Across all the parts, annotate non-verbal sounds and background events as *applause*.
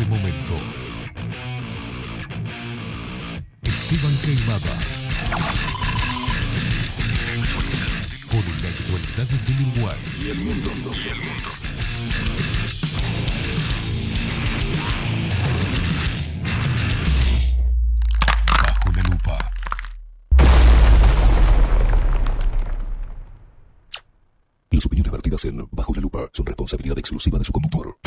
este momento. Esteban Queimada. Con la actualidad del Uruguay. Y el mundo. Y el mundo. Bajo la lupa. Las opiniones vertidas en Bajo la lupa son responsabilidad exclusiva de su conductor.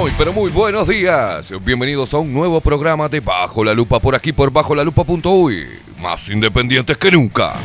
Muy, pero muy buenos días. Bienvenidos a un nuevo programa de Bajo la Lupa por aquí por bajo la lupa.uy. Más independientes que nunca.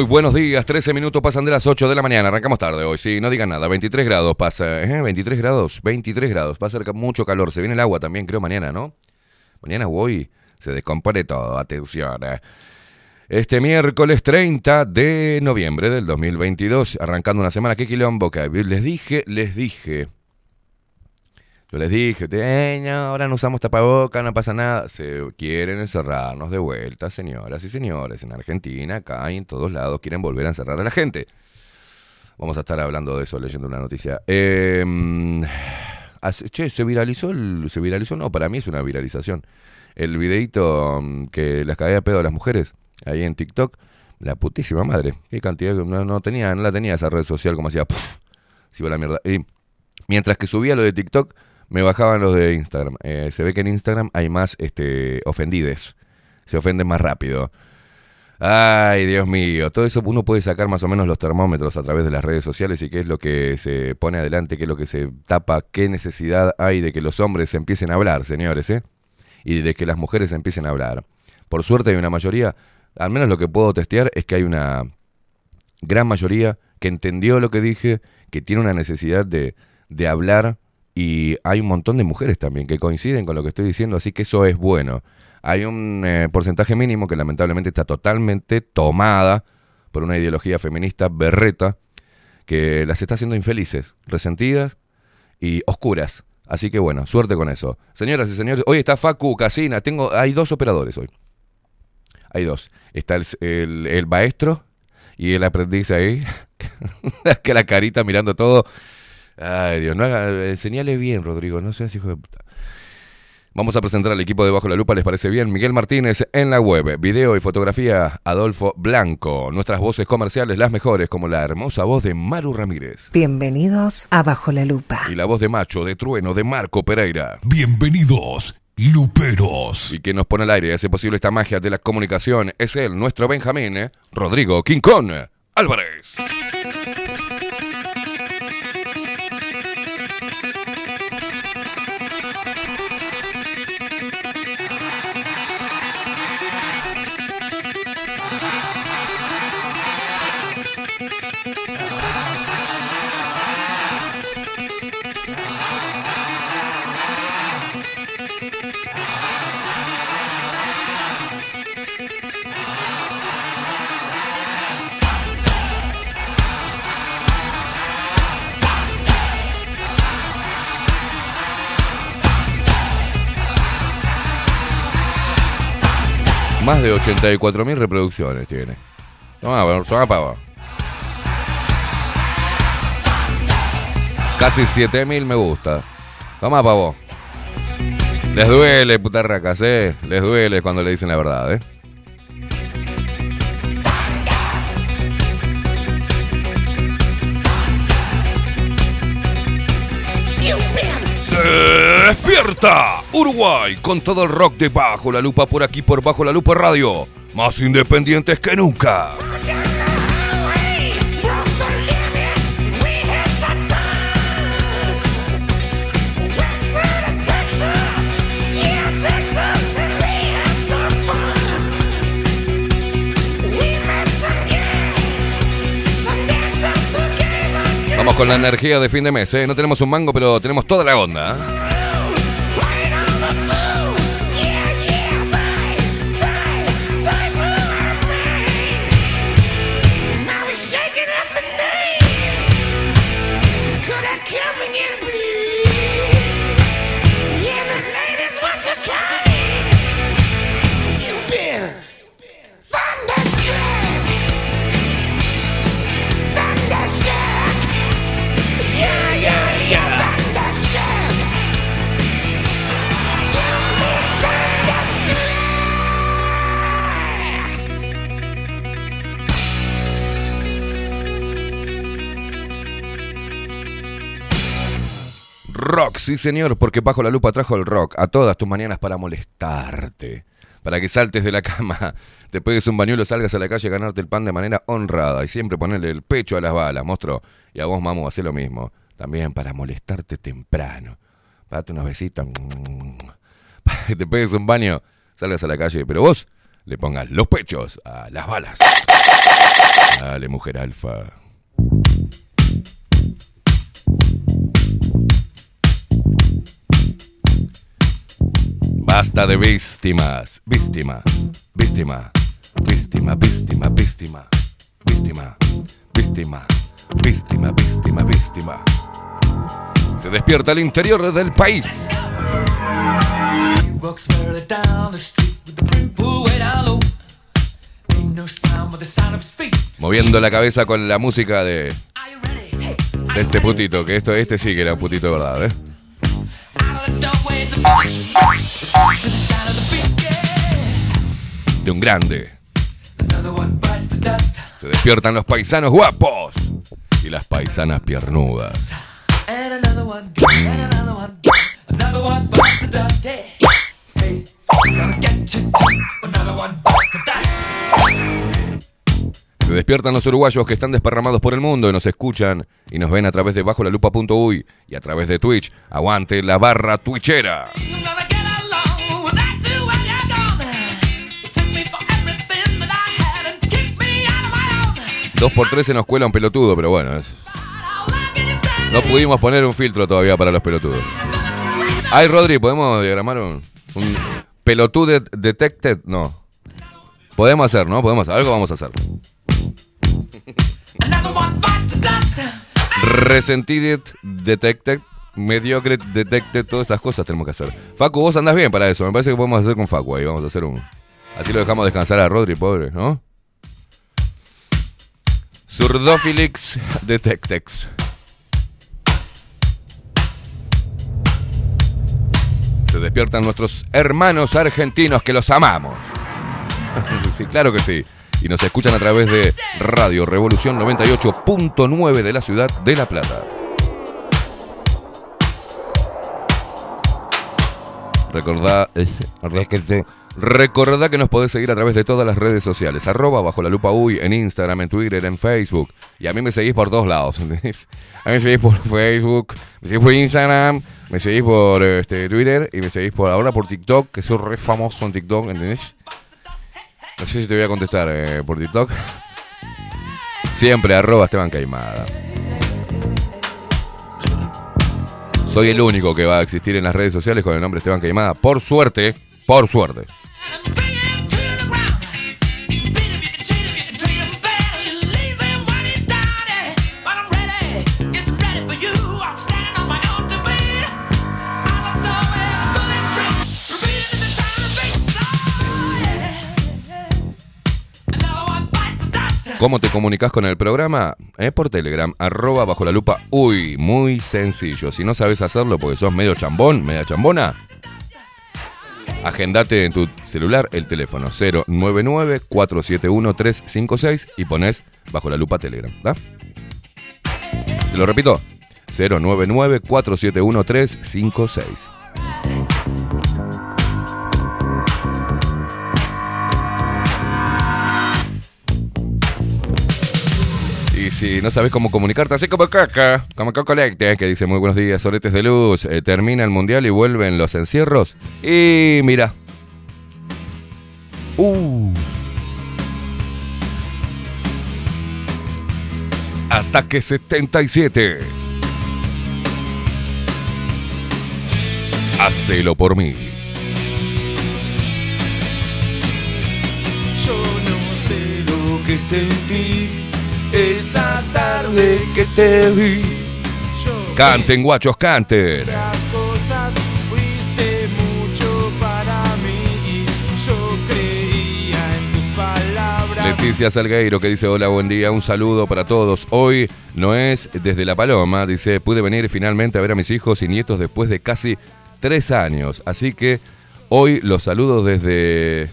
Muy, buenos días. 13 minutos pasan de las 8 de la mañana. Arrancamos tarde hoy. Sí, no digan nada. 23 grados pasa. ¿eh? 23 grados. 23 grados. Va a ser mucho calor. Se viene el agua también, creo, mañana, ¿no? Mañana hoy se descompone todo. Atención. eh. Este miércoles 30 de noviembre del 2022. Arrancando una semana. ¿Qué quilombo que? Les dije, les dije. Yo les dije, "Eh, no, ahora no usamos tapaboca, no pasa nada. Se quieren encerrarnos de vuelta, señoras y señores. En Argentina, acá y en todos lados quieren volver a encerrar a la gente. Vamos a estar hablando de eso, leyendo una noticia. Hace- che, se viralizó, el- se viralizó, no, para mí es una viralización. El videito mm, que las cagué pedo a las mujeres, ahí en TikTok, la putísima madre. Qué cantidad, no, no tenía, no la tenía esa red social como hacía, puf, se iba la mierda. Y mientras que subía lo de TikTok, me bajaban los de Instagram. Eh, se ve que en Instagram hay más este, ofendides. Se ofenden más rápido. Ay, Dios mío, todo eso uno puede sacar más o menos los termómetros a través de las redes sociales y qué es lo que se pone adelante, qué es lo que se tapa, qué necesidad hay de que los hombres empiecen a hablar, señores, ¿eh? Y de que las mujeres empiecen a hablar. Por suerte hay una mayoría, al menos lo que puedo testear es que hay una gran mayoría que entendió lo que dije, que tiene una necesidad de, de hablar y hay un montón de mujeres también que coinciden con lo que estoy diciendo, así que eso es bueno. Hay un eh, porcentaje mínimo que lamentablemente está totalmente tomada por una ideología feminista berreta que las está haciendo infelices, resentidas y oscuras. Así que bueno, suerte con eso. Señoras y señores, hoy está Facu Casina. Tengo, hay dos operadores hoy. Hay dos. Está el, el- el maestro y el aprendiz ahí. *laughs* que la carita mirando todo. Ay, Dios, no haga, enseñale bien, Rodrigo. No seas hijo de puta. Vamos a presentar al equipo de Bajo la Lupa, ¿les parece bien? Miguel Martínez en la web, video y fotografía, Adolfo Blanco. Nuestras voces comerciales, las mejores, como la hermosa voz de Maru Ramírez. Bienvenidos a Bajo la Lupa. Y la voz de Macho, de Trueno, de Marco Pereira. Bienvenidos, Luperos. Y que nos pone al aire y hace posible esta magia de la comunicación es él, nuestro Benjamín, ¿eh? Rodrigo Quincón Álvarez. Más de 84.000 reproducciones tiene. Toma, toma pava. Casi 7.000 me gusta. Toma, pavo. Les duele, putarracas, ¿eh? Les duele cuando le dicen la verdad, ¿eh? ¡Despierta! Uruguay, con todo el rock de Bajo la Lupa por aquí, por Bajo la Lupa Radio. Más independientes que nunca. Vamos con la energía de fin de mes, ¿eh? No tenemos un mango, pero tenemos toda la onda. ¿eh? Rock, sí señor, porque bajo la lupa trajo el rock a todas tus mañanas para molestarte. Para que saltes de la *laughs* cama, te pegues un bañuelo, salgas a la calle a ganarte el pan de manera honrada y siempre ponerle el pecho a las balas, monstruo. Y a vos, mamu, hace lo mismo. También para molestarte temprano. Para darte unos besitos. *laughs* Para que te pegues un baño, salgas a la calle, pero vos le pongas los pechos a las balas. Dale, mujer alfa. Basta de víctimas. Víctima. Víctima. Víctima, víctima, víctima. Víctima. Víctima. Víctima, víctima, víctima. Se despierta el interior del país. Moviendo la cabeza con la música de, de este putito. Que esto, este sí que era un putito de verdad, ¿eh? De un grande. Se despiertan los paisanos guapos y las paisanas piernudas. Se despiertan los uruguayos que están desparramados por el mundo y nos escuchan y nos ven a través de bajo la lupa.uy y a través de Twitch. Aguante la barra twitchera. Dos por tres se nos cuela un pelotudo, pero bueno, no pudimos poner un filtro todavía para los pelotudos. Ay, Rodri, ¿podemos diagramar un, un pelotude detected? No. Podemos hacer, ¿no? Podemos hacer. Algo vamos a hacer. Resentid detected. Mediocre detected. Todas estas cosas tenemos que hacer. Facu, vos andás bien para eso. Me parece que podemos hacer con Facu ahí. Vamos a hacer un. Así lo dejamos descansar a Rodri, pobre, ¿no? Surdofilix detectex. Se despiertan nuestros hermanos argentinos que los amamos. *laughs* sí, claro que sí. Y nos escuchan a través de Radio Revolución 98.9 de la ciudad de La Plata. Recordá, recordá que nos podés seguir a través de todas las redes sociales. Arroba bajo la lupa uy en Instagram, en Twitter, en Facebook. Y a mí me seguís por todos lados. *laughs* A mí me seguís por Facebook, me seguís por Instagram, me seguís por este, Twitter y me seguís por ahora por TikTok, que soy re famoso en TikTok, ¿entendés? No sé si te voy a contestar eh, por TikTok. Siempre arroba Esteban Caimada. Soy el único que va a existir en las redes sociales con el nombre Esteban Caimada. Por suerte, por suerte. ¿Cómo te comunicas con el programa? Eh, por Telegram, arroba bajo la lupa. Uy, muy sencillo. Si no sabes hacerlo porque sos medio chambón, media chambona, agendate en tu celular el teléfono 099-471-356 y pones bajo la lupa Telegram. ¿da? Te lo repito, 099-471-356. Y si no sabes cómo comunicarte, así como caca, como Cocolecte, que dice muy buenos días, soletes de luz, eh, termina el mundial y vuelven los encierros. Y mira. Uh. Ataque 77. Hacelo por mí. Yo no sé lo que sentí esa tarde que te vi. Yo Canten, guachos, canten. las cosas fuiste mucho para mí y yo creía en tus palabras. Leticia Salgueiro que dice hola, buen día, un saludo para todos. Hoy no es desde La Paloma, dice, pude venir finalmente a ver a mis hijos y nietos después de casi tres años. Así que hoy los saludo desde,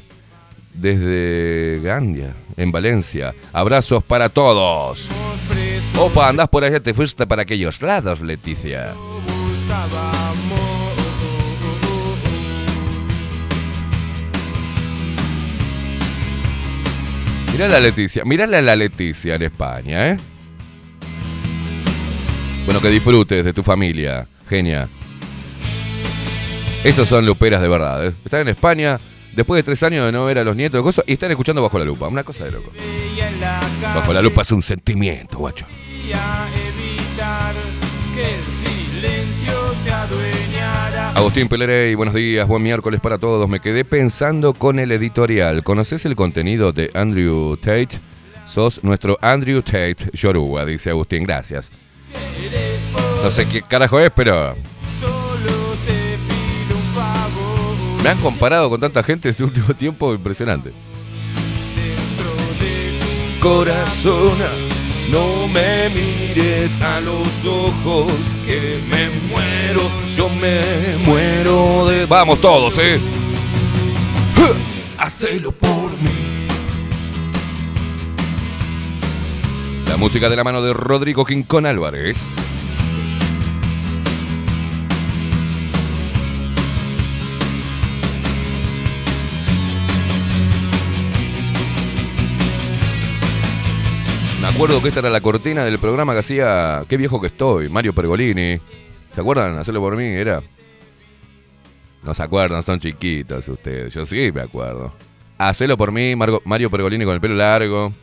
desde Gandia, en Valencia. Abrazos para todos. Opa, andás por allá, te fuiste para aquellos lados, Leticia. Mirá la Leticia, mirá a la Leticia en España, ¿eh? Bueno, que disfrutes de tu familia, genia. Esos son luperas de verdad, ¿eh? Están en España después de tres años de no ver a los nietos cosas y están escuchando Bajo la Lupa, una cosa de loco. Bajo la Lupa es un sentimiento, guacho. Agustín Pelerey, buenos días, buen miércoles para todos. Me quedé pensando con el editorial. ¿Conoces el contenido de Andrew Tate? Sos nuestro Andrew Tate Yoruba, dice Agustín, gracias. No sé qué carajo es, pero me han comparado con tanta gente este último tiempo impresionante. Corazón. No me mires a los ojos, que me muero, yo me muero de... Vamos todos, ¿eh? Hacelo por mí. La música de la mano de Rodrigo Quincón Álvarez. Acuerdo que esta era la cortina del programa que hacía Qué viejo que estoy, Mario Pergolini. ¿Se acuerdan? Hacerlo por mí, era. No se acuerdan, son chiquitos ustedes. Yo sí me acuerdo. Hacelo por mí, Mario Pergolini con el pelo largo.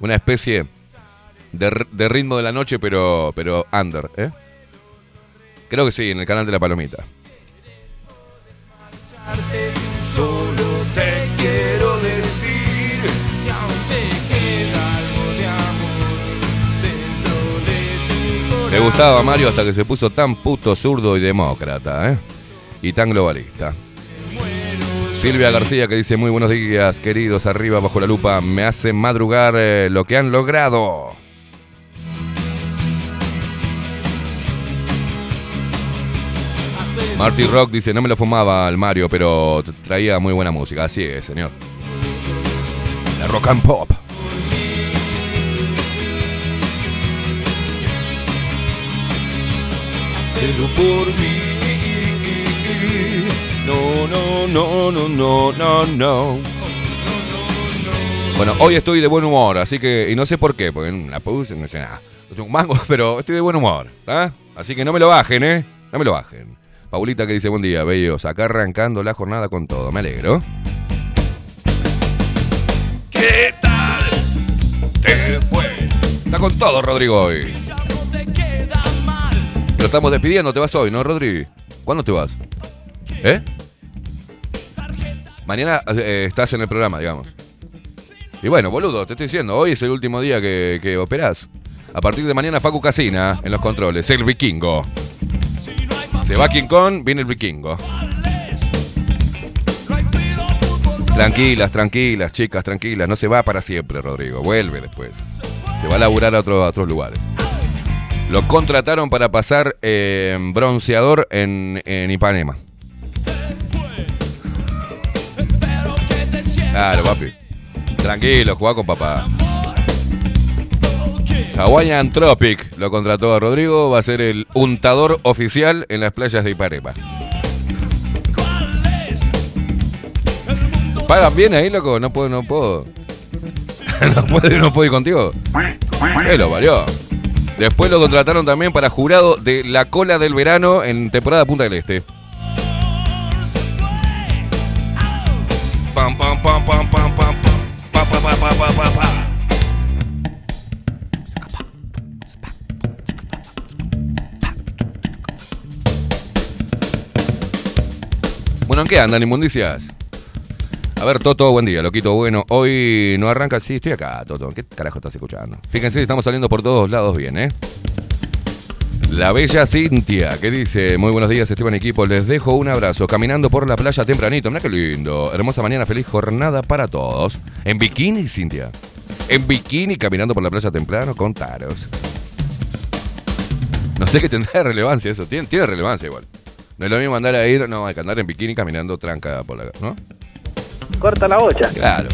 Una especie de, de ritmo de la noche, pero, pero under, ¿eh? Creo que sí, en el canal de la Palomita. Solo Le gustaba Mario hasta que se puso tan puto zurdo y demócrata, ¿eh? Y tan globalista. Silvia García que dice muy buenos días, queridos, arriba bajo la lupa, me hacen madrugar eh, lo que han logrado. Marty Rock dice, no me lo fumaba al Mario, pero traía muy buena música. Así es, señor. La rock and pop. Pero por mí. No, no, no, no, no, no, no. Bueno, hoy estoy de buen humor, así que, y no sé por qué, porque en la puse, no sé nada. No tengo un mango, *laughs* pero estoy de buen humor, ¿ah? Así que no me lo bajen, ¿eh? No me lo bajen. Paulita que dice, buen día, bellos, acá arrancando la jornada con todo, me alegro. ¿Qué tal? ¿Te fue? Está con todo, Rodrigo, hoy. Lo estamos despidiendo, te vas hoy, ¿no, Rodri? ¿Cuándo te vas? ¿Eh? Mañana eh, estás en el programa, digamos. Y bueno, boludo, te estoy diciendo, hoy es el último día que, que operás. A partir de mañana, Facu Casina en los controles, el vikingo. Se va King Kong, viene el vikingo. Tranquilas, tranquilas, chicas, tranquilas. No se va para siempre, Rodrigo. Vuelve después. Se va a laburar a, otro- a otros lugares. Lo contrataron para pasar eh, bronceador en, en Ipanema. Claro, papi. Tranquilo, jugá con papá. Hawaiian Tropic lo contrató a Rodrigo. Va a ser el untador oficial en las playas de Ipanema. ¿Pagan bien ahí, loco? No puedo, no puedo. *laughs* no puedo, no puedo ir contigo. ¿Qué lo valió? Después lo contrataron también para jurado de la cola del verano en temporada Punta del Este. Pam, pam, pam, pam, pam, pam, pam, pam, pam, pam, pam, pam, pam, pam. Bueno, ¿en qué andan, inmundicias? A ver, Toto, buen día, loquito bueno. Hoy no arranca, sí, estoy acá, Toto. ¿Qué carajo estás escuchando? Fíjense, estamos saliendo por todos lados bien, ¿eh? La bella Cintia, que dice, muy buenos días Esteban equipo, les dejo un abrazo, caminando por la playa tempranito, mira qué lindo, hermosa mañana, feliz jornada para todos. En bikini, Cintia. En bikini, caminando por la playa temprano, contaros. No sé qué tendrá relevancia eso, tiene, tiene relevancia igual. No es lo mismo andar a ir, no, hay que andar en bikini caminando tranca por la... ¿no? Corta la bocha. Claro.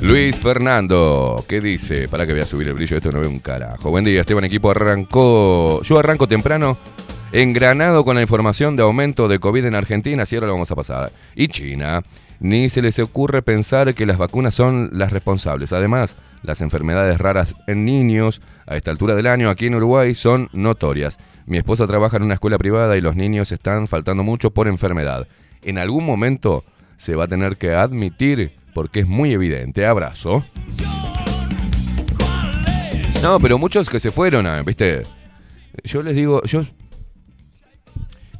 Luis Fernando, ¿qué dice? Para que voy a subir el brillo, esto no ve un carajo. Buen día, Esteban Equipo arrancó. Yo arranco temprano, engranado con la información de aumento de COVID en Argentina, así ahora lo vamos a pasar. Y China, ni se les ocurre pensar que las vacunas son las responsables. Además, las enfermedades raras en niños a esta altura del año aquí en Uruguay son notorias. Mi esposa trabaja en una escuela privada y los niños están faltando mucho por enfermedad. En algún momento se va a tener que admitir porque es muy evidente. Abrazo. No, pero muchos que se fueron, ah, ¿viste? Yo les digo, yo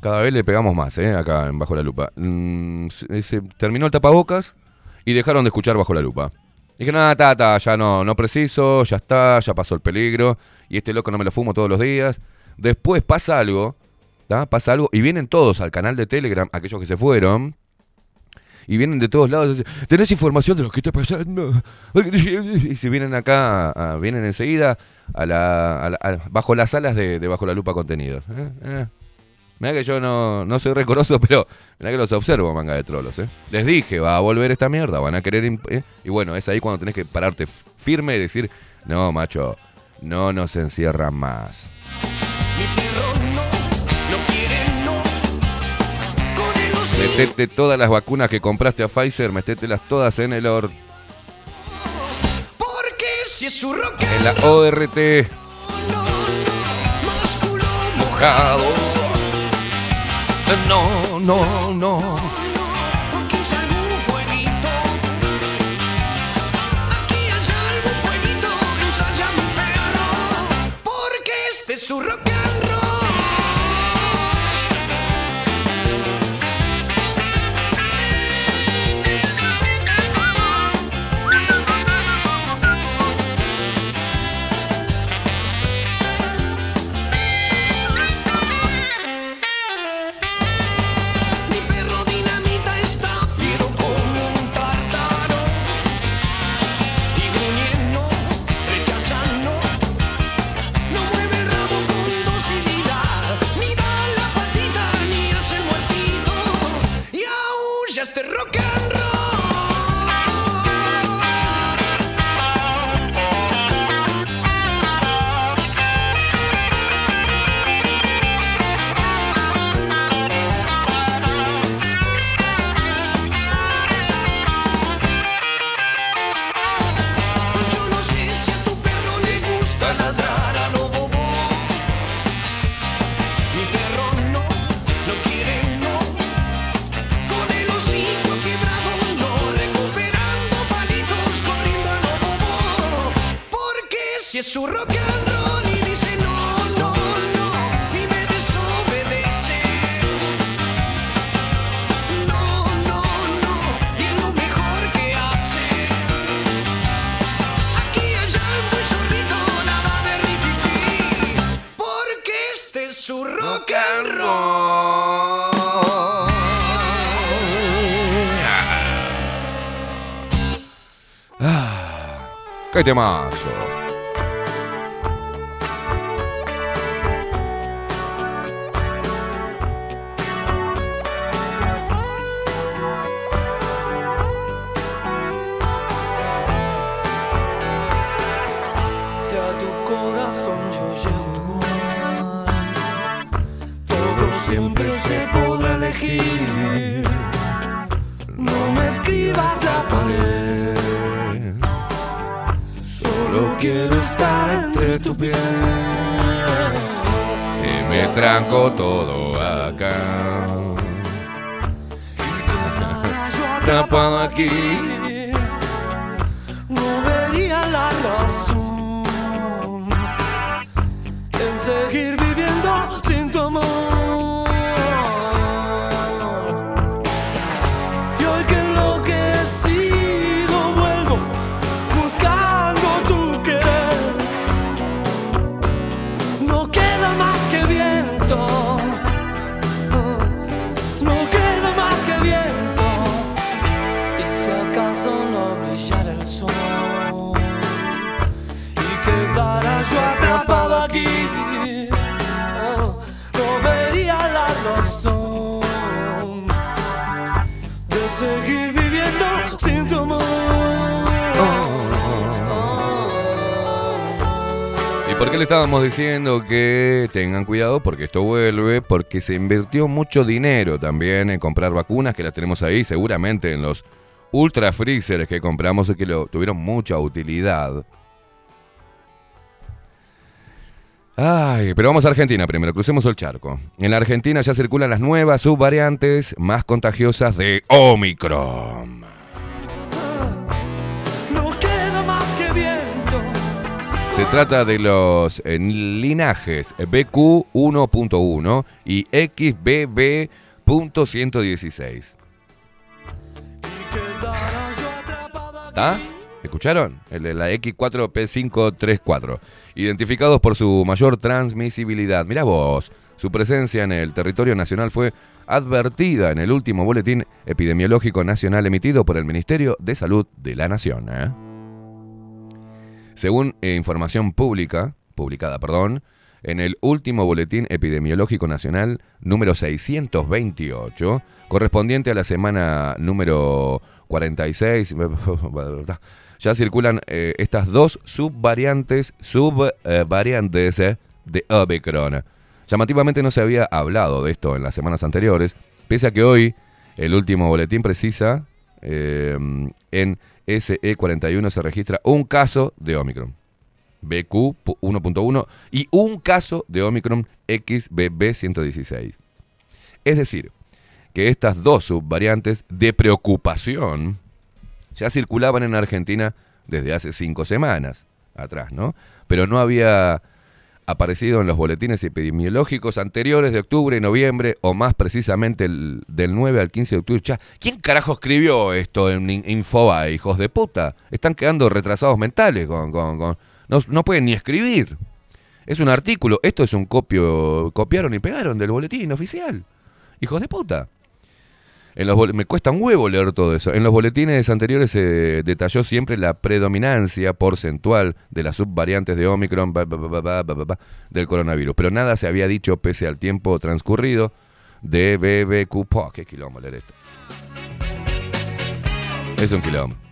cada vez le pegamos más, ¿eh? Acá en Bajo la Lupa. Mm, se, terminó el tapabocas y dejaron de escuchar Bajo la Lupa. Dije, nada, tata, ya no, no preciso, ya está, ya pasó el peligro. Y este loco no me lo fumo todos los días. Después pasa algo, ¿tá? Pasa algo y vienen todos al canal de Telegram, aquellos que se fueron. y vienen de todos lados. ¿Tenés información de lo que está pasando? *laughs* Y se vienen acá, a- vienen enseguida bajo las alas de, Bajo la Lupa Contenidos. ¿eh? Eh. Mirá que yo no, no soy recoroso, *laughs* pero mirá que los observo, manga de trolos. ¿eh? Les dije, va a volver esta mierda, van a querer... ¿eh? Y bueno, es ahí cuando tenés que pararte firme y decir, no, macho, no nos encierran más. Metete todas las vacunas que compraste a Pfizer, metételas todas en el or, porque si es su rock en la ORT. Mojado. No, no, no. ¡Qué me trancó todo acá. *laughs* Yo Atrapado le estábamos diciendo que tengan cuidado? Porque esto vuelve, porque se invirtió mucho dinero también en comprar vacunas, que las tenemos ahí, seguramente en los ultra freezers que compramos y que tuvieron mucha utilidad. Ay, pero vamos a Argentina primero, crucemos el charco. En la Argentina ya circulan las nuevas subvariantes más contagiosas de Omicron. Se trata de los eh, linajes BQ1.1 y XBB.116. Quedara yo atrapado aquí. ¿Está? ¿Escucharon? La X4P534. Identificados por su mayor transmisibilidad. Mirá vos, su presencia en el territorio nacional fue advertida en el último boletín epidemiológico nacional emitido por el Ministerio de Salud de la Nación. ¿eh? Según eh, información pública, publicada, perdón, en el último boletín epidemiológico nacional número 628, correspondiente a la semana número 46, *laughs* ya circulan eh, estas dos subvariantes, subvariantes eh, de Omicron. Llamativamente no se había hablado de esto en las semanas anteriores, pese a que hoy el último boletín precisa eh, en SE41 se registra un caso de Omicron. BQ 1.1 y un caso de Omicron XBB116. Es decir, que estas dos subvariantes de preocupación ya circulaban en Argentina desde hace cinco semanas atrás, ¿no? Pero no había aparecido en los boletines epidemiológicos anteriores de octubre y noviembre, o más precisamente el, del 9 al 15 de octubre. ¿Quién carajo escribió esto en In- Infobae, hijos de puta? Están quedando retrasados mentales, con, con- con- no, no pueden ni escribir. Es un artículo, esto es un copio, copiaron y pegaron del boletín oficial. Hijos de puta. En los me cuesta un huevo leer todo eso. En los boletines anteriores se detalló siempre la predominancia porcentual de las subvariantes de Omicron del coronavirus. Pero nada se había dicho pese al tiempo transcurrido de BBQ. Qué quilombo leer esto. Es un quilombo.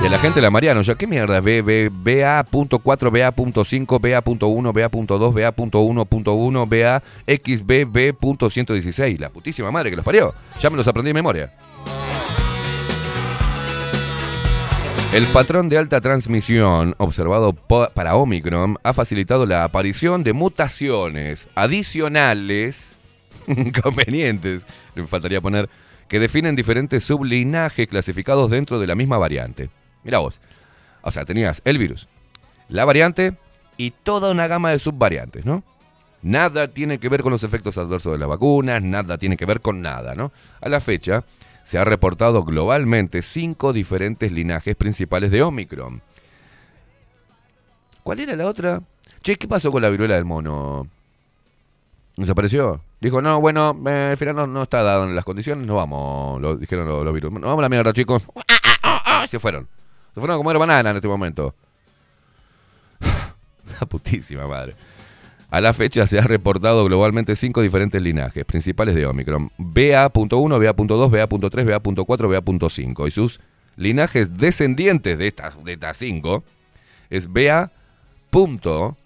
A la gente la Mariano, ya, ¿qué mierda? B, B, BA.4, BA.5, BA.1, BA.2, BA.1.1, BA, XBB.116. La putísima madre que los parió. Ya me los aprendí de memoria. El patrón de alta transmisión observado para Omicron ha facilitado la aparición de mutaciones adicionales *laughs* inconvenientes, le faltaría poner, que definen diferentes sublinajes clasificados dentro de la misma variante. Mira vos. O sea, tenías el virus, la variante y toda una gama de subvariantes, ¿no? Nada tiene que ver con los efectos adversos de las vacunas, nada tiene que ver con nada, ¿no? A la fecha, se ha reportado globalmente cinco diferentes linajes principales de Omicron. ¿Cuál era la otra? Che, ¿qué pasó con la viruela del mono? ¿Desapareció? Dijo, no, bueno, eh, al final no, está dado en las condiciones, no vamos, lo dijeron los, los virus. No vamos a la mierda, chicos. *laughs* Se fueron. Se fueron a comer banana en este momento. *laughs* La putísima madre. A la fecha se ha reportado globalmente cinco diferentes linajes principales de Omicron. BA.1, BA.2, BA.3, BA.4, BA.5. Y sus linajes descendientes de estas, de estas cinco es BA.1.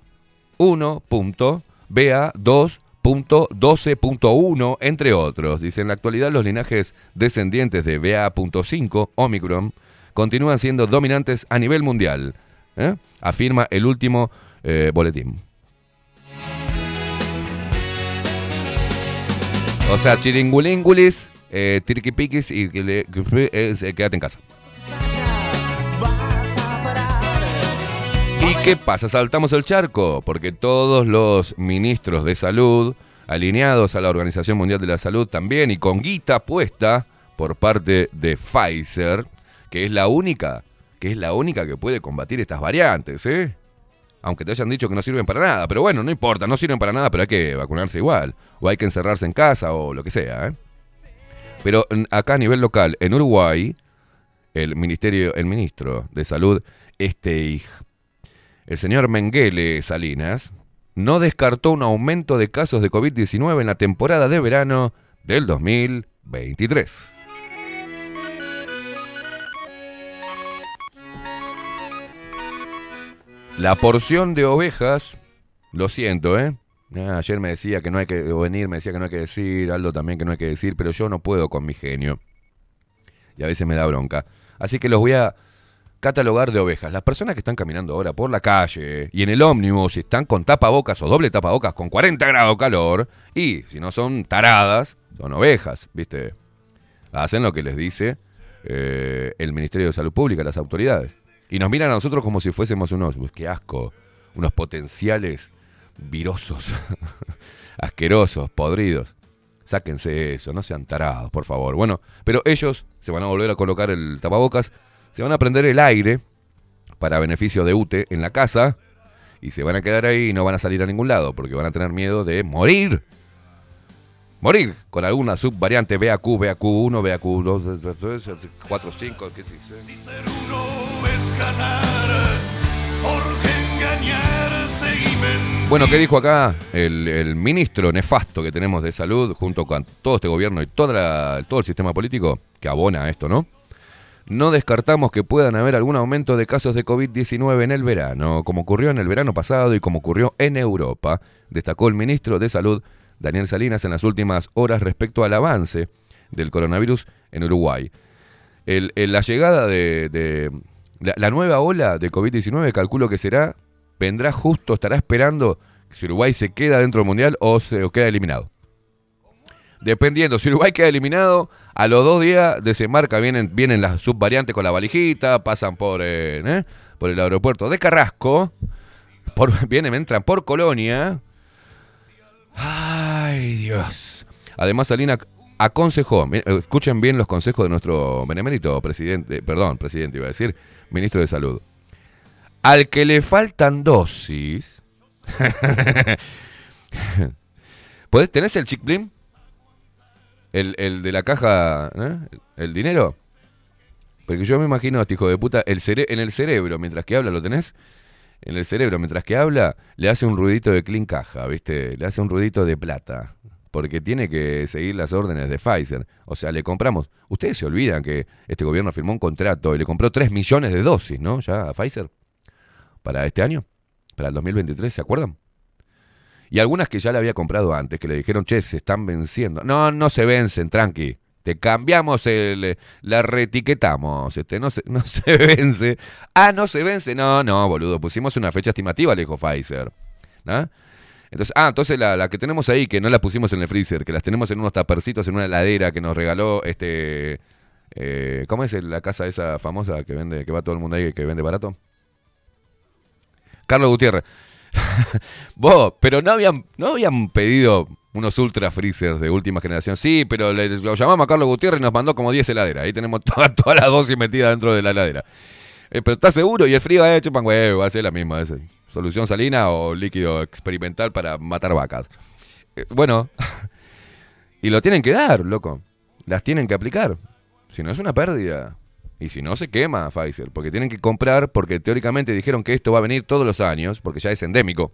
BA2.12.1, entre otros. Dice, en la actualidad los linajes descendientes de BA.5, Omicron, continúan siendo dominantes a nivel mundial, ¿eh? afirma el último eh, boletín. O sea, chiringulíngulis, eh, tirquipiquis y eh, quédate en casa. ¿Y qué pasa? Saltamos el charco, porque todos los ministros de salud, alineados a la Organización Mundial de la Salud también, y con guita puesta por parte de Pfizer, que es la única, que es la única que puede combatir estas variantes, ¿eh? Aunque te hayan dicho que no sirven para nada, pero bueno, no importa, no sirven para nada, pero hay que vacunarse igual, o hay que encerrarse en casa, o lo que sea, ¿eh? Pero acá a nivel local, en Uruguay, el ministerio, el ministro de Salud, este el señor Menguele Salinas no descartó un aumento de casos de COVID-19 en la temporada de verano del 2023. La porción de ovejas, lo siento, ¿eh? Ah, ayer me decía que no hay que venir, me decía que no hay que decir, Aldo también que no hay que decir, pero yo no puedo con mi genio. Y a veces me da bronca. Así que los voy a catalogar de ovejas. Las personas que están caminando ahora por la calle y en el ómnibus y están con tapabocas o doble tapabocas con 40 grados calor y si no son taradas, son ovejas, ¿viste? Hacen lo que les dice eh, el Ministerio de Salud Pública, las autoridades. Y nos miran a nosotros como si fuésemos unos, pues qué asco, unos potenciales virosos, *laughs* asquerosos, podridos. Sáquense eso, no sean tarados, por favor. Bueno, pero ellos se van a volver a colocar el tapabocas, se van a prender el aire para beneficio de UTE en la casa y se van a quedar ahí y no van a salir a ningún lado porque van a tener miedo de morir. Morir con alguna subvariante BAQ, BAQ1, BAQ2, 4, 5, 15, 16. Bueno, ¿qué dijo acá el, ministro nefasto que tenemos de salud junto con todo este gobierno y toda todo el sistema político que abona a esto, ¿no? No descartamos que puedan haber algún aumento de casos de COVID-19 en el verano, como ocurrió en el verano pasado y como ocurrió en Europa, destacó el ministro de Salud, Daniel Salinas, en las últimas horas respecto al avance del coronavirus en Uruguay. La llegada de- la, nueva ola de COVID-19 calculo que será, vendrá justo, estará esperando si Uruguay se queda dentro del Mundial o se queda eliminado. Dependiendo, si Uruguay queda eliminado, a los dos días desembarca, vienen, vienen las subvariantes con la valijita, pasan por, eh, ¿eh? por el aeropuerto de Carrasco, por, *laughs* vienen, entran por Colonia. Ay, Dios. Además, Salina aconsejó, eh, escuchen bien los consejos de nuestro benemérito presidente, perdón, presidente iba a decir, ministro de Salud. Al que le faltan dosis. *laughs* ¿Podés, ¿Tenés el chick blim? El, el de la caja, ¿eh? el dinero. Porque yo me imagino a este hijo de puta, el cere- en el cerebro, mientras que habla, ¿lo tenés? En el cerebro, mientras que habla, le hace un ruidito de clean caja, ¿viste? Le hace un ruidito de plata. Porque tiene que seguir las órdenes de Pfizer. O sea, le compramos. Ustedes se olvidan que este gobierno firmó un contrato y le compró 3 millones de dosis, ¿no? Ya a Pfizer. Para este año. Para el 2023, ¿se acuerdan? Y algunas que ya le había comprado antes, que le dijeron, che, se están venciendo. No, no se vencen, tranqui. Te cambiamos el. La reetiquetamos. Este, no, se, *laughs* no se vence. Ah, no se vence. No, no, boludo. Pusimos una fecha estimativa, le dijo Pfizer. ¿Ah? Entonces, ah, entonces la, la que tenemos ahí, que no la pusimos en el freezer, que las tenemos en unos tapercitos en una heladera que nos regaló este. eh, ¿Cómo es la casa esa famosa que vende, que va todo el mundo ahí, que vende barato? Carlos Gutiérrez. *laughs* Vos, pero no habían, no habían pedido unos ultra freezers de última generación. Sí, pero le- lo llamamos a Carlos Gutiérrez y nos mandó como 10 heladeras. Ahí tenemos toda, toda la dosis metida dentro de la heladera. Eh, pero ¿estás seguro? Y el frío, eh, chupan huevo, va a ser la misma. es, eh, solución salina o líquido experimental para matar vacas. Eh, bueno, *laughs* y lo tienen que dar, loco. Las tienen que aplicar. Si no es una pérdida. Y si no, se quema Pfizer. Porque tienen que comprar, porque teóricamente dijeron que esto va a venir todos los años, porque ya es endémico.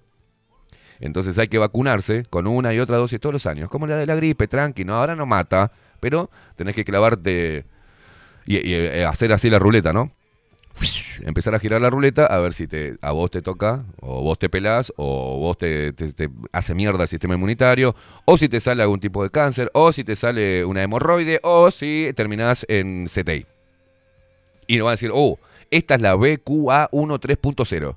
Entonces hay que vacunarse con una y otra dosis todos los años. Como la de la gripe, tranqui, no, ahora no mata. Pero tenés que clavarte y, eh, hacer así la ruleta, ¿no? *laughs* Empezar a girar la ruleta a ver si te, a vos te toca, o vos te pelás, o vos te, te- hace mierda el sistema inmunitario, o si te sale algún tipo de cáncer, o si te sale una hemorroide, o si terminás en CTI. Y nos van a decir, oh, esta es la BQA1 3.0.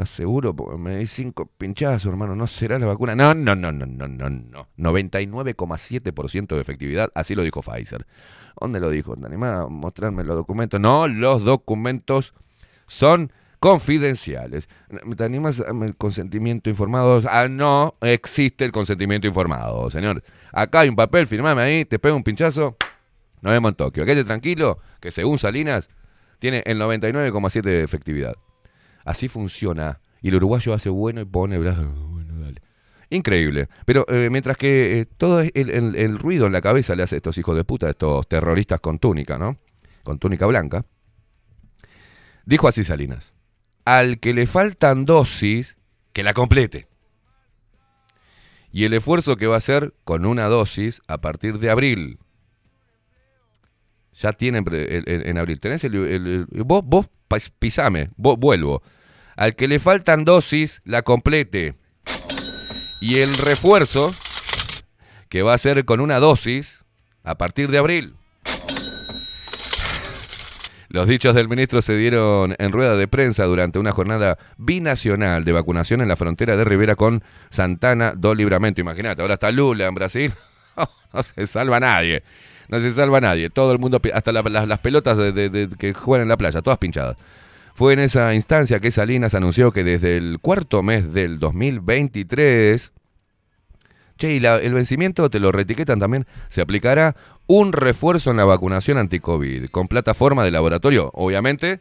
¿Estás seguro? Me di cinco pinchazos, hermano. ¿No será la vacuna? No, no, no, no, no, no, no. 99,7% de efectividad. Así lo dijo Pfizer. ¿Dónde lo dijo? ¿Te animás a mostrarme los documentos? No, los documentos son confidenciales. ¿Te animas a darme el consentimiento informado? Ah, no existe el consentimiento informado, señor. Acá hay un papel, firmame ahí, te pego un pinchazo. Nos vemos en Tokio. Quédate tranquilo, que según Salinas, tiene el 99,7 de efectividad. Así funciona. Y el uruguayo hace bueno y pone brazo. Bueno, dale. Increíble. Pero eh, mientras que eh, todo el, el- ruido en la cabeza le hace a estos hijos de puta, estos terroristas con túnica, ¿no? Con túnica blanca. Dijo así Salinas. Al que le faltan dosis, que la complete. Y el esfuerzo que va a hacer con una dosis a partir de abril. Ya tienen el- en abril. Tenés el, vos, vos pisame, vos vuelvo. Al que le faltan dosis, la complete. Y el refuerzo, que va a ser con una dosis, a partir de abril. Los dichos del ministro se dieron en rueda de prensa durante una jornada binacional de vacunación en la frontera de Rivera con Santana do Libramento. Imagínate, ahora está Lula en Brasil. *laughs* no se salva nadie. No se salva nadie. Todo el mundo, hasta la- las- pelotas de- que juegan en la playa, todas pinchadas. Fue en esa instancia que Salinas anunció que desde el cuarto mes del 2023 Che, y el vencimiento, te lo reetiquetan también, se aplicará un refuerzo en la vacunación anti-COVID con plataforma de laboratorio, obviamente,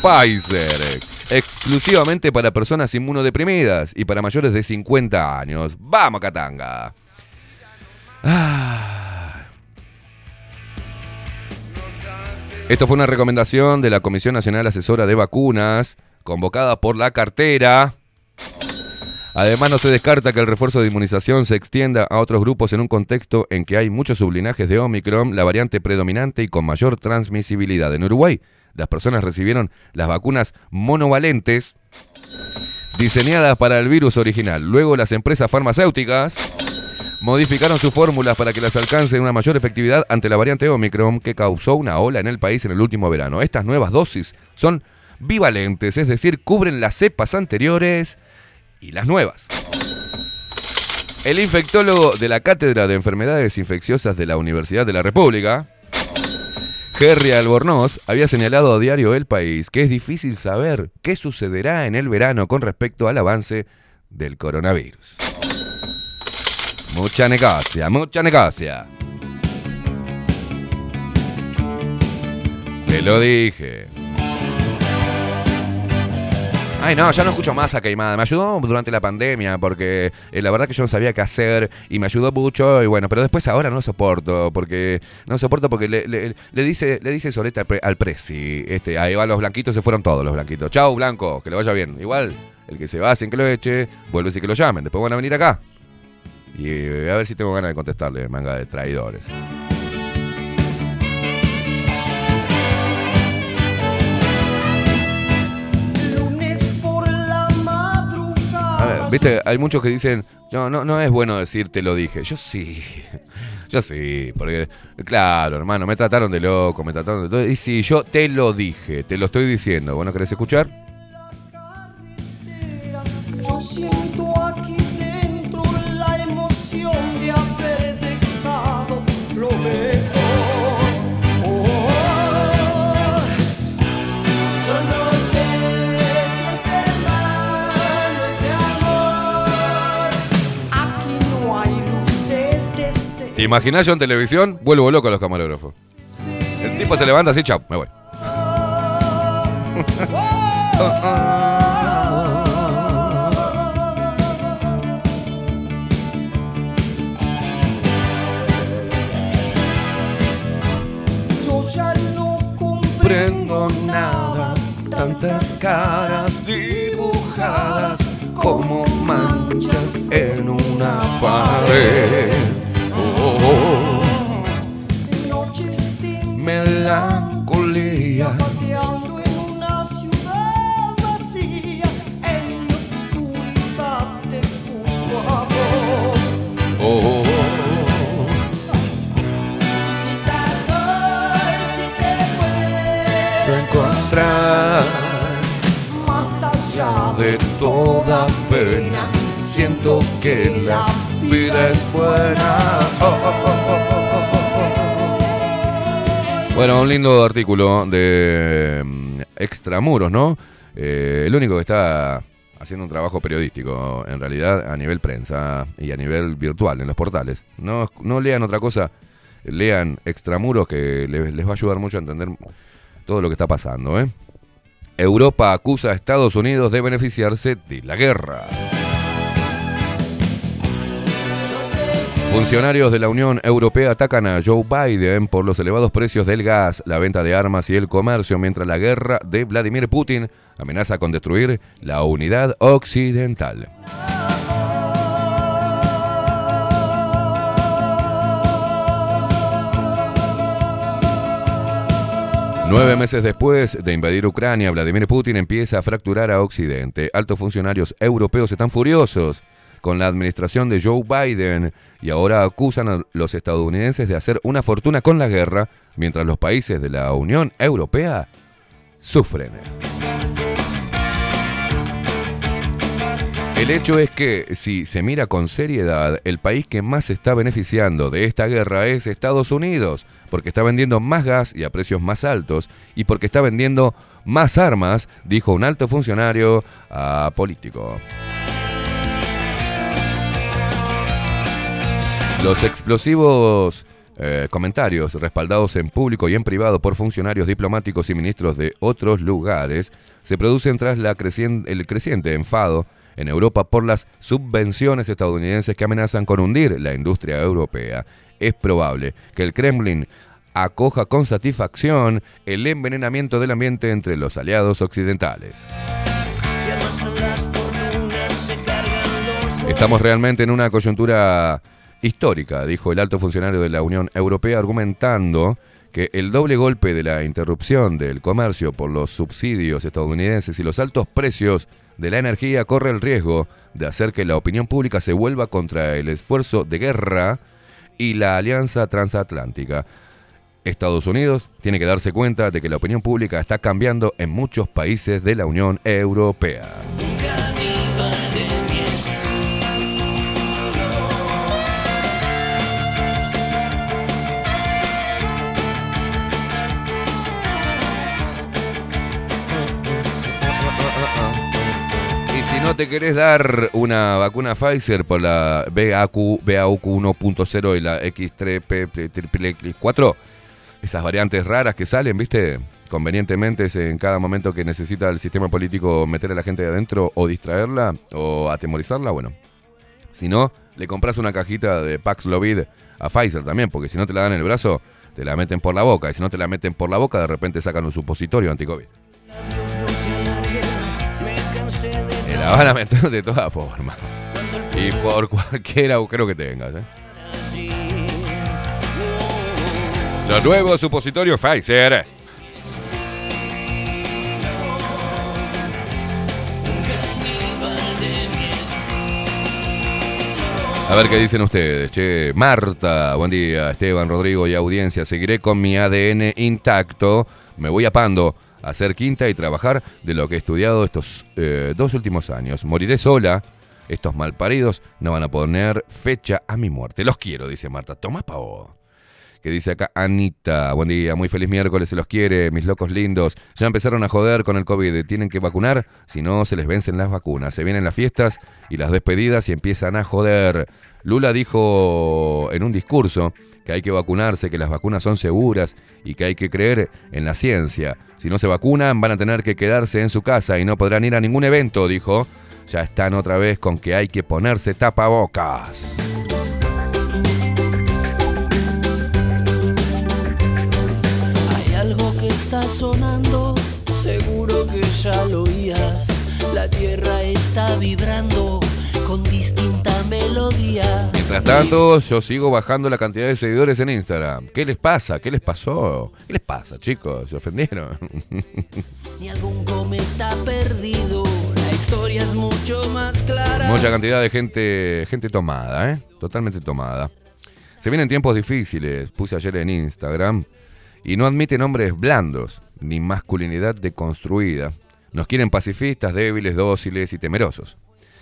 Pfizer. exclusivamente para personas inmunodeprimidas y para mayores de 50 años. ¡Vamos, Catanga! Ah. Esto fue una recomendación de la Comisión Nacional Asesora de Vacunas, convocada por la cartera. Además, no se descarta que el refuerzo de inmunización se extienda a otros grupos en un contexto en que hay muchos sublinajes de Omicron, la variante predominante y con mayor transmisibilidad. En Uruguay, las personas recibieron las vacunas monovalentes diseñadas para el virus original. Luego, las empresas farmacéuticas modificaron sus fórmulas para que las alcancen una mayor efectividad ante la variante Omicron que causó una ola en el país en el último verano. Estas nuevas dosis son bivalentes, es decir, cubren las cepas anteriores y las nuevas. El infectólogo de la Cátedra de Enfermedades Infecciosas de la Universidad de la República, Jerry Albornoz, había señalado a diario El País que es difícil saber qué sucederá en el verano con respecto al avance del coronavirus. Mucha negocia, mucha negocia. Te lo dije. Ay, no, ya no escucho más a Queimada. Me ayudó durante la pandemia porque eh, la verdad que yo no sabía qué hacer y me ayudó mucho. Y bueno, pero después ahora no soporto porque no soporto porque le, le- dice le dice Soleta al, pre- al Prezi. Este, ahí van los blanquitos, se fueron todos los blanquitos. Chau, blanco, que le vaya bien. Igual, el que se va sin que lo eche, vuelve sin que lo llamen. Después van a venir acá. Y eh, a ver si tengo ganas de contestarle, manga de traidores. Lunes por la madrugada. A ver, viste, hay muchos que dicen, no, no, no es bueno decir te lo dije. Yo sí, *laughs* yo sí, porque, claro, hermano, me trataron de loco, me trataron de todo. Y sí, yo te lo dije, te lo estoy diciendo. ¿Vos no querés escuchar? De ser. ¿Te imaginás yo en televisión? Vuelvo loco a los camarógrafos. El tipo se levanta así, chao, me voy. Yo ya no comprendo nada, tantas caras dibujadas como manchas en una pared. Oh, Noches de melancolía. pateando en una ciudad vacía, en la oscuridad te busco a vos. Oh, Quizás encontrar más allá de toda pena. Siento que la vida es buena. Bueno, un lindo artículo de mm, Extramuros, ¿no? Eh, el único que está haciendo un trabajo periodístico, en realidad, a nivel prensa y a nivel virtual, en los portales. No, no lean otra cosa, lean Extramuros que les, les va a ayudar mucho a entender todo lo que está pasando, ¿eh? Europa acusa a Estados Unidos de beneficiarse de la guerra. Funcionarios de la Unión Europea atacan a Joe Biden por los elevados precios del gas, la venta de armas y el comercio, mientras la guerra de Vladimir Putin amenaza con destruir la unidad occidental. Nueve meses después de invadir Ucrania, Vladimir Putin empieza a fracturar a Occidente. Altos funcionarios europeos están furiosos con la administración de Joe Biden y ahora acusan a los estadounidenses de hacer una fortuna con la guerra, mientras los países de la Unión Europea sufren. El hecho es que si se mira con seriedad, el país que más se está beneficiando de esta guerra es Estados Unidos, porque está vendiendo más gas y a precios más altos, y porque está vendiendo más armas, dijo un alto funcionario a político. Los explosivos eh, comentarios respaldados en público y en privado por funcionarios diplomáticos y ministros de otros lugares se producen tras la el creciente enfado en Europa por las subvenciones estadounidenses que amenazan con hundir la industria europea. Es probable que el Kremlin acoja con satisfacción el envenenamiento del ambiente entre los aliados occidentales. Estamos realmente en una coyuntura histórica, dijo el alto funcionario de la Unión Europea, argumentando que el doble golpe de la interrupción del comercio por los subsidios estadounidenses y los altos precios de la energía corre el riesgo de hacer que la opinión pública se vuelva contra el esfuerzo de guerra y la alianza transatlántica. Estados Unidos tiene que darse cuenta de que la opinión pública está cambiando en muchos países de la Unión Europea. No te querés dar una vacuna Pfizer por la BAQ, BAUQ 1.0 y la X3P4, esas variantes raras que salen, ¿viste? Convenientemente es en cada momento que necesita el sistema político meter a la gente de adentro o distraerla o atemorizarla, bueno. Si no, le compras una cajita de Paxlovid a Pfizer también, porque si no te la dan en el brazo, te la meten por la boca. Y si no te la meten por la boca, de repente sacan un supositorio anti-COVID. La van a meter de todas formas. Y por cualquier agujero que tengas. ¿eh? Los nuevos supositorios Pfizer. A ver qué dicen ustedes. Che, Marta, buen día. Esteban, Rodrigo y audiencia. Seguiré con mi ADN intacto. Me voy a Pando hacer quinta y trabajar de lo que he estudiado estos eh, dos últimos años. Moriré sola. Estos malparidos no van a poner fecha a mi muerte. Los quiero, dice Marta. Toma pa' vos. Que dice acá Anita, buen día, muy feliz miércoles, se los quiere, mis locos lindos. Ya empezaron a joder con el COVID, tienen que vacunar, si no se les vencen las vacunas. Se vienen las fiestas y las despedidas y empiezan a joder. Lula dijo en un discurso que hay que vacunarse, que las vacunas son seguras y que hay que creer en la ciencia. Si no se vacunan, van a tener que quedarse en su casa y no podrán ir a ningún evento, dijo. Ya están otra vez con que hay que ponerse tapabocas. Hay algo que está sonando, seguro que ya lo oías. La tierra está vibrando con distinta melodía. Mientras tanto, yo sigo bajando la cantidad de seguidores en Instagram. ¿Qué les pasa? ¿Qué les pasó? ¿Qué les pasa, chicos? ¿Se ofendieron? *laughs* Ni algún cometa perdido. La historia es mucho más clara. Mucha cantidad de gente, gente tomada, ¿eh? Totalmente tomada. Se vienen tiempos difíciles, puse ayer en Instagram, y no admiten hombres blandos, ni masculinidad deconstruida. Nos quieren pacifistas, débiles, dóciles y temerosos.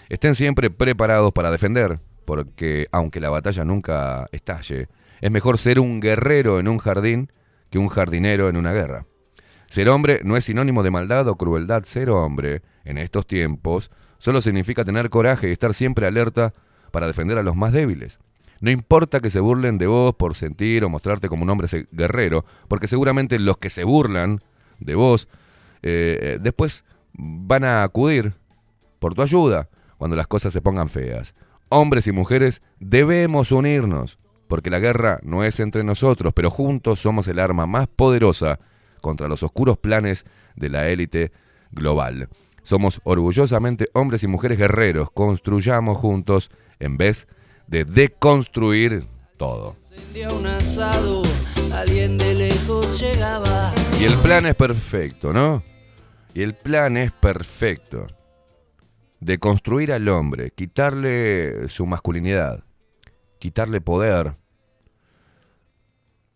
Estén siempre preparados para defender, porque aunque la batalla nunca estalle, es mejor ser un guerrero en un jardín que un jardinero en una guerra. Ser hombre no es sinónimo de maldad o crueldad. Ser hombre, en estos tiempos, solo significa tener coraje y estar siempre alerta para defender a los más débiles. No importa que se burlen de vos por sentir o mostrarte como un hombre guerrero, porque seguramente los que se burlan de vos eh, eh, después van a acudir por tu ayuda cuando las cosas se pongan feas. Hombres y mujeres debemos unirnos, porque la guerra no es entre nosotros, pero juntos somos el arma más poderosa contra los oscuros planes de la élite global. Somos orgullosamente hombres y mujeres guerreros, construyamos juntos en vez de deconstruir todo. Y el plan es perfecto, ¿no? Y el plan es perfecto. De construir al hombre, quitarle su masculinidad, quitarle poder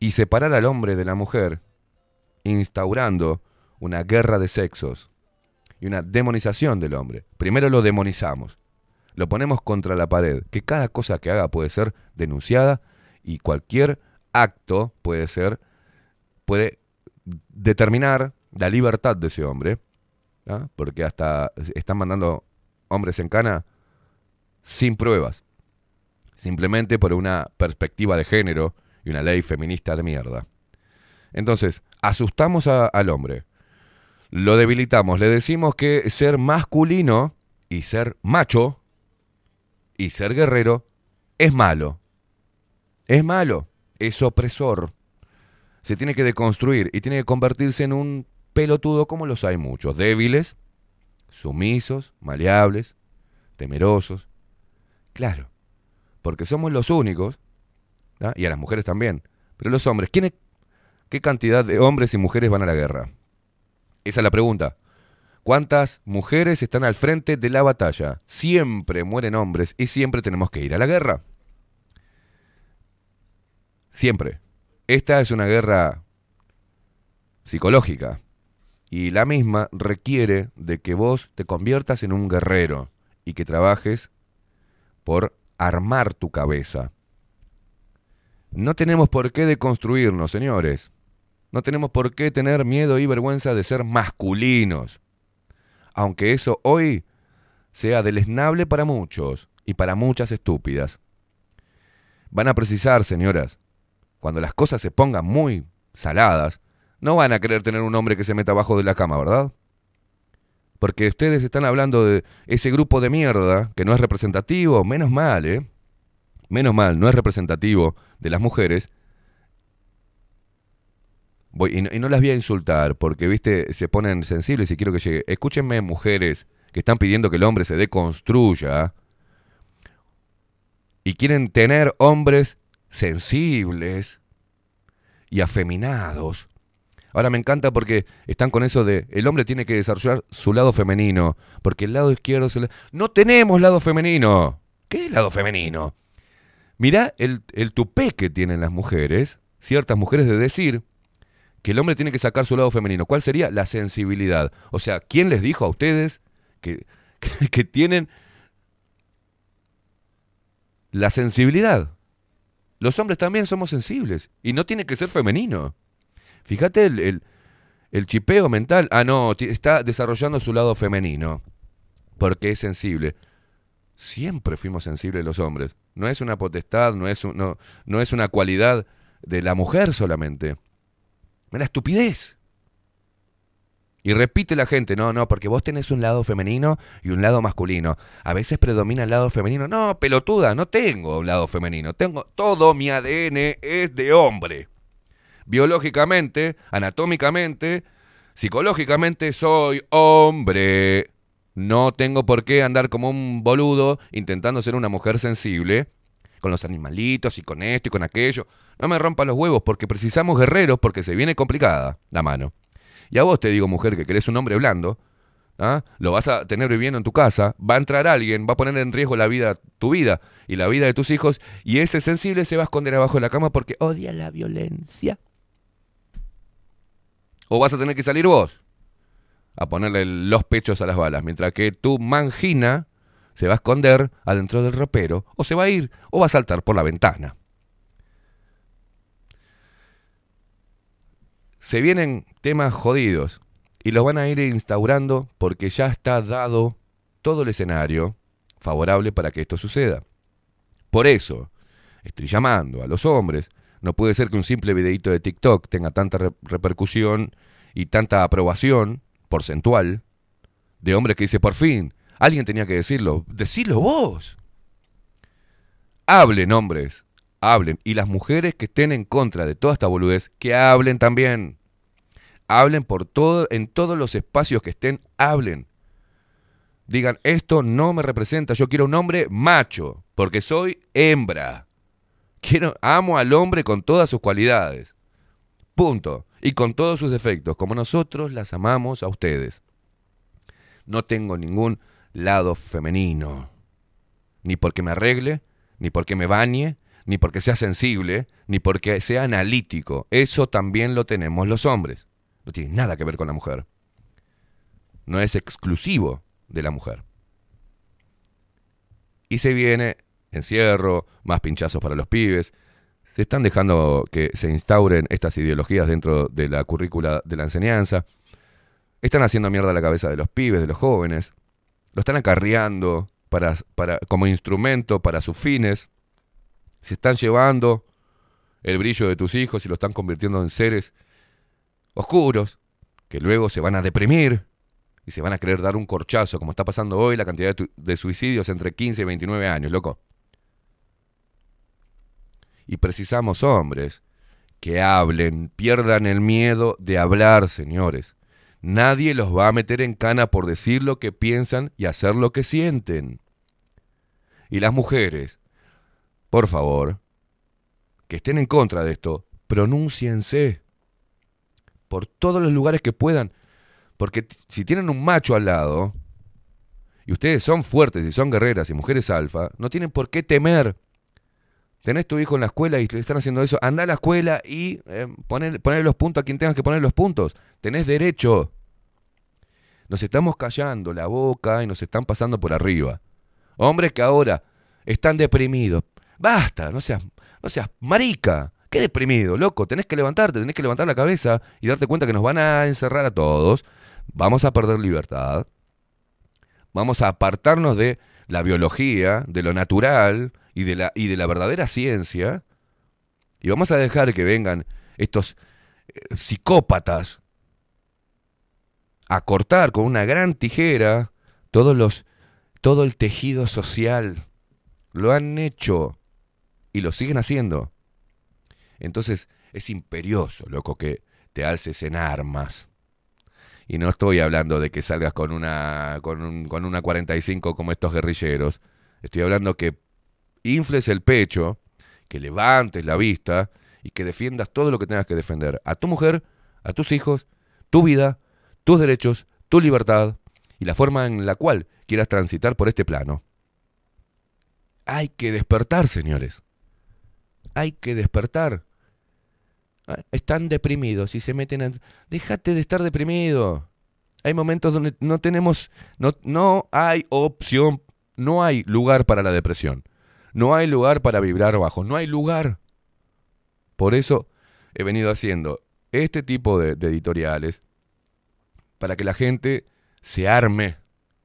y separar al hombre de la mujer, instaurando una guerra de sexos y una demonización del hombre. Primero lo demonizamos, lo ponemos contra la pared, que cada cosa que haga puede ser denunciada y cualquier acto puede ser, puede determinar la libertad de ese hombre, ¿ah? porque hasta están mandando hombres en cana sin pruebas, simplemente por una perspectiva de género y una ley feminista de mierda. Entonces, asustamos al hombre, lo debilitamos, le decimos que ser masculino y ser macho y ser guerrero es malo. Es malo, es opresor. Se tiene que deconstruir y tiene que convertirse en un pelotudo como los hay muchos, débiles, sumisos, maleables, temerosos. Claro, porque somos los únicos, y a las mujeres también, pero los hombres, ¿quiénes, ¿qué cantidad de hombres y mujeres van a la guerra? Esa es la pregunta. ¿Cuántas mujeres están al frente de la batalla? Siempre mueren hombres y siempre tenemos que ir a la guerra. Siempre. Esta es una guerra psicológica. Y la misma requiere de que vos te conviertas en un guerrero y que trabajes por armar tu cabeza. No tenemos por qué deconstruirnos, señores. No tenemos por qué tener miedo y vergüenza de ser masculinos. Aunque eso hoy sea deleznable para muchos y para muchas estúpidas. Van a precisar, señoras, cuando las cosas se pongan muy saladas, no van a querer tener un hombre que se meta abajo de la cama, ¿verdad? Porque ustedes están hablando de ese grupo de mierda que no es representativo, menos mal, ¿eh? Menos mal, no es representativo de las mujeres. Y, no, y no las voy a insultar porque, viste, se ponen sensibles y quiero que llegue. Escúchenme, mujeres que están pidiendo que el hombre se deconstruya y quieren tener hombres sensibles y afeminados. Ahora me encanta porque están con eso de el hombre tiene que desarrollar su lado femenino, porque el lado izquierdo se le... No tenemos lado femenino. ¿Qué es lado femenino? Mirá el, el tupé que tienen las mujeres, ciertas mujeres, de decir que el hombre tiene que sacar su lado femenino. ¿Cuál sería? La sensibilidad. O sea, ¿quién les dijo a ustedes que, que, *laughs* que tienen la sensibilidad? Los hombres también somos sensibles y no tiene que ser femenino. Fíjate el, el, chipeo mental. Ah, no, está desarrollando su lado femenino porque es sensible. Siempre fuimos sensibles los hombres. No es una potestad, no es, un- no, no es una cualidad de la mujer solamente. Una estupidez. Y repite la gente, no, no, porque vos tenés un lado femenino y un lado masculino. A veces predomina el lado femenino. No, pelotuda, no tengo un lado femenino. Tengo todo mi ADN es de hombre. Biológicamente, anatómicamente, psicológicamente soy hombre. No tengo por qué andar como un boludo intentando ser una mujer sensible con los animalitos y con esto y con aquello. No me rompan los huevos porque precisamos guerreros porque se viene complicada la mano. Y a vos te digo, mujer, que querés un hombre blando, ¿ah? lo vas a tener viviendo en tu casa, va a entrar alguien, va a poner en riesgo la vida, tu vida y la vida de tus hijos, y ese sensible se va a esconder abajo de la cama porque odia la violencia. O vas a tener que salir vos a ponerle los pechos a las balas, mientras que tu mangina se va a esconder adentro del ropero, o se va a ir, o va a saltar por la ventana. Se vienen temas jodidos y los van a ir instaurando porque ya está dado todo el escenario favorable para que esto suceda. Por eso, estoy llamando a los hombres. No puede ser que un simple videito de TikTok tenga tanta re- repercusión y tanta aprobación porcentual de hombres que dice, por fin, alguien tenía que decirlo. Decilo vos. Hablen, hombres. Hablen. Y las mujeres que estén en contra de toda esta boludez, que hablen también. Hablen por todo, en todos los espacios que estén, hablen. Digan, esto no me representa, yo quiero un hombre macho, porque soy hembra. Quiero, amo al hombre con todas sus cualidades. Punto. Y con todos sus defectos, como nosotros las amamos a ustedes. No tengo ningún lado femenino. Ni porque me arregle, ni porque me bañe, ni porque sea sensible, ni porque sea analítico. Eso también lo tenemos los hombres. No tiene nada que ver con la mujer. No es exclusivo de la mujer. Y se viene encierro, más pinchazos para los pibes. Se están dejando que se instauren estas ideologías dentro de la currícula de la enseñanza. Están haciendo mierda la cabeza de los pibes, de los jóvenes. Lo están acarreando para, para, como instrumento para sus fines. Se están llevando el brillo de tus hijos y lo están convirtiendo en seres oscuros, que luego se van a deprimir y se van a querer dar un corchazo, como está pasando hoy la cantidad de, de suicidios entre 15 y 29 años, loco. Y precisamos hombres que hablen, pierdan el miedo de hablar, señores. Nadie los va a meter en cana por decir lo que piensan y hacer lo que sienten. Y las mujeres, por favor, que estén en contra de esto, pronúnciense por todos los lugares que puedan. Porque si tienen un macho al lado, y ustedes son fuertes y son guerreras y mujeres alfa, no tienen por qué temer. Tenés tu hijo en la escuela y le están haciendo eso, anda a la escuela y eh, poner, ponerle los puntos a quien tengas que poner los puntos. Tenés derecho. Nos estamos callando la boca y nos están pasando por arriba. Hombres que ahora están deprimidos. Basta, no seas, no seas marica. Qué deprimido, loco. Tenés que levantarte, tenés que levantar la cabeza y darte cuenta que nos van a encerrar a todos. Vamos a perder libertad. Vamos a apartarnos de la biología, de lo natural y de la, y de la verdadera ciencia. Y vamos a dejar que vengan estos eh, psicópatas a cortar con una gran tijera todos los, todo el tejido social. Lo han hecho y lo siguen haciendo. Entonces es imperioso, loco, que te alces en armas. Y no estoy hablando de que salgas con una, con, un- con una 45 como estos guerrilleros. Estoy hablando que infles el pecho, que levantes la vista y que defiendas todo lo que tengas que defender. A tu mujer, a tus hijos, tu vida, tus derechos, tu libertad y la forma en la cual quieras transitar por este plano. Hay que despertar, señores. Hay que despertar. Ah, Están deprimidos y se meten en... Déjate de estar deprimido. Hay momentos donde no tenemos... No, no hay opción, no hay lugar para la depresión. No hay lugar para vibrar bajo. No hay lugar. Por eso he venido haciendo este tipo de, editoriales para que la gente se arme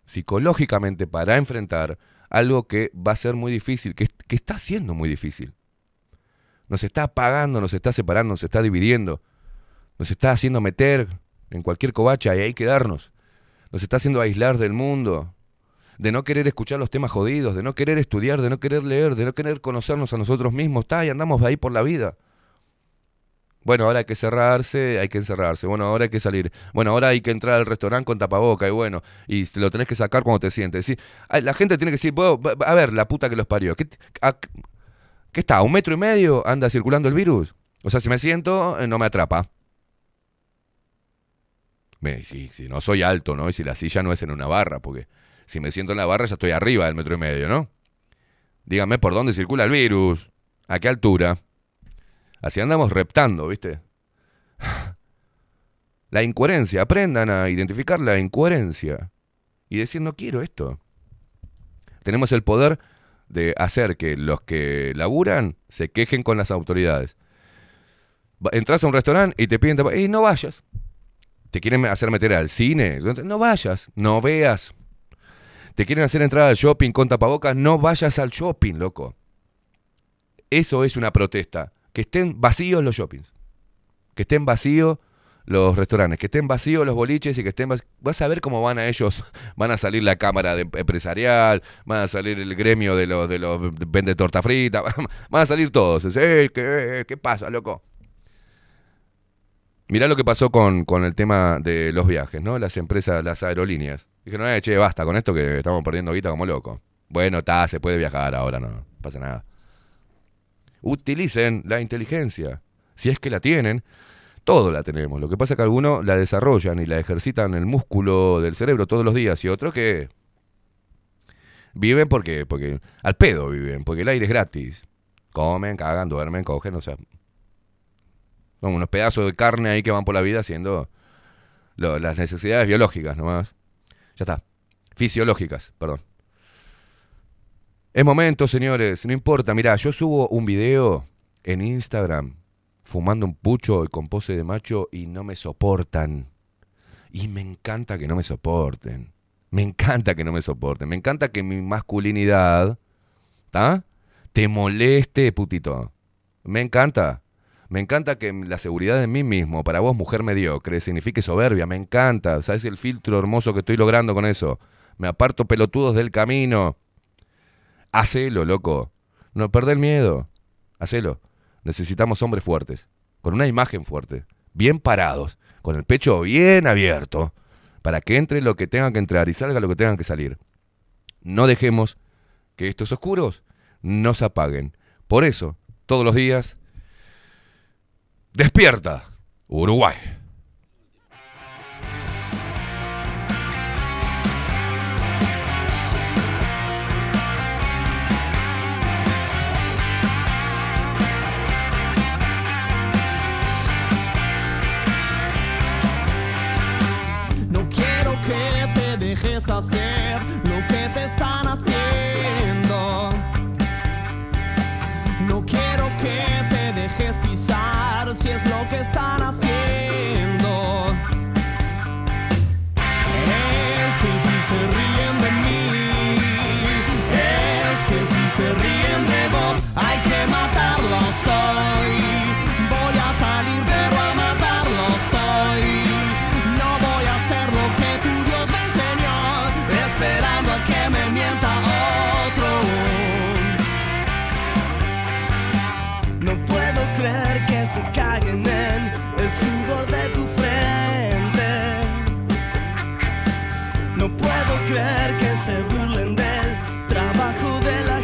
psicológicamente para enfrentar algo que va a ser muy difícil, que, que está siendo muy difícil. Nos está apagando, nos está separando, nos está dividiendo, nos está haciendo meter en cualquier covacha y ahí quedarnos. Nos está haciendo aislar del mundo, de no querer escuchar los temas jodidos, de no querer estudiar, de no querer leer, de no querer conocernos a nosotros mismos. Está, y andamos ahí por la vida. Bueno, ahora hay que cerrarse, hay que encerrarse. Bueno, ahora hay que salir. Bueno, ahora hay que entrar al restaurante con tapaboca y bueno, y lo tenés que sacar cuando te sientes. ¿sí? La gente tiene que decir, "Bueno, va- va- a ver, la puta que los parió. ¿Qué, qué está? ¿A un metro y medio anda circulando el virus? O sea, si me siento, eh, no me atrapa. Si, si no soy alto, ¿no? Y si la silla no es en una barra, porque si me siento en la barra ya estoy arriba del metro y medio, ¿no? Dígame por dónde circula el virus, a qué altura. Así andamos reptando, ¿viste? *laughs* La incoherencia, aprendan a identificar la incoherencia y decir no quiero esto. Tenemos el poder de hacer que los que laburan se quejen con las autoridades. Entras a un restaurante y te piden ¡Ey, no vayas! ¿Te quieren hacer meter al cine? No vayas, no veas. ¿Te quieren hacer entrar al shopping con tapabocas? No vayas al shopping, loco. Eso es una protesta. Que estén vacíos los shoppings. Que estén vacíos los restaurantes. Que estén vacíos los boliches y que estén vac- Vas a ver cómo van a ellos. *laughs* Van a salir la cámara de empresarial. Van a salir el gremio de los, de los vende torta frita. *laughs* Van a salir todos. ¿qué, ¿Qué pasa, loco? Mirá lo que pasó con, con el tema de los viajes, ¿no? Las empresas, las aerolíneas. Dijeron, eh, che, basta con esto que estamos perdiendo guita como loco. Bueno, está, se puede viajar ahora, no pasa nada. Utilicen la inteligencia. Si es que la tienen, todo la tenemos. Lo que pasa es que algunos la desarrollan y la ejercitan el músculo del cerebro todos los días y otros que viven porque, porque al pedo viven, porque el aire es gratis. Comen, cagan, duermen, cogen, o sea, son unos pedazos de carne ahí que van por la vida haciendo las necesidades biológicas nomás. Ya está. Fisiológicas, perdón. Es momento, señores, no importa. Mirá, yo subo un video en Instagram fumando un pucho y con pose de macho y no me soportan. Y me encanta que no me soporten. Me encanta que no me soporten. Me encanta que mi masculinidad, ¿está? Te moleste, putito. Me encanta. Me encanta que la seguridad en mí mismo, para vos, mujer mediocre, signifique soberbia. Me encanta. ¿Sabes el filtro hermoso que estoy logrando con eso? Me aparto pelotudos del camino. Hacelo, loco. No perdé el miedo. Hacelo. Necesitamos hombres fuertes. Con una imagen fuerte. Bien parados. Con el pecho bien abierto. Para que entre lo que tenga que entrar y salga lo que tenga que salir. No dejemos que estos oscuros nos apaguen. Por eso, todos los días, despierta, Uruguay.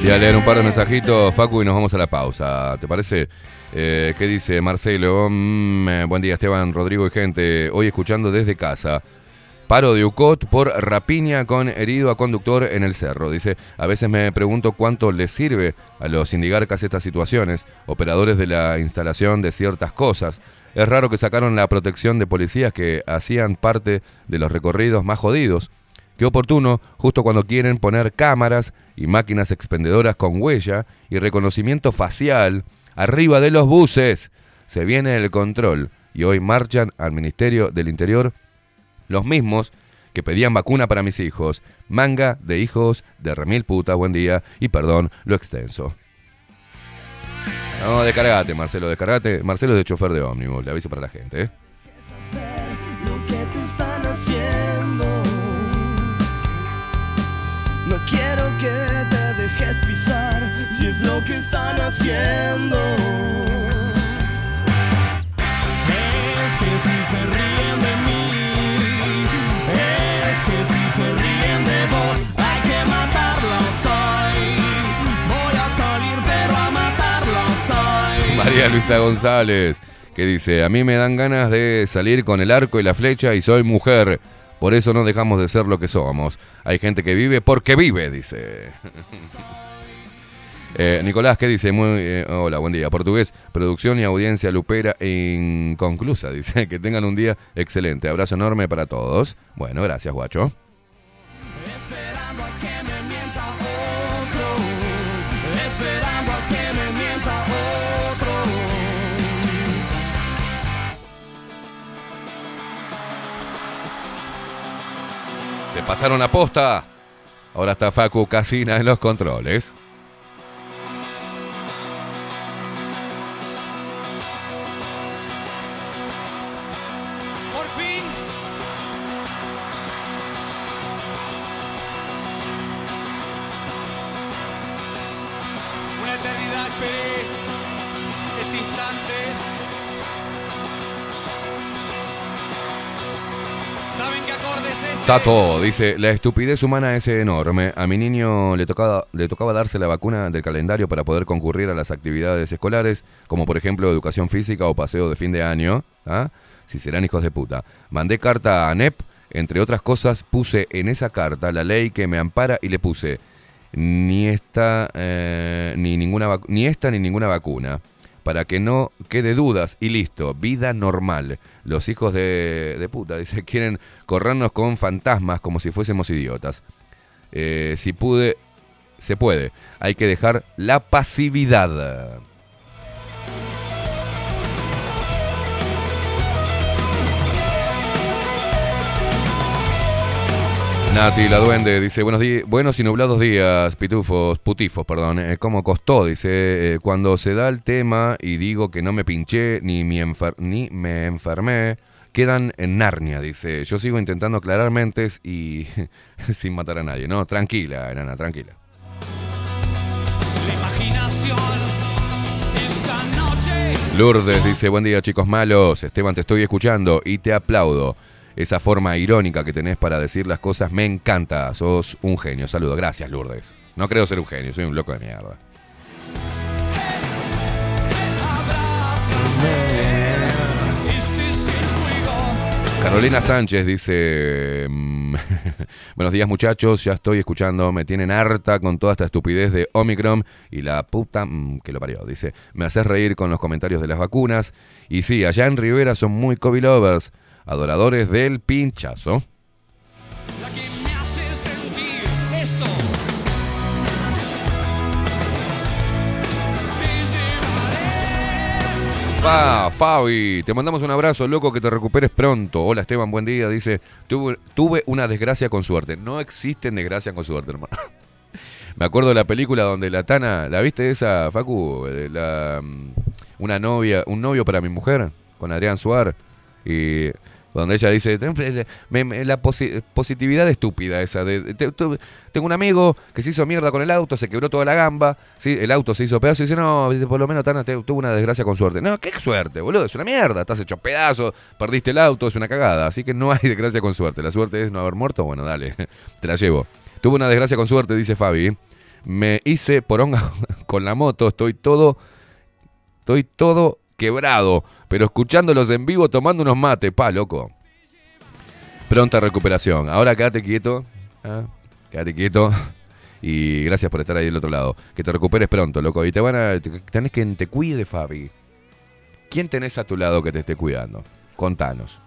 Voy a leer un par de mensajitos, Facu, y nos vamos a la pausa. ¿Te parece? Eh, ¿Qué dice Marcelo? Mm, eh, buen día, Esteban, Rodrigo y gente. Hoy escuchando desde casa. Paro de UCOT por rapiña con herido a conductor en el cerro. Dice, a veces me pregunto cuánto les sirve a los sindigarcas estas situaciones, operadores de la instalación de ciertas cosas. Es raro que sacaron la protección de policías que hacían parte de los recorridos más jodidos. Qué oportuno, justo cuando quieren poner cámaras y máquinas expendedoras con huella y reconocimiento facial arriba de los buses. Se viene el control y hoy marchan al Ministerio del Interior los mismos que pedían vacuna para mis hijos. Manga de hijos de remil puta, buen día y perdón lo extenso. No, descargate, Marcelo, descargate. Marcelo es de chofer de ómnibus, le aviso para la gente, ¿eh? Lo que están haciendo. Es que si se ríen de mí, es que si se ríen de vos, hay que matarlos hoy. Voy a salir pero a matarlos hoy. María Luisa González, que dice, a mí me dan ganas de salir con el arco y la flecha y soy mujer. Por eso no dejamos de ser lo que somos. Hay gente que vive porque vive, dice. *laughs* Eh, Nicolás, ¿qué dice? Muy, eh, hola, buen día. Portugués, producción y audiencia lupera inconclusa. *laughs* Dice que tengan un día excelente. Abrazo enorme para todos. Bueno, gracias, guacho. Se pasaron la posta. Ahora está Facu Casina en los controles. Tato dice, la estupidez humana es enorme. A mi niño le tocaba, le tocaba darse la vacuna del calendario para poder concurrir a las actividades escolares, como por ejemplo educación física o paseo de fin de año. ¿ah? Si serán hijos de puta. Mandé carta a ANEP, entre otras cosas, puse en esa carta la ley que me ampara y le puse ni esta, eh, ni, ninguna ni esta ni ninguna vacuna. Para que no quede dudas y listo, vida normal. Los hijos de, de puta, dice, *laughs* quieren corrernos con fantasmas como si fuésemos idiotas. Eh, si pude, se puede. Hay que dejar la pasividad. Nati, la duende, dice, buenos, días, buenos y nublados días, pitufos, putifos, perdón. Eh, ¿Cómo costó? Dice, eh, cuando se da el tema y digo que no me pinché ni, mi enfer- ni me enfermé, quedan en Narnia, dice. Yo sigo intentando aclarar mentes y *laughs* sin matar a nadie. No, tranquila, enana, tranquila. La imaginación esta noche. Lourdes dice, buen día chicos malos, Esteban te estoy escuchando y te aplaudo. Esa forma irónica que tenés para decir las cosas me encanta, sos un genio. Saludo, gracias Lourdes. No creo ser un genio, soy un loco de mierda. Carolina Sánchez dice, mm, *laughs* buenos días muchachos, ya estoy escuchando, me tienen harta con toda esta estupidez de Omicron y la puta mm, que lo parió. Dice, me haces reír con los comentarios de las vacunas. Y sí, allá en Rivera son muy COVID lovers, adoradores del pinchazo. La que me hace sentir esto. Te llevaré. Pa, Fabi, te mandamos un abrazo, loco, que te recuperes pronto. Hola Esteban, buen día. Dice, tuve, tuve una desgracia con suerte. No existen desgracias con suerte, hermano. *laughs* Me acuerdo de la película donde la Tana, ¿la viste esa, Facu? La, mm, una novia, un novio para mi mujer, con Adrián Suar. Donde ella dice, la posi- positividad estúpida esa. De, tengo un amigo que se hizo mierda con el auto, se quebró toda la gamba, ¿sí? el auto se hizo pedazo y dice, no, por lo menos Tana tuvo una desgracia con suerte. No, qué suerte, boludo, es una mierda, estás hecho pedazo, perdiste el auto, es una cagada. Así que no hay *laughs* desgracia con suerte. La suerte es no haber muerto, bueno, dale, *laughs* te la llevo. Tuve una desgracia con suerte, dice Fabi. Me hice poronga *laughs* con la moto, estoy todo, estoy todo quebrado, pero escuchándolos en vivo tomando unos mates, pa, loco. Pronta recuperación. Ahora quédate quieto, ¿ah? quédate quieto. *laughs* Y gracias por estar ahí del otro lado. Que te recuperes pronto, loco. Y te van a. te- tenés que te cuide, Fabi. ¿Quién tenés a tu lado que te esté cuidando? Contanos.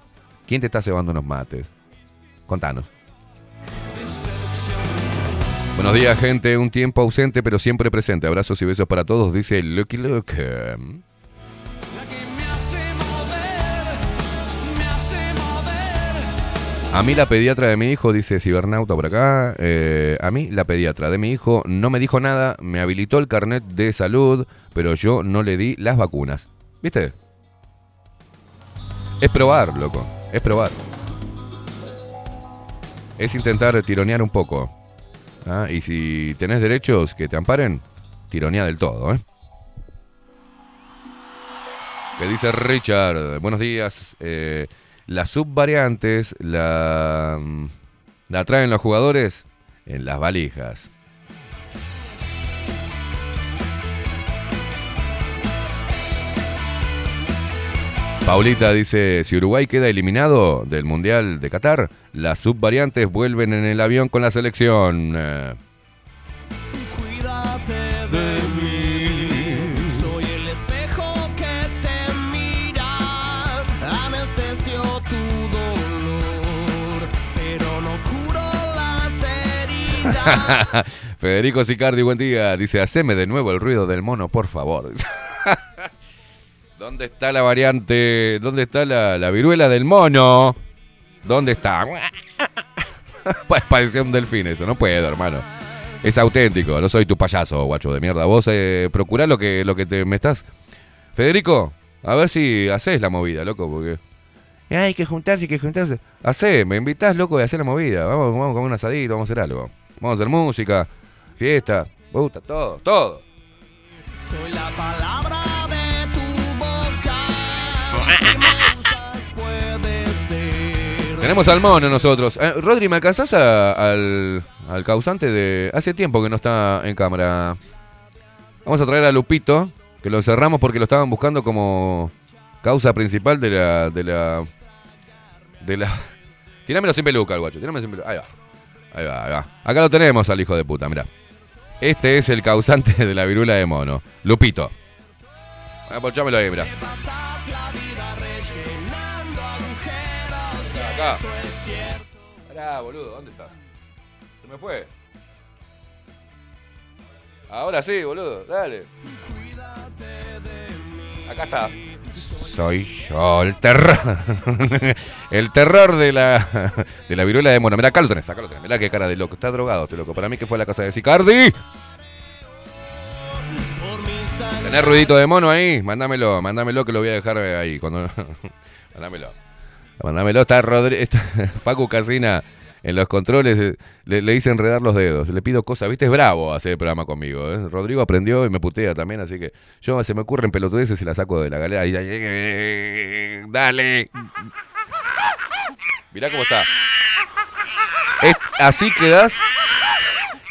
¿Quién te está cebando unos mates? Contanos. Buenos días, gente. Un tiempo ausente, pero siempre presente. Abrazos y besos para todos, dice Lucky Luke. A mí la pediatra de mi hijo, dice Cibernauta por acá, eh, a mí la pediatra de mi hijo no me dijo nada, me habilitó el carnet de salud, pero yo no le di las vacunas. ¿Viste? Es probar, loco, es probar. Es intentar tironear un poco. ¿ah? Y si tenés derechos que te amparen, tironea del todo, ¿eh? que dice Richard, buenos días. eh, las subvariantes la, la traen los jugadores en las valijas. Paulita dice, si Uruguay queda eliminado del Mundial de Qatar, las subvariantes vuelven en el avión con la selección. *laughs* Federico Sicardi, buen día. Dice, haceme de nuevo el ruido del mono, por favor. *laughs* ¿Dónde está la variante? ¿Dónde está la, la viruela del mono? ¿Dónde está? *laughs* Pa- Parecía un delfín eso, no puedo, hermano. Es auténtico, no soy tu payaso, guacho de mierda. Vos eh, procurá lo que, lo que te, me estás... Federico, a ver si haces la movida, loco, porque... Hay que juntarse, hay que juntarse. Hacé, me invitás, loco, y hacer la movida. Vamos, vamos a un asadito, vamos a hacer algo. Vamos a hacer música, fiesta, me gusta, todo, todo. Soy la palabra de tu boca. *laughs* Tenemos al mono nosotros. Eh, Rodri, ¿me alcanzás a- al, al causante de... Hace tiempo que no está en cámara. Vamos a traer a Lupito, que lo encerramos porque lo estaban buscando como causa principal de la... De la... De la... *laughs* Tirámelo sin peluca, el guacho. Tirámelo sin peluca. Ahí va. Ahí va, ahí va. Acá lo tenemos al hijo de puta, mirá. Este es el causante de la viruela de mono. Lupito. Apochámelo ahí, mirá. Acá. Pará, boludo, ¿dónde está? Se me fue. Ahora sí, boludo, dale. Acá está. Soy yo, el terror. *laughs* el terror de la, de la viruela de mono. Mirá, acá acá lo tenés. Mirá qué cara de loco. Está drogado este loco. Para mí que fue a la casa de Sicardi. ¿Tenés ruidito de mono ahí? Mándamelo, mándamelo que lo voy a dejar ahí. Cuando... *laughs* mándamelo. Mándamelo. Está, Rodri... está *laughs* Facu Casina en los controles. eh, Le, le hice enredar los dedos. Le pido cosas. Viste, es bravo hacer el programa conmigo. ¿eh? Rodrigo aprendió y me putea también. Así que yo se me ocurren pelotudeces y la saco de la galera. Y, dale. Mirá cómo está. Es- así quedás.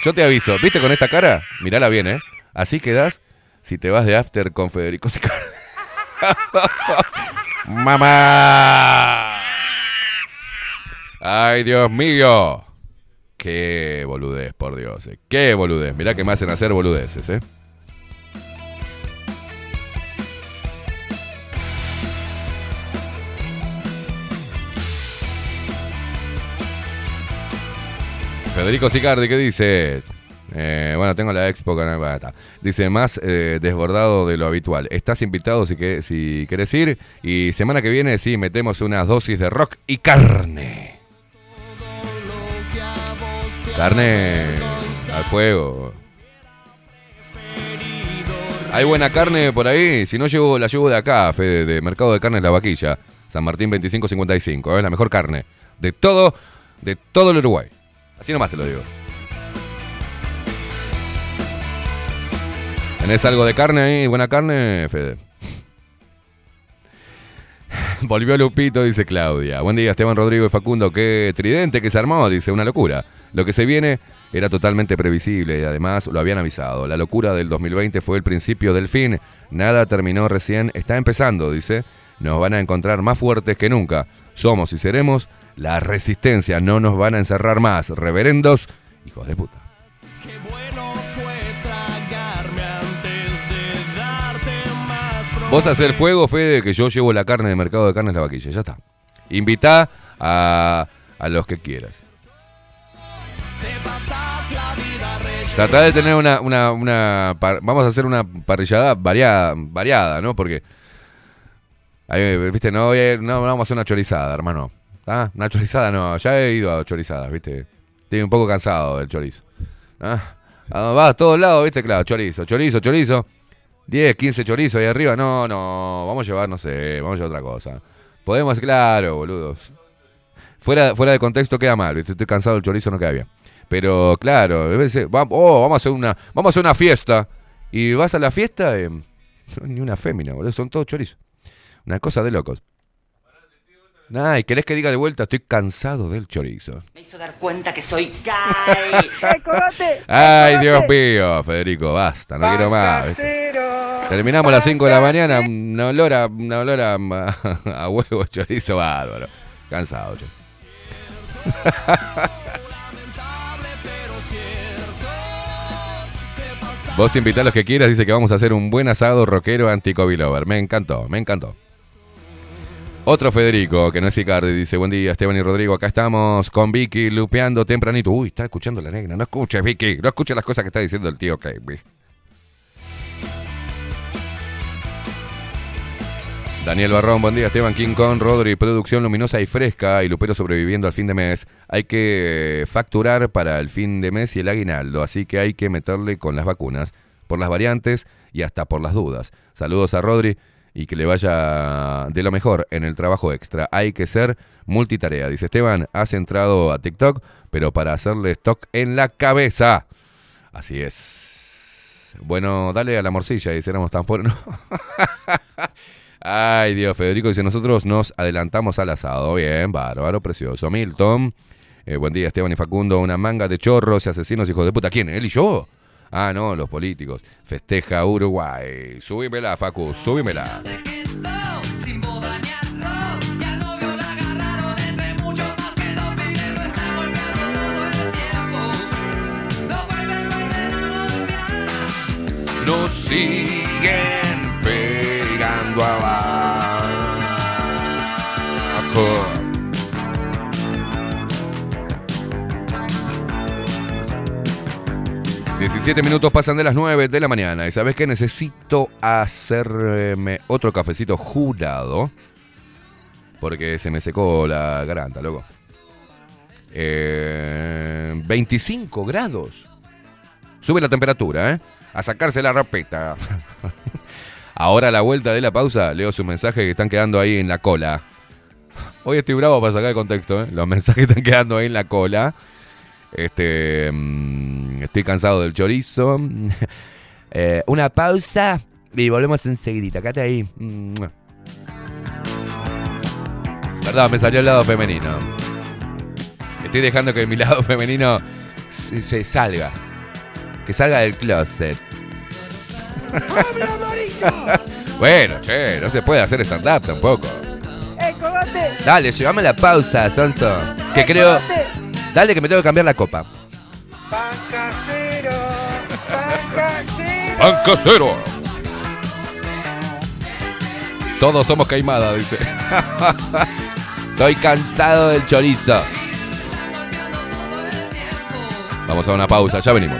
Yo te aviso. ¿Viste con esta cara? Mirala bien, ¿eh? Así quedás si te vas de after con Federico Sicardi. *laughs* ¡Mamá! ¡Ay, Dios mío! ¡Qué boludez, por Dios! eh. ¡Qué boludez! Mirá que me hacen hacer boludeces, ¿eh? Federico Sicardi, ¿qué dice? Eh, bueno, tengo la expo bueno. Dice, más eh, desbordado de lo habitual. Estás invitado si, que, si querés ir. Y semana que viene, sí, metemos unas dosis de rock y carne. Carne al fuego. ¿Hay buena carne por ahí? Si no, llevo, la llevo de acá, Fede, de Mercado de Carnes La Vaquilla. San Martín 2555. Es la mejor carne de todo, de todo el Uruguay. Así nomás te lo digo. ¿Tenés algo de carne ahí? ¿Buena carne, Fede? *laughs* Volvió Lupito, dice Claudia. Buen día, Esteban Rodrigo y Facundo. Qué tridente que se armó, dice. Una locura. Lo que se viene era totalmente previsible y además lo habían avisado. La locura del 2020 fue el principio del fin. Nada terminó recién. Está empezando, dice. Nos van a encontrar más fuertes que nunca. Somos y seremos la resistencia. No nos van a encerrar más. Reverendos, hijos de puta. Vos hacer fuego, Fede, que yo llevo la carne de mercado de carnes la vaquilla. Ya está. Invitá a, a los que quieras. Tratá de tener una, una, vamos a hacer una parrillada variada, variada, ¿no? Porque, ahí, viste, no, no vamos a hacer una chorizada, hermano. ¿Ah? Una chorizada no, ya he ido a chorizadas, viste. Estoy un poco cansado del chorizo. ¿Ah? Ah, Vas a todos lados, viste, claro, chorizo, chorizo, chorizo. 10, 15 chorizos ahí arriba. No, no, vamos a llevar, no sé, vamos a llevar otra cosa. Podemos, claro, boludos. Fuera, fuera de contexto queda mal, ¿viste? estoy cansado del chorizo, no queda bien. Pero claro, a veces, oh, vamos a hacer una, vamos a hacer una fiesta. Y vas a la fiesta, eh, ni una fémina, boludo, son todos chorizos. Una cosa de locos. Nah, y querés que diga de vuelta, estoy cansado del chorizo. Me hizo dar cuenta que soy *laughs* gay. Ay, Dios mío, Federico, basta, no quiero más. ¿viste? Terminamos a las 5 de la mañana, una olor a, una olor a, a huevo *laughs* chorizo bárbaro. Cansado, che. *laughs* Vos invitá a los que quieras, dice que vamos a hacer un buen asado rockero lover. Me encantó, me encantó. Otro Federico, que no es Icardi, dice, buen día Esteban y Rodrigo, acá estamos con Vicky lupeando tempranito. Uy, está escuchando la negra, no escuches Vicky, no escuches las cosas que está diciendo el tío Kevin. Daniel Barrón, buen día. Esteban King Kong, Rodri, producción luminosa y fresca y Lupero sobreviviendo al fin de mes. Hay que facturar para el fin de mes y el aguinaldo, así que hay que meterle con las vacunas, por las variantes y hasta por las dudas. Saludos a Rodri y que le vaya de lo mejor en el trabajo extra. Hay que ser multitarea. Dice Esteban, has entrado a TikTok, pero para hacerle stock en la cabeza. Así es. Bueno, dale a la morcilla y éramos tan pobres. Ay, Dios, Federico dice, nosotros nos adelantamos al asado. Bien, bárbaro, precioso. Milton, eh, buen día, Esteban y Facundo. Una manga de chorros y asesinos, hijos de puta. ¿Quién? ¿Él y yo? Ah, no, los políticos. Festeja Uruguay. Subímela, Facu, subímela. Sin boda ni arroz, y al novio la agarraron entre muchos más que dos miles, lo está golpeando todo el tiempo. Lo vuelven, vuelven a golpear. Nos siguen pegando abajo. 17 minutos pasan de las 9 de la mañana. ¿Y sabes qué? Necesito hacerme otro cafecito jurado. Porque se me secó la garganta, loco. Eh, 25 grados. Sube la temperatura, ¿eh? A sacarse la rapeta. *laughs* Ahora a la vuelta de la pausa, leo su mensaje que están quedando ahí en la cola. Hoy estoy bravo para sacar el contexto, ¿eh? Los *laughs* mensajes están quedando ahí en la cola. Este, mm, estoy cansado del chorizo. *laughs* Eh, una pausa y volvemos enseguida. Acá ahí. Perdón, me salió el lado femenino. Estoy dejando que mi lado *laughs* femenino se salga. Que salga del closet. *laughs* bueno, che, no se puede hacer stand-up tampoco. ¡Eh, cogote! Dale, llévame la pausa, Sonso. Que creo. Dale, que me tengo que cambiar la copa. ¡Pan casero! ¡Pan casero! ¡Banco cero! Todos somos caimada, dice. *laughs* Estoy cansado del chorizo. Vamos a una pausa, ya venimos.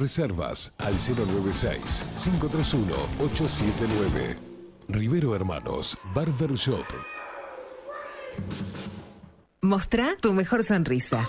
Reservas al 096-531-879. Rivero Hermanos, Barber Shop. Mostrá tu mejor sonrisa.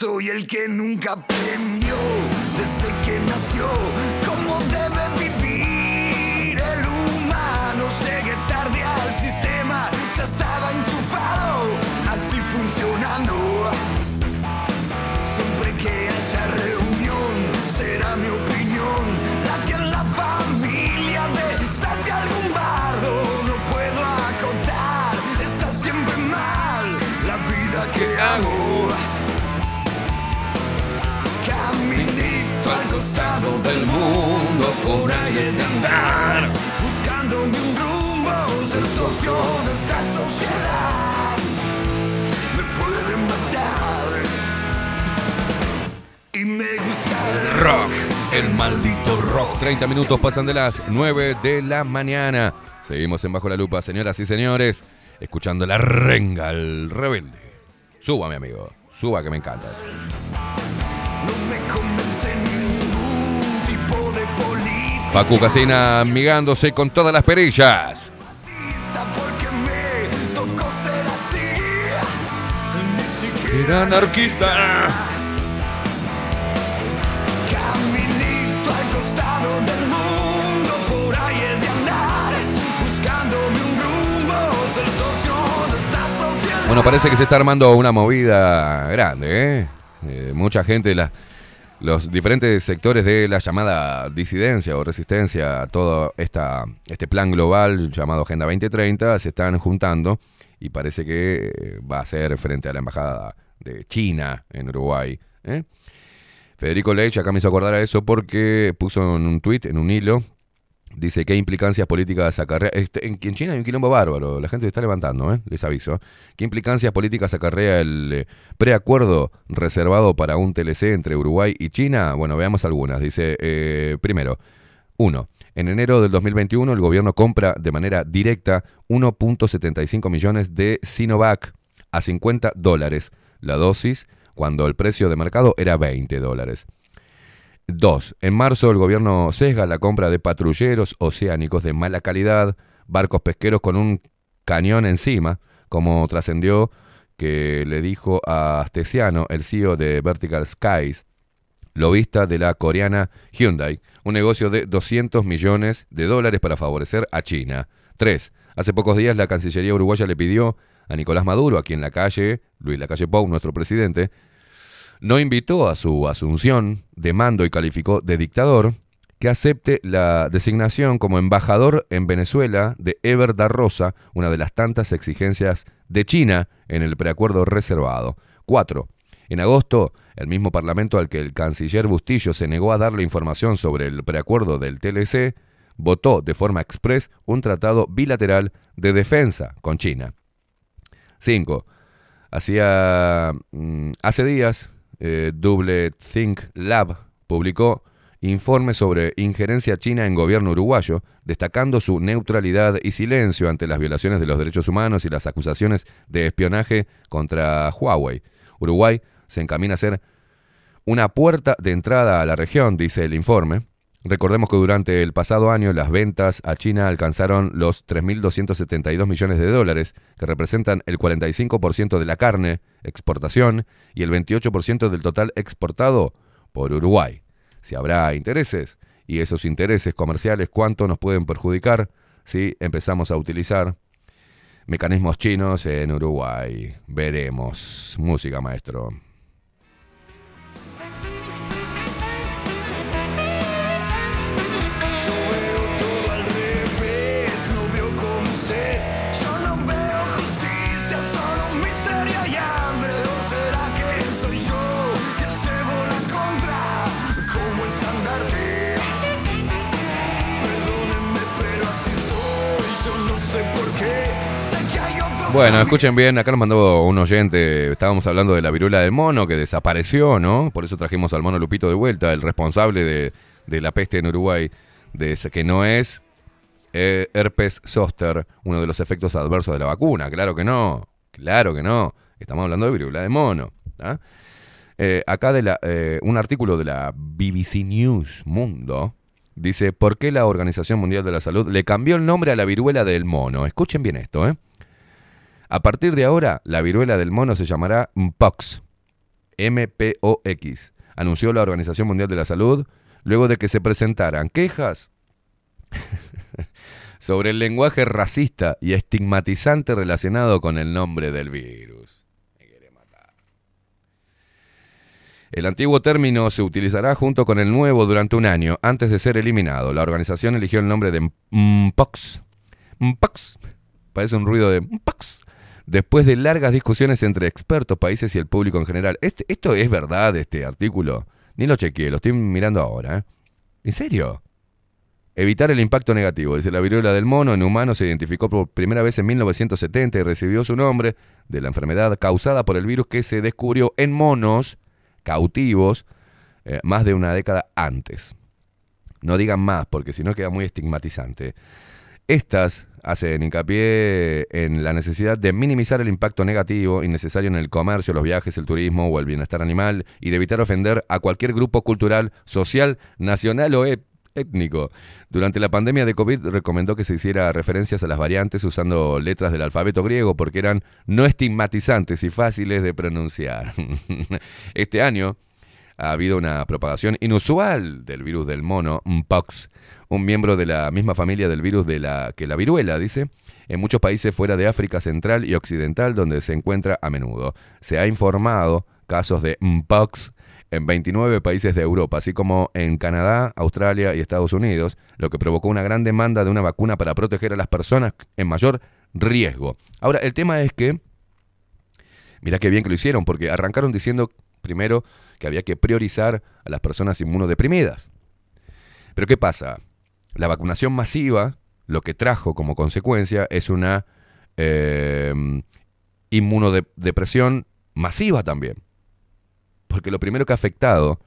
Soy el que nunca aprendió desde que nació cómo debe costado del mundo, por ahí he de andar, buscándome un rumbo, ser socio de esta sociedad. Me pueden matar. Y me gusta el rock, el maldito rock. 30 minutos pasan de las 9 de la mañana. Seguimos en Bajo la Lupa, señoras y señores, escuchando la renga, el rebelde. Suba, mi amigo, suba que me encanta. No me convence Facu Casina amigándose con todas las perillas. Era anarquista. Caminito al costado del mundo, por ahí he de andar, buscándome un rumbo, ser socio de esta sociedad. Bueno, parece que se está armando una movida grande, ¿eh? Eh, mucha gente, la- los diferentes sectores de la llamada disidencia o resistencia a todo esta, este plan global llamado Agenda 2030 se están juntando y parece que eh, va a ser frente a la Embajada de China en Uruguay. ¿eh? Federico Leich acá me hizo acordar a eso porque puso en un tuit, en un hilo, Dice qué implicancias políticas acarrea. Este, en, China hay un quilombo bárbaro, la gente se está levantando, ¿eh? les aviso. ¿Qué implicancias políticas acarrea el eh, preacuerdo reservado para un TLC entre Uruguay y China? Bueno, veamos algunas. Dice, eh, primero, uno, en enero del 2021 el gobierno compra de manera directa 1.75 millones de Sinovac a 50 dólares la dosis, cuando el precio de mercado era 20 dólares. 2. En marzo el gobierno sesga la compra de patrulleros oceánicos de mala calidad, barcos pesqueros con un cañón encima, como trascendió que le dijo a Astesiano, el CEO de Vertical Skies, lobista de la coreana Hyundai, un negocio de 200 millones de dólares para favorecer a China. 3. Hace pocos días la Cancillería uruguaya le pidió a Nicolás Maduro, aquí en la calle, Luis Lacalle Pou, nuestro presidente, no invitó a su asunción de mando y calificó de dictador que acepte la designación como embajador en Venezuela de Ever da Rosa, una de las tantas exigencias de China en el preacuerdo reservado. 4. En agosto, el mismo parlamento al que el canciller Bustillo se negó a darle información sobre el preacuerdo del TLC, votó de forma express un tratado bilateral de defensa con China. 5. Hacía mm, hace días, eh, Double Think Lab publicó informe sobre injerencia china en gobierno uruguayo, destacando su neutralidad y silencio ante las violaciones de los derechos humanos y las acusaciones de espionaje contra Huawei. Uruguay se encamina a ser una puerta de entrada a la región, dice el informe. Recordemos que durante el pasado año las ventas a China alcanzaron los 3.272 millones de dólares, que representan el 45% de la carne, exportación, y el 28% del total exportado por Uruguay. Si habrá intereses, y esos intereses comerciales, ¿cuánto nos pueden perjudicar si empezamos a utilizar mecanismos chinos en Uruguay? Veremos. Música, maestro. Bueno, escuchen bien, acá nos mandó un oyente, estábamos hablando de la viruela del mono que desapareció, ¿no? Por eso trajimos al mono Lupito de vuelta, el responsable de, la peste en Uruguay, de que no es eh, herpes zoster, uno de los efectos adversos de la vacuna, claro que no, claro que no, estamos hablando de viruela de mono. ¿ah? Eh, acá de la, eh, un artículo de la BBC News Mundo dice, ¿por qué la Organización Mundial de la Salud le cambió el nombre a la viruela del mono? Escuchen bien esto, ¿eh? A partir de ahora, la viruela del mono se llamará Mpox. M-P-O-X. Anunció la Organización Mundial de la Salud luego de que se presentaran quejas *laughs* sobre el lenguaje racista y estigmatizante relacionado con el nombre del virus. El antiguo término se utilizará junto con el nuevo durante un año antes de ser eliminado. La organización eligió el nombre de Mpox. Mpox. Parece un ruido de Mpox. Después de largas discusiones entre expertos, países y el público en general. Este- esto es verdad, este artículo. Ni lo chequeé, lo estoy mirando ahora. ¿eh? ¿En serio? Evitar el impacto negativo. Dice la viruela del mono en humanos se identificó por primera vez en 1970 y recibió su nombre de la enfermedad causada por el virus que se descubrió en monos cautivos eh, más de una década antes. No digan más porque si no queda muy estigmatizante. Estas hacen hincapié en la necesidad de minimizar el impacto negativo innecesario en el comercio, los viajes, el turismo o el bienestar animal y de evitar ofender a cualquier grupo cultural, social, nacional o étnico. Durante la pandemia de COVID recomendó que se hiciera referencias a las variantes usando letras del alfabeto griego porque eran no estigmatizantes y fáciles de pronunciar. *laughs* este año ha habido una propagación inusual del virus del mono, Mpox, un miembro de la misma familia del virus de la que la viruela, dice, en muchos países fuera de África Central y Occidental donde se encuentra a menudo. Se ha informado casos de Mpox en 29 países de Europa, así como en Canadá, Australia y Estados Unidos, lo que provocó una gran demanda de una vacuna para proteger a las personas en mayor riesgo. Ahora, el tema es que Mira qué bien que lo hicieron, porque arrancaron diciendo primero que había que priorizar a las personas inmunodeprimidas. Pero ¿qué pasa? La vacunación masiva lo que trajo como consecuencia es una eh, inmunodepresión masiva también. Porque lo primero que ha afectado,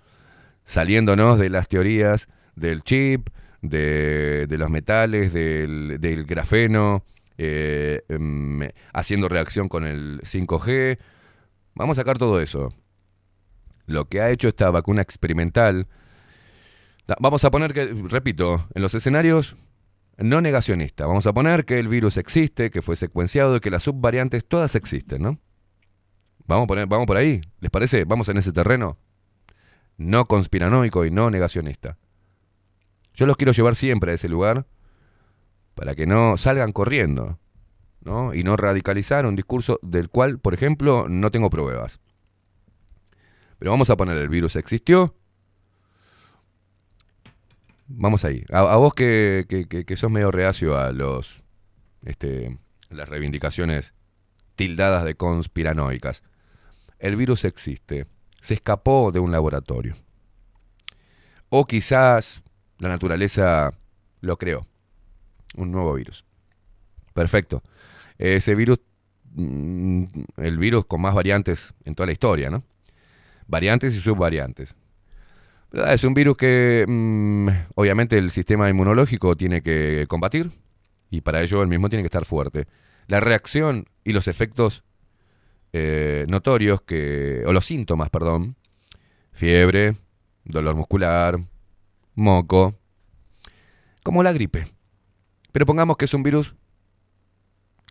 saliéndonos de las teorías del chip, de, de los metales, del, del grafeno, eh, em, haciendo reacción con el 5G. Vamos a sacar todo eso. Lo que ha hecho esta vacuna experimental. Vamos a poner que, repito, en los escenarios no negacionistas, vamos a poner que el virus existe, que fue secuenciado y que las subvariantes todas existen, ¿no? Vamos, a poner, vamos por ahí, ¿les parece? Vamos en ese terreno. No conspiranoico y no negacionista. Yo los quiero llevar siempre a ese lugar para que no salgan corriendo, ¿no? Y no radicalizar un discurso del cual, por ejemplo, no tengo pruebas. Pero vamos a poner el virus existió. Vamos ahí. A, vos que sos medio reacio a los este, las reivindicaciones tildadas de conspiranoicas. El virus existe. Se escapó de un laboratorio. O quizás la naturaleza lo creó. Un nuevo virus. Perfecto. Ese virus, mm, el virus con más variantes en toda la historia, ¿no? Variantes y subvariantes. Es un virus que mm, obviamente el sistema inmunológico tiene que combatir y para ello el mismo tiene que estar fuerte. La reacción y los efectos eh, notorios que, o los síntomas, perdón, fiebre, dolor muscular, moco, como la gripe. Pero pongamos que es un virus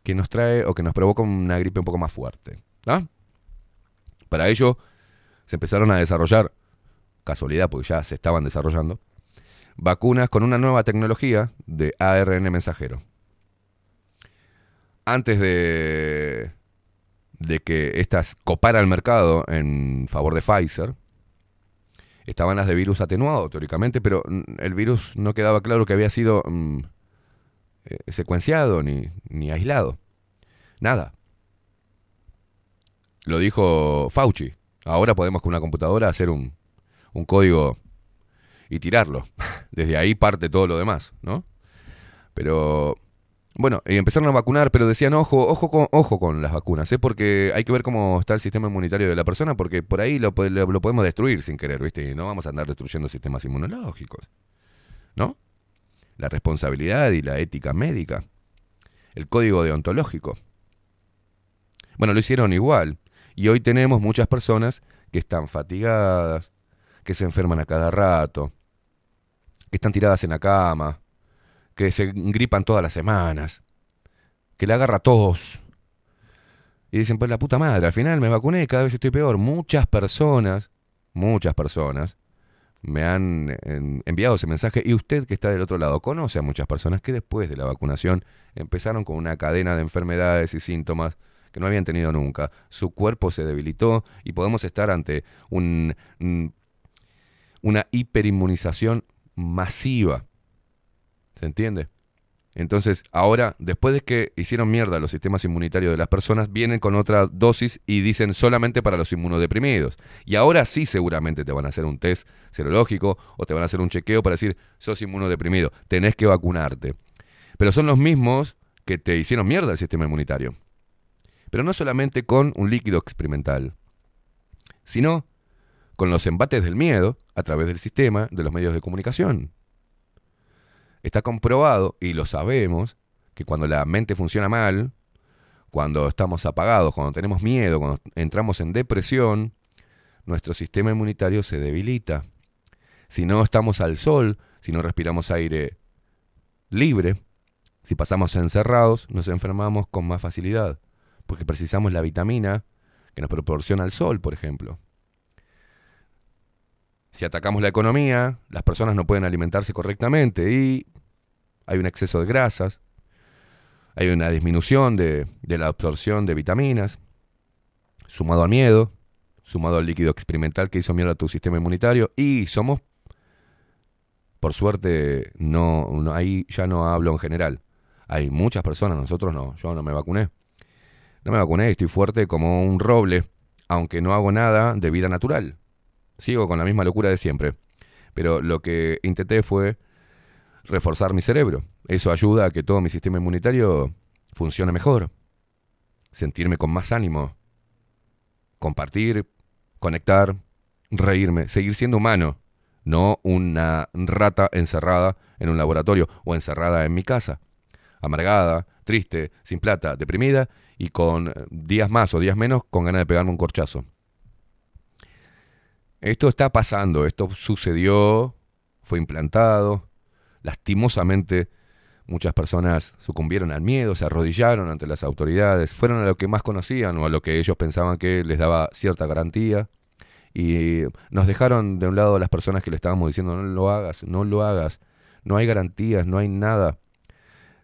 que nos trae o que nos provoca una gripe un poco más fuerte. ¿ah? Para ello se empezaron a desarrollar, casualidad porque ya se estaban desarrollando, vacunas con una nueva tecnología de ARN mensajero. Antes de, de que estas copara el mercado en favor de Pfizer, estaban las de virus atenuado, teóricamente, pero el virus no quedaba claro que había sido mm, eh, secuenciado ni, ni aislado. Nada. Lo dijo Fauci. Ahora podemos con una computadora hacer un, un código y tirarlo. *laughs* Desde ahí parte todo lo demás, ¿no? Pero bueno, y empezaron a vacunar, pero decían, ojo, ojo con, ojo con las vacunas, ¿eh? porque hay que ver cómo está el sistema inmunitario de la persona, porque por ahí lo, lo- lo podemos destruir sin querer, ¿viste? Y no vamos a andar destruyendo sistemas inmunológicos, ¿no? La responsabilidad y la ética médica, el código deontológico. Bueno, lo hicieron igual, y hoy tenemos muchas personas que están fatigadas, que se enferman a cada rato, que están tiradas en la cama, que se gripan todas las semanas, que le agarra tos. Y dicen, pues la puta madre, al final me vacuné y cada vez estoy peor. Muchas personas, muchas personas, me han en- enviado ese mensaje y usted que está del otro lado conoce a muchas personas que después de la vacunación empezaron con una cadena de enfermedades y síntomas que no habían tenido nunca. Su cuerpo se debilitó y podemos estar ante un, una hiperinmunización masiva. ¿Se entiende? Entonces, ahora, después de que hicieron mierda los sistemas inmunitarios de las personas, vienen con otra dosis y dicen solamente para los inmunodeprimidos. Y ahora sí seguramente te van a hacer un test serológico o te van a hacer un chequeo para decir, sos inmunodeprimido, tenés que vacunarte. Pero son los mismos que te hicieron mierda el sistema inmunitario. Pero no solamente con un líquido experimental, sino con los embates del miedo a través del sistema de los medios de comunicación. Está comprobado, y lo sabemos, que cuando la mente funciona mal, cuando estamos apagados, cuando tenemos miedo, cuando entramos en depresión, nuestro sistema inmunitario se debilita. Si no estamos al sol, si no respiramos aire libre, si pasamos encerrados, nos enfermamos con más facilidad, porque precisamos la vitamina que nos proporciona el sol, por ejemplo. Si atacamos la economía, las personas no pueden alimentarse correctamente y hay un exceso de grasas, hay una disminución de, la absorción de vitaminas, sumado al miedo, sumado al líquido experimental que hizo mierda a tu sistema inmunitario y somos, por suerte, no, no ahí ya no hablo en general. Hay muchas personas, nosotros no, yo no me vacuné. No me vacuné, estoy fuerte como un roble, aunque no hago nada de vida natural. Sigo con la misma locura de siempre. Pero lo que intenté fue reforzar mi cerebro. Eso ayuda a que todo mi sistema inmunitario funcione mejor. Sentirme con más ánimo. Compartir, conectar, reírme, seguir siendo humano. No una rata encerrada en un laboratorio o encerrada en mi casa. Amargada, triste, sin plata, deprimida y con eh, días más o días menos con ganas de pegarme un corchazo. Esto está pasando, esto sucedió, fue implantado. Lastimosamente, muchas personas sucumbieron al miedo, se arrodillaron ante las autoridades, fueron a lo que más conocían o a lo que ellos pensaban que les daba cierta garantía. Y nos dejaron de un lado las personas que le estábamos diciendo, no lo hagas, no lo hagas, no hay garantías, no hay nada.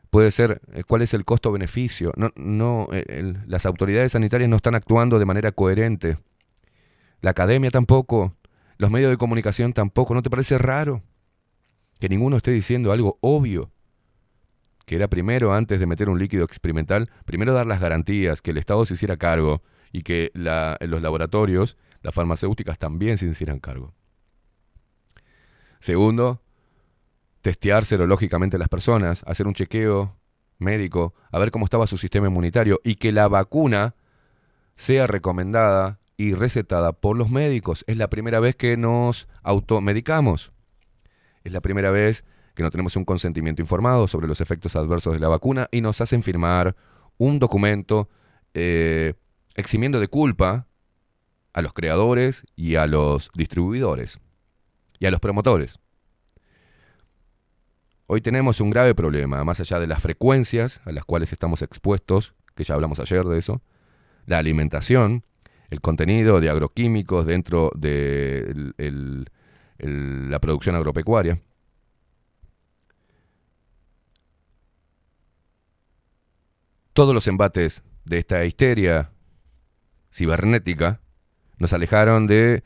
Puede ser, eh, ¿cuál es el costo-beneficio? No, no, eh, las autoridades sanitarias no están actuando de manera coherente. La academia tampoco, los medios de comunicación tampoco. ¿No te parece raro que ninguno esté diciendo algo obvio? Que era primero, antes de meter un líquido experimental, primero dar las garantías, que el Estado se hiciera cargo y que los laboratorios, las farmacéuticas también se hicieran cargo. Segundo, testear serológicamente a las personas, hacer un chequeo médico, a ver cómo estaba su sistema inmunitario y que la vacuna sea recomendada y recetada por los médicos. Es la primera vez que nos automedicamos. Es la primera vez que no tenemos un consentimiento informado sobre los efectos adversos de la vacuna y nos hacen firmar un documento eh, eximiendo de culpa a los creadores y a los distribuidores y a los promotores. Hoy tenemos un grave problema, más allá de las frecuencias a las cuales estamos expuestos, que ya hablamos ayer de eso, la alimentación, el contenido de agroquímicos dentro de la producción agropecuaria. Todos los embates de esta histeria cibernética nos alejaron de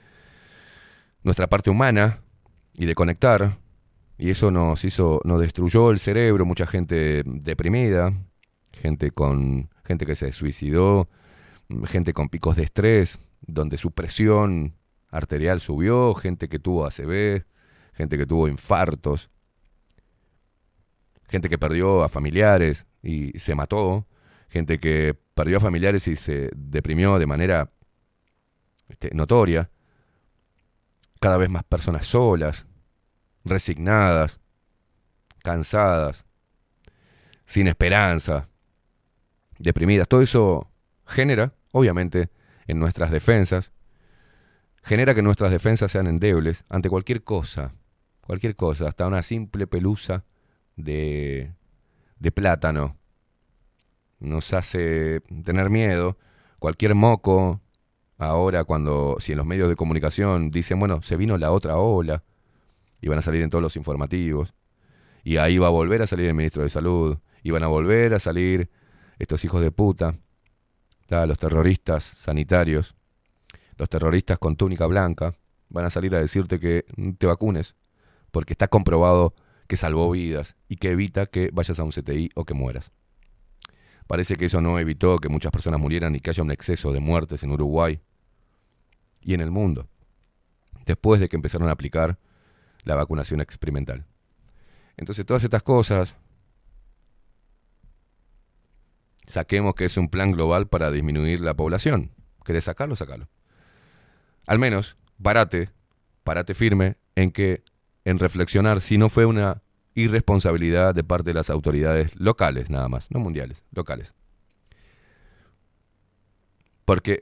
nuestra parte humana y de conectar. Y eso nos hizo, nos destruyó el cerebro, mucha gente deprimida, gente con, gente que se suicidó, mm, gente con picos de estrés, donde su presión arterial subió, gente que tuvo ACV, gente que tuvo infartos, gente que perdió a familiares y se mató, gente que perdió a familiares y se deprimió de manera este, notoria, cada vez más personas solas, resignadas, cansadas, sin esperanza, deprimidas. Todo eso genera, obviamente, en nuestras defensas, genera que nuestras defensas sean endebles ante cualquier cosa, cualquier cosa, hasta una simple pelusa de, de plátano. Nos hace tener miedo. Cualquier moco, ahora cuando, si en los medios de comunicación dicen, bueno, se vino la otra ola, y van a salir en todos los informativos, y ahí va a volver a salir el ministro de Salud, y van a volver a salir estos hijos de puta, ta, los terroristas sanitarios, los terroristas con túnica blanca, van a salir a decirte que te vacunes, porque está comprobado que salvó vidas y que evita que vayas a un CTI o que mueras. Parece que eso no evitó que muchas personas murieran y que haya un exceso de muertes en Uruguay y en el mundo, después de que empezaron a aplicar la vacunación experimental. Entonces todas estas cosas, saquemos que es un plan global para disminuir la población. ¿Querés sacarlo? Sacalo. Al menos, parate, parate firme en que, en reflexionar si no fue una irresponsabilidad de parte de las autoridades locales, nada más, no mundiales, locales. Porque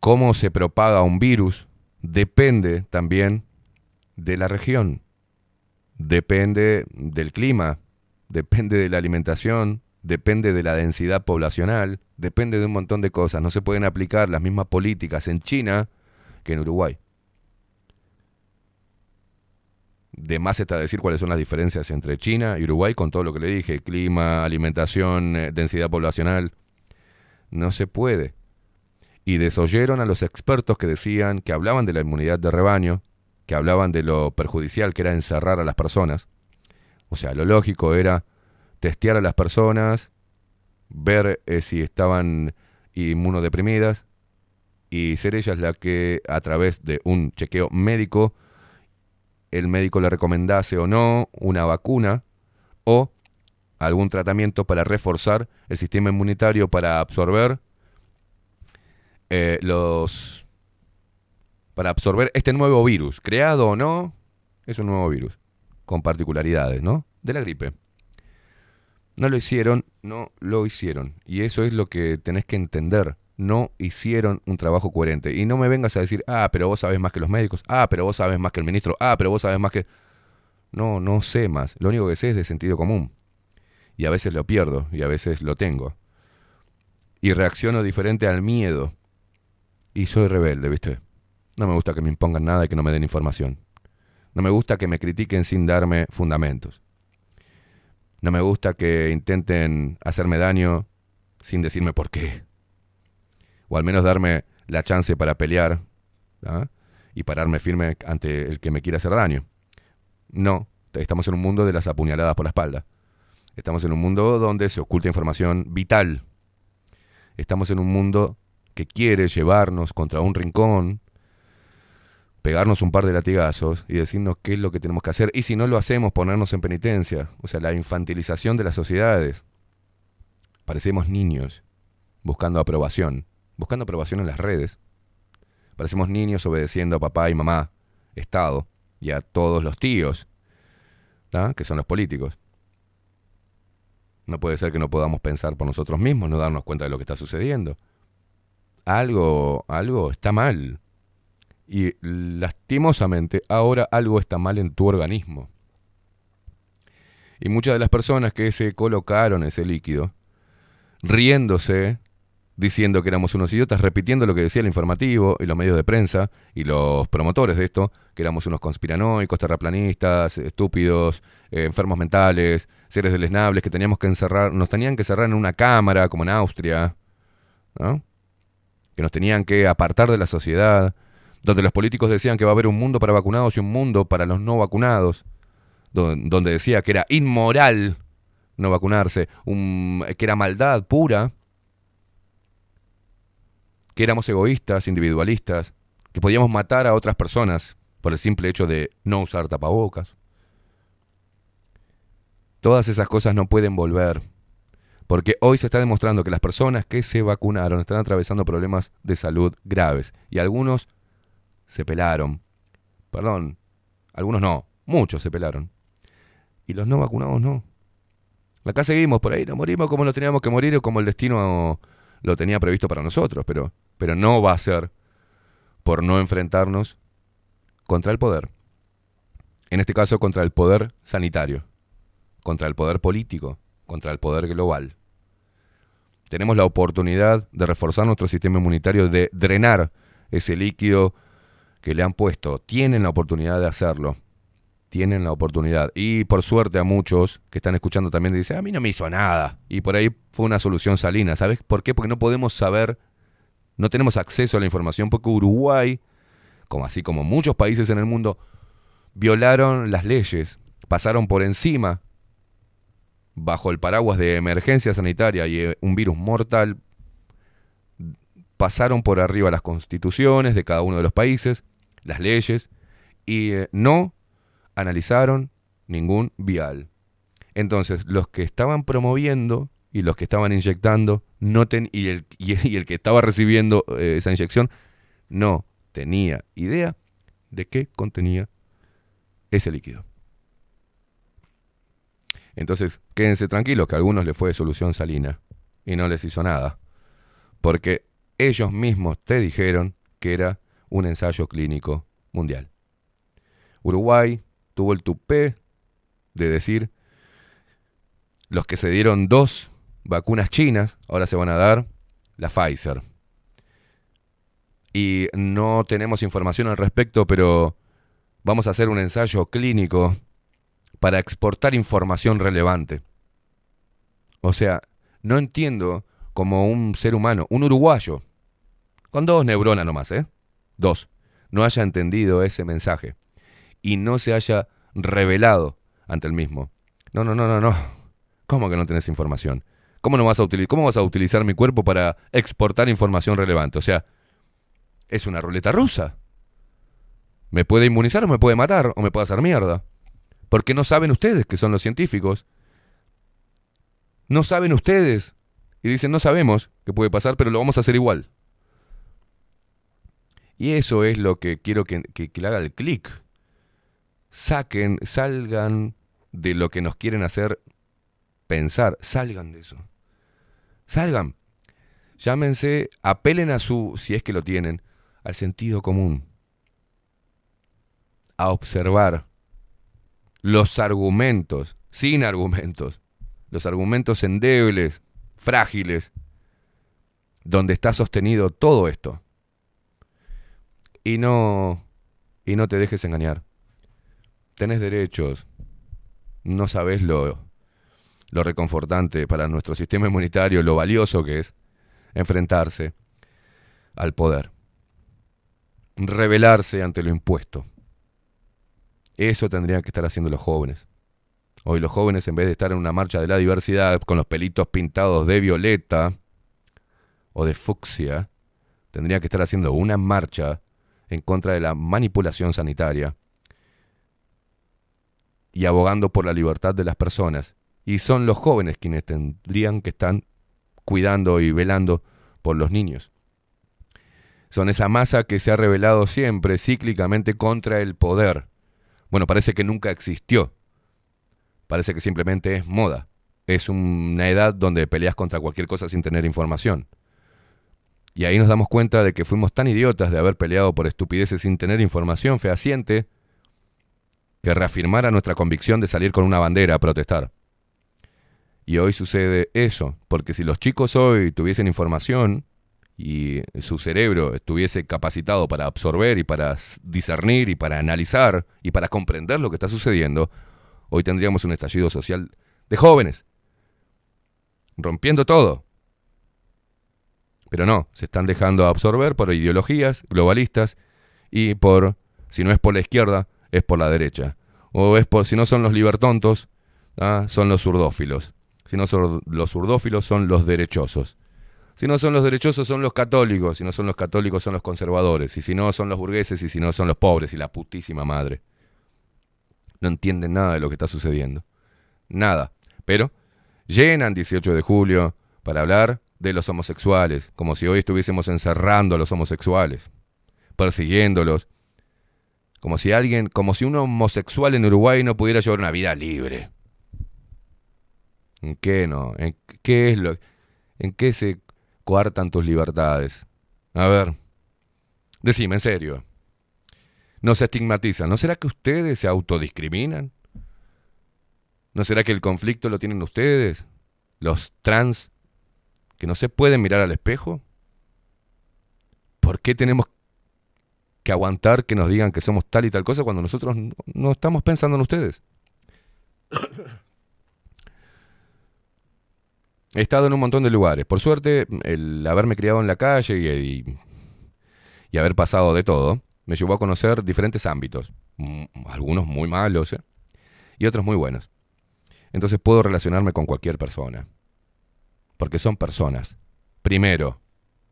cómo se propaga un virus depende también de la región, depende del clima, depende de la alimentación, depende de la densidad poblacional, depende de un montón de cosas. No se pueden aplicar las mismas políticas en China que en Uruguay. De más está decir cuáles son las diferencias entre China y Uruguay con todo lo que le dije, clima, alimentación, eh, densidad poblacional. No se puede. Y desoyeron a los expertos que decían, que hablaban de la inmunidad de rebaño, que hablaban de lo perjudicial que era encerrar a las personas. O sea, lo lógico era testear a las personas, ver eh, si estaban inmunodeprimidas y ser ellas la que a través de un chequeo médico el médico le recomendase o no una vacuna o algún tratamiento para reforzar el sistema inmunitario para absorber eh, los para absorber este nuevo virus, creado o no, es un nuevo virus, con particularidades, ¿no? De la gripe. No lo hicieron, no lo hicieron. Y eso es lo que tenés que entender. No hicieron un trabajo coherente. Y no me vengas a decir, ah, pero vos sabés más que los médicos, ah, pero vos sabés más que el ministro, ah, pero vos sabés más que... No, no sé más. Lo único que sé es de sentido común. Y a veces lo pierdo y a veces lo tengo. Y reacciono diferente al miedo. Y soy rebelde, ¿viste? No me gusta que me impongan nada y que no me den información. No me gusta que me critiquen sin darme fundamentos. No me gusta que intenten hacerme daño sin decirme por qué. O al menos darme la chance para pelear ¿ah? y pararme firme ante el que me quiera hacer daño. No, estamos en un mundo de las apuñaladas por la espalda. Estamos en un mundo donde se oculta información vital. Estamos en un mundo que quiere llevarnos contra un rincón, pegarnos un par de latigazos y decirnos qué es lo que tenemos que hacer. Y si no lo hacemos, ponernos en penitencia. O sea, la infantilización de las sociedades. Parecemos niños buscando aprobación, buscando aprobación en las redes. Parecemos niños obedeciendo a papá y mamá, Estado, y a todos los tíos, que son los políticos. No puede ser que no podamos pensar por nosotros mismos, no darnos cuenta de lo que está sucediendo. Algo, algo está mal. Y lastimosamente, ahora algo está mal en tu organismo. Y muchas de las personas que se colocaron ese líquido, riéndose, diciendo que éramos unos idiotas, repitiendo lo que decía el informativo y los medios de prensa y los promotores de esto, que éramos unos conspiranoicos, terraplanistas, estúpidos, eh, enfermos mentales, seres deleznables, que teníamos que encerrar, nos tenían que cerrar en una cámara, como en Austria, ¿no? que nos tenían que apartar de la sociedad, donde los políticos decían que va a haber un mundo para vacunados y un mundo para los no vacunados, don- donde decía que era inmoral no vacunarse, un- que era maldad pura, que éramos egoístas, individualistas, que podíamos matar a otras personas por el simple hecho de no usar tapabocas. Todas esas cosas no pueden volver, porque hoy se está demostrando que las personas que se vacunaron están atravesando problemas de salud graves y algunos se pelaron. Perdón, algunos no, muchos se pelaron. Y los no vacunados no. Acá seguimos por ahí, nos morimos como lo teníamos que morir o como el destino lo tenía previsto para nosotros, pero, pero no va a ser por no enfrentarnos contra el poder. En este caso contra el poder sanitario, contra el poder político, contra el poder global. Tenemos la oportunidad de reforzar nuestro sistema inmunitario, de drenar ese líquido que le han puesto. Tienen la oportunidad de hacerlo. Tienen la oportunidad. Y por suerte a muchos que están escuchando también dicen, a mí no me hizo nada. Y por ahí fue una solución salina. ¿Sabes por qué? Porque no podemos saber, no tenemos acceso a la información, porque Uruguay, como así como muchos países en el mundo, violaron las leyes, pasaron por encima, bajo el paraguas de emergencia sanitaria y eh, un virus mortal, pasaron por arriba las constituciones de cada uno de los países, las leyes, y eh, no analizaron ningún vial. Entonces, los que estaban promoviendo y los que estaban inyectando no ten- y, el, *laughs* y, el que estaba recibiendo eh, esa inyección no tenía idea de qué contenía ese líquido. Entonces, quédense tranquilos que a algunos les fue solución salina y no les hizo nada. Porque ellos mismos te dijeron que era un ensayo clínico mundial. Uruguay tuvo el tupé de decir, los que se dieron dos vacunas chinas, ahora se van a dar la Pfizer. Y no tenemos información al respecto, pero vamos a hacer un ensayo clínico para exportar información relevante. O sea, no entiendo como un ser humano, un uruguayo, con dos neuronas nomás, ¿eh? Dos, no haya entendido ese mensaje y no se haya revelado ante el mismo. No, no, no, no, no. ¿Cómo que no tenés información? ¿Cómo, no vas a utilizar, ¿Cómo vas a utilizar mi cuerpo para exportar información relevante? O sea, es una ruleta rusa. ¿Me puede inmunizar o me puede matar o me puede hacer mierda? Porque no saben ustedes que son los científicos. No saben ustedes. Y dicen, no sabemos qué puede pasar, pero lo vamos a hacer igual. Y eso es lo que quiero que, que, le haga el clic. Saquen, salgan de lo que nos quieren hacer pensar. Salgan de eso. Salgan. Llámense, apelen a su, si es que lo tienen, al sentido común. A observar los argumentos, sin argumentos, los argumentos endebles, frágiles, donde está sostenido todo esto. Y no, y no te dejes engañar. Tenés derechos. No sabés lo, lo reconfortante para nuestro sistema inmunitario, lo valioso que es enfrentarse al poder. Rebelarse ante lo impuesto. Eso tendrían que estar haciendo los jóvenes. Hoy los jóvenes, en vez de estar en una marcha de la diversidad con los pelitos pintados de violeta o de fucsia, tendrían que estar haciendo una marcha en contra de la manipulación sanitaria y abogando por la libertad de las personas. Y son los jóvenes quienes tendrían que estar cuidando y velando por los niños. Son esa masa que se ha rebelado siempre cíclicamente contra el poder. Bueno, parece que nunca existió. Parece que simplemente es moda. Es una edad donde peleas contra cualquier cosa sin tener información. Y ahí nos damos cuenta de que fuimos tan idiotas de haber peleado por estupideces sin tener información fehaciente que reafirmara nuestra convicción de salir con una bandera a protestar. Y hoy sucede eso, porque si los chicos hoy tuviesen información y su cerebro estuviese capacitado para absorber y para discernir y para analizar y para comprender lo que está sucediendo, hoy tendríamos un estallido social de jóvenes, rompiendo todo. Pero no, se están dejando absorber por ideologías globalistas y por, si no es por la izquierda, es por la derecha. O es por, si no son los libertontos, ¿ah? son los zurdófilos. Si no son los zurdófilos, son los derechosos. Si no son los derechosos, son los católicos. Si no son los católicos, son los conservadores. Y si no, son los burgueses. Y si no, son los pobres. Y la putísima madre. No entienden nada de lo que está sucediendo. Nada. Pero llenan 18 de julio para hablar de los homosexuales, como si hoy estuviésemos encerrando a los homosexuales, persiguiéndolos, como si alguien, como si un homosexual en Uruguay no pudiera llevar una vida libre. ¿En qué no? ¿En qué es lo en qué se coartan tus libertades? A ver. Decime en serio. No se estigmatizan. ¿No será que ustedes se autodiscriminan? ¿No será que el conflicto lo tienen ustedes? Los trans que no se pueden mirar al espejo? ¿Por qué tenemos que aguantar que nos digan que somos tal y tal cosa cuando nosotros no, estamos pensando en ustedes? He estado en un montón de lugares. Por suerte, el haberme criado en la calle y haber pasado de todo me llevó a conocer diferentes ámbitos. Mm, Algunos muy malos ¿eh? y otros muy buenos. Entonces puedo relacionarme con cualquier persona. Porque son personas. Primero,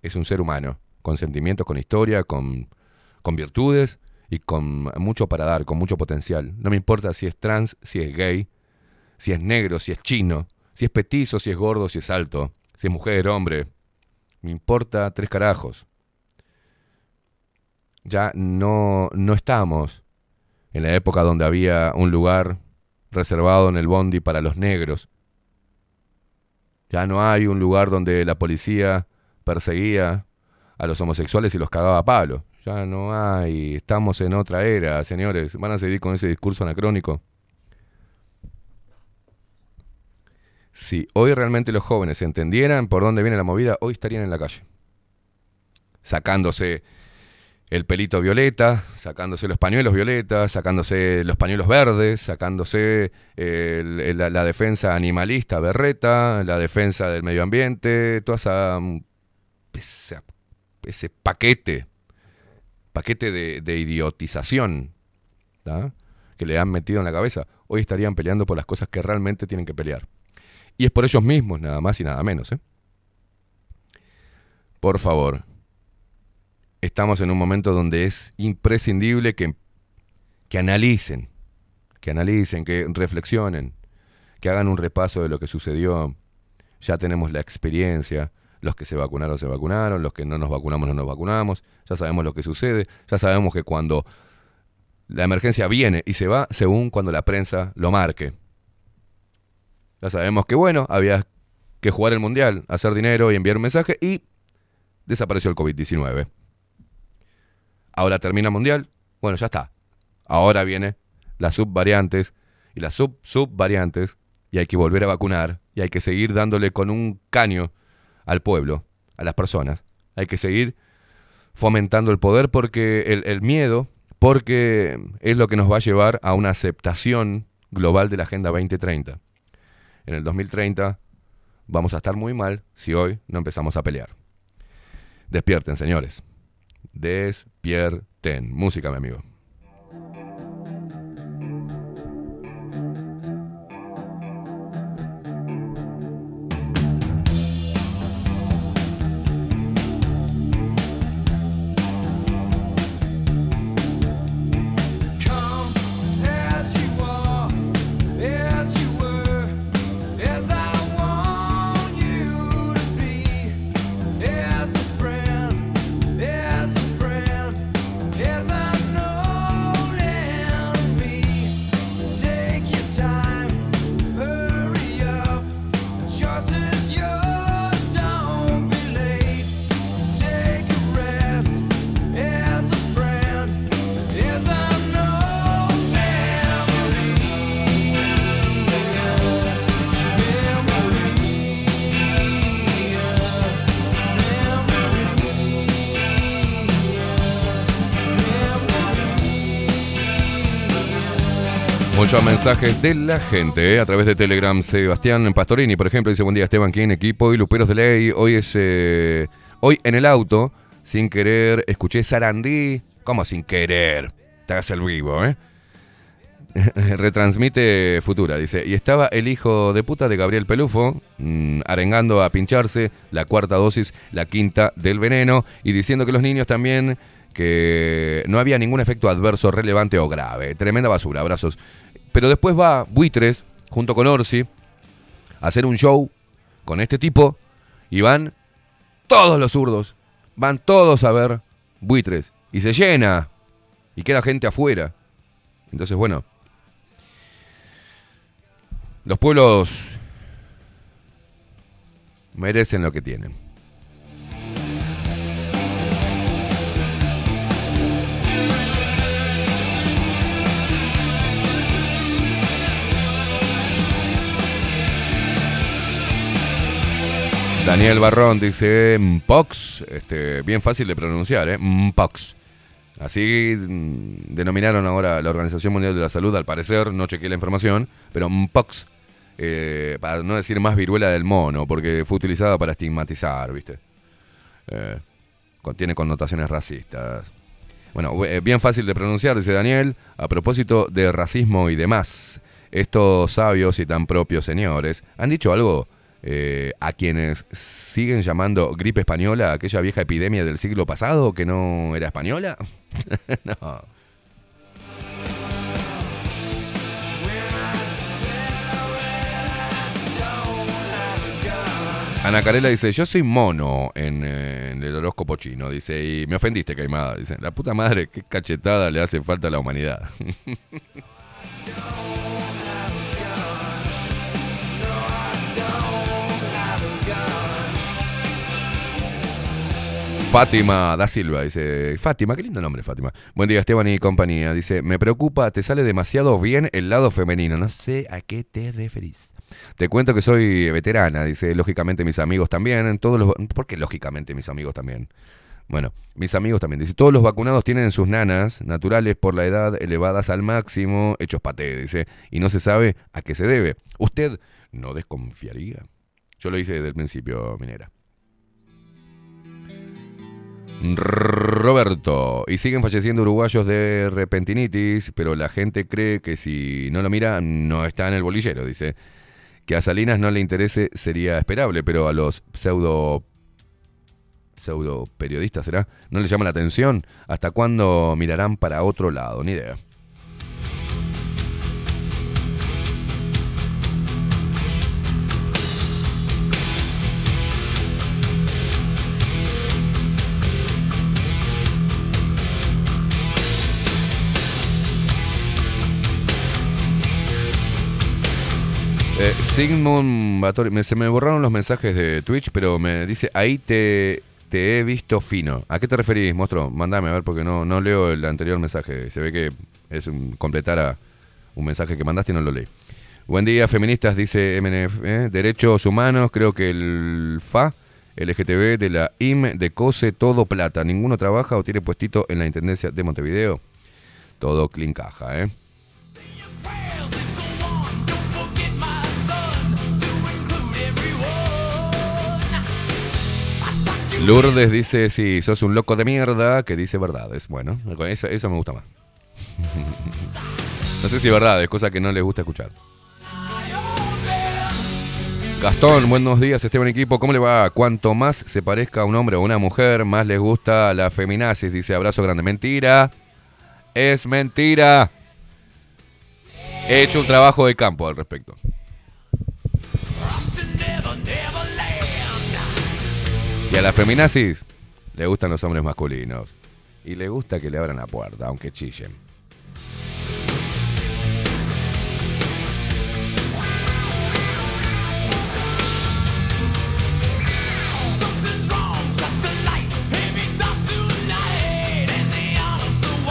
es un ser humano, con sentimientos, con historia, con, con virtudes y con mucho para dar, con mucho potencial. No me importa si es trans, si es gay, si es negro, si es chino, si es petizo, si es gordo, si es alto, si es mujer, hombre. Me importa tres carajos. Ya no, no estamos en la época donde había un lugar reservado en el bondi para los negros. Ya no hay un lugar donde la policía perseguía a los homosexuales y los cagaba a palo. Ya no hay. Estamos en otra era, señores. ¿Van a seguir con ese discurso anacrónico? Si hoy realmente los jóvenes entendieran por dónde viene la movida, hoy estarían en la calle. Sacándose el pelito violeta, sacándose los pañuelos violetas, sacándose los pañuelos verdes, sacándose eh, la, defensa animalista berreta, la defensa del medio ambiente, toda esa, mm, ese paquete, paquete de, de idiotización que le han metido en la cabeza. Hoy estarían peleando por las cosas que realmente tienen que pelear. Y es por ellos mismos, nada más y nada menos. ¿eh? Por favor, estamos en un momento donde es imprescindible que, que analicen, que analicen, que reflexionen, que hagan un repaso de lo que sucedió. Ya tenemos la experiencia, los que se vacunaron se vacunaron, los que no nos vacunamos no nos vacunamos, ya sabemos lo que sucede, ya sabemos que cuando la emergencia viene y se va según cuando la prensa lo marque. Ya sabemos que bueno, había que jugar el mundial, hacer dinero y enviar un mensaje y desapareció el COVID-19. Ahora termina mundial, bueno, ya está. Ahora viene las subvariantes y las sub-subvariantes y hay que volver a vacunar y hay que seguir dándole con un caño al pueblo, a las personas. Hay que seguir fomentando el poder porque el, el miedo, porque es lo que nos va a llevar a una aceptación global de la Agenda 2030. En el 2030 vamos a estar muy mal si hoy no empezamos a pelear. Despierten, señores. Despierten. Música, mi amigo. Muchos mensajes de la gente eh, a través de Telegram. Sebastián Pastorini, por ejemplo, dice: Buen día, Esteban, ¿quién equipo? Y Luperos de Ley. Hoy es. eh, hoy en el auto, sin querer, escuché Sarandí. ¿Cómo sin querer? Te hagas el vivo, ¿eh? *laughs* Retransmite Futura, dice. Y estaba el hijo de puta de Gabriel Pelufo, mm, arengando a pincharse la cuarta dosis, la quinta del veneno, y diciendo que los niños también, que no había ningún efecto adverso relevante o grave. Tremenda basura, abrazos. Pero después va Buitres, junto con Orsi, a hacer un show con este tipo, y van todos los zurdos, van todos a ver Buitres, y se llena, y queda gente afuera. Entonces, bueno, los pueblos merecen lo que tienen. Daniel Barrón dice Mpox, este, bien fácil de pronunciar, ¿eh? Mpox. Así mm, denominaron ahora la Organización Mundial de la Salud, al parecer, no chequeé la información, pero Mpox, eh, para no decir más viruela del mono, porque fue utilizada para estigmatizar, ¿viste? Eh, connotaciones racistas. Bueno, eh, bien fácil de pronunciar, dice Daniel, a propósito de racismo y demás. Estos sabios y tan propios señores han dicho algo eh, a quienes siguen llamando gripe española, aquella vieja epidemia del siglo pasado que no era española. *laughs* Ana Carela dice, yo soy mono eh, en el horóscopo chino, dice, y me ofendiste, Caimada, dice, la puta madre, qué cachetada le hace falta a la humanidad. *laughs* Fátima da Silva dice, Fátima, qué lindo nombre Fátima. Buen día Esteban y compañía. Dice, me preocupa, te sale demasiado bien el lado femenino. No sé a qué te referís. Te cuento que soy veterana, dice, lógicamente mis amigos también. Todos los, ¿Por qué lógicamente mis amigos también? Bueno, mis amigos también. Dice, todos los vacunados tienen sus nanas naturales por la edad elevadas al máximo, hechos paté, dice, y no se sabe a qué se debe. ¿Usted no desconfiaría? Yo lo hice desde el principio, Minera. Roberto. Y siguen falleciendo uruguayos de repentinitis, pero la gente cree que si no lo mira, no está en el bolillero, dice. Que a Salinas no le interese sería esperable, pero a los pseudo pseudo periodistas, ¿será? ¿No les llama la atención? ¿Hasta cuándo mirarán para otro lado? Ni idea. Sigmund Batori- se me borraron los mensajes de Twitch, pero me dice, ahí te, te he visto fino. ¿A qué te referís, monstruo? Mandame a ver, porque no, no leo el anterior mensaje. Se ve que es un, completar un mensaje que mandaste y no lo leí. Buen día, feministas, dice MNF. ¿eh? Derechos humanos, creo que el FA, LGTB de la IM, de COSE, todo plata. Ninguno trabaja o tiene puestito en la Intendencia de Montevideo. Todo clean caja, ¿eh? Lourdes dice, si sos un loco de mierda, que dice verdades. Bueno, eso, eso me gusta más. *laughs* no sé si verdad, es cosa que no les gusta escuchar. Gastón, buenos días, Esteban Equipo. ¿Cómo le va? Cuanto más se parezca a un hombre o una mujer, más les gusta la feminazis. Dice, abrazo grande. Mentira. Es mentira. He hecho un trabajo de campo al respecto. Y a la feminazis le gustan los hombres masculinos. Y le gusta que le abran la puerta, aunque chillen.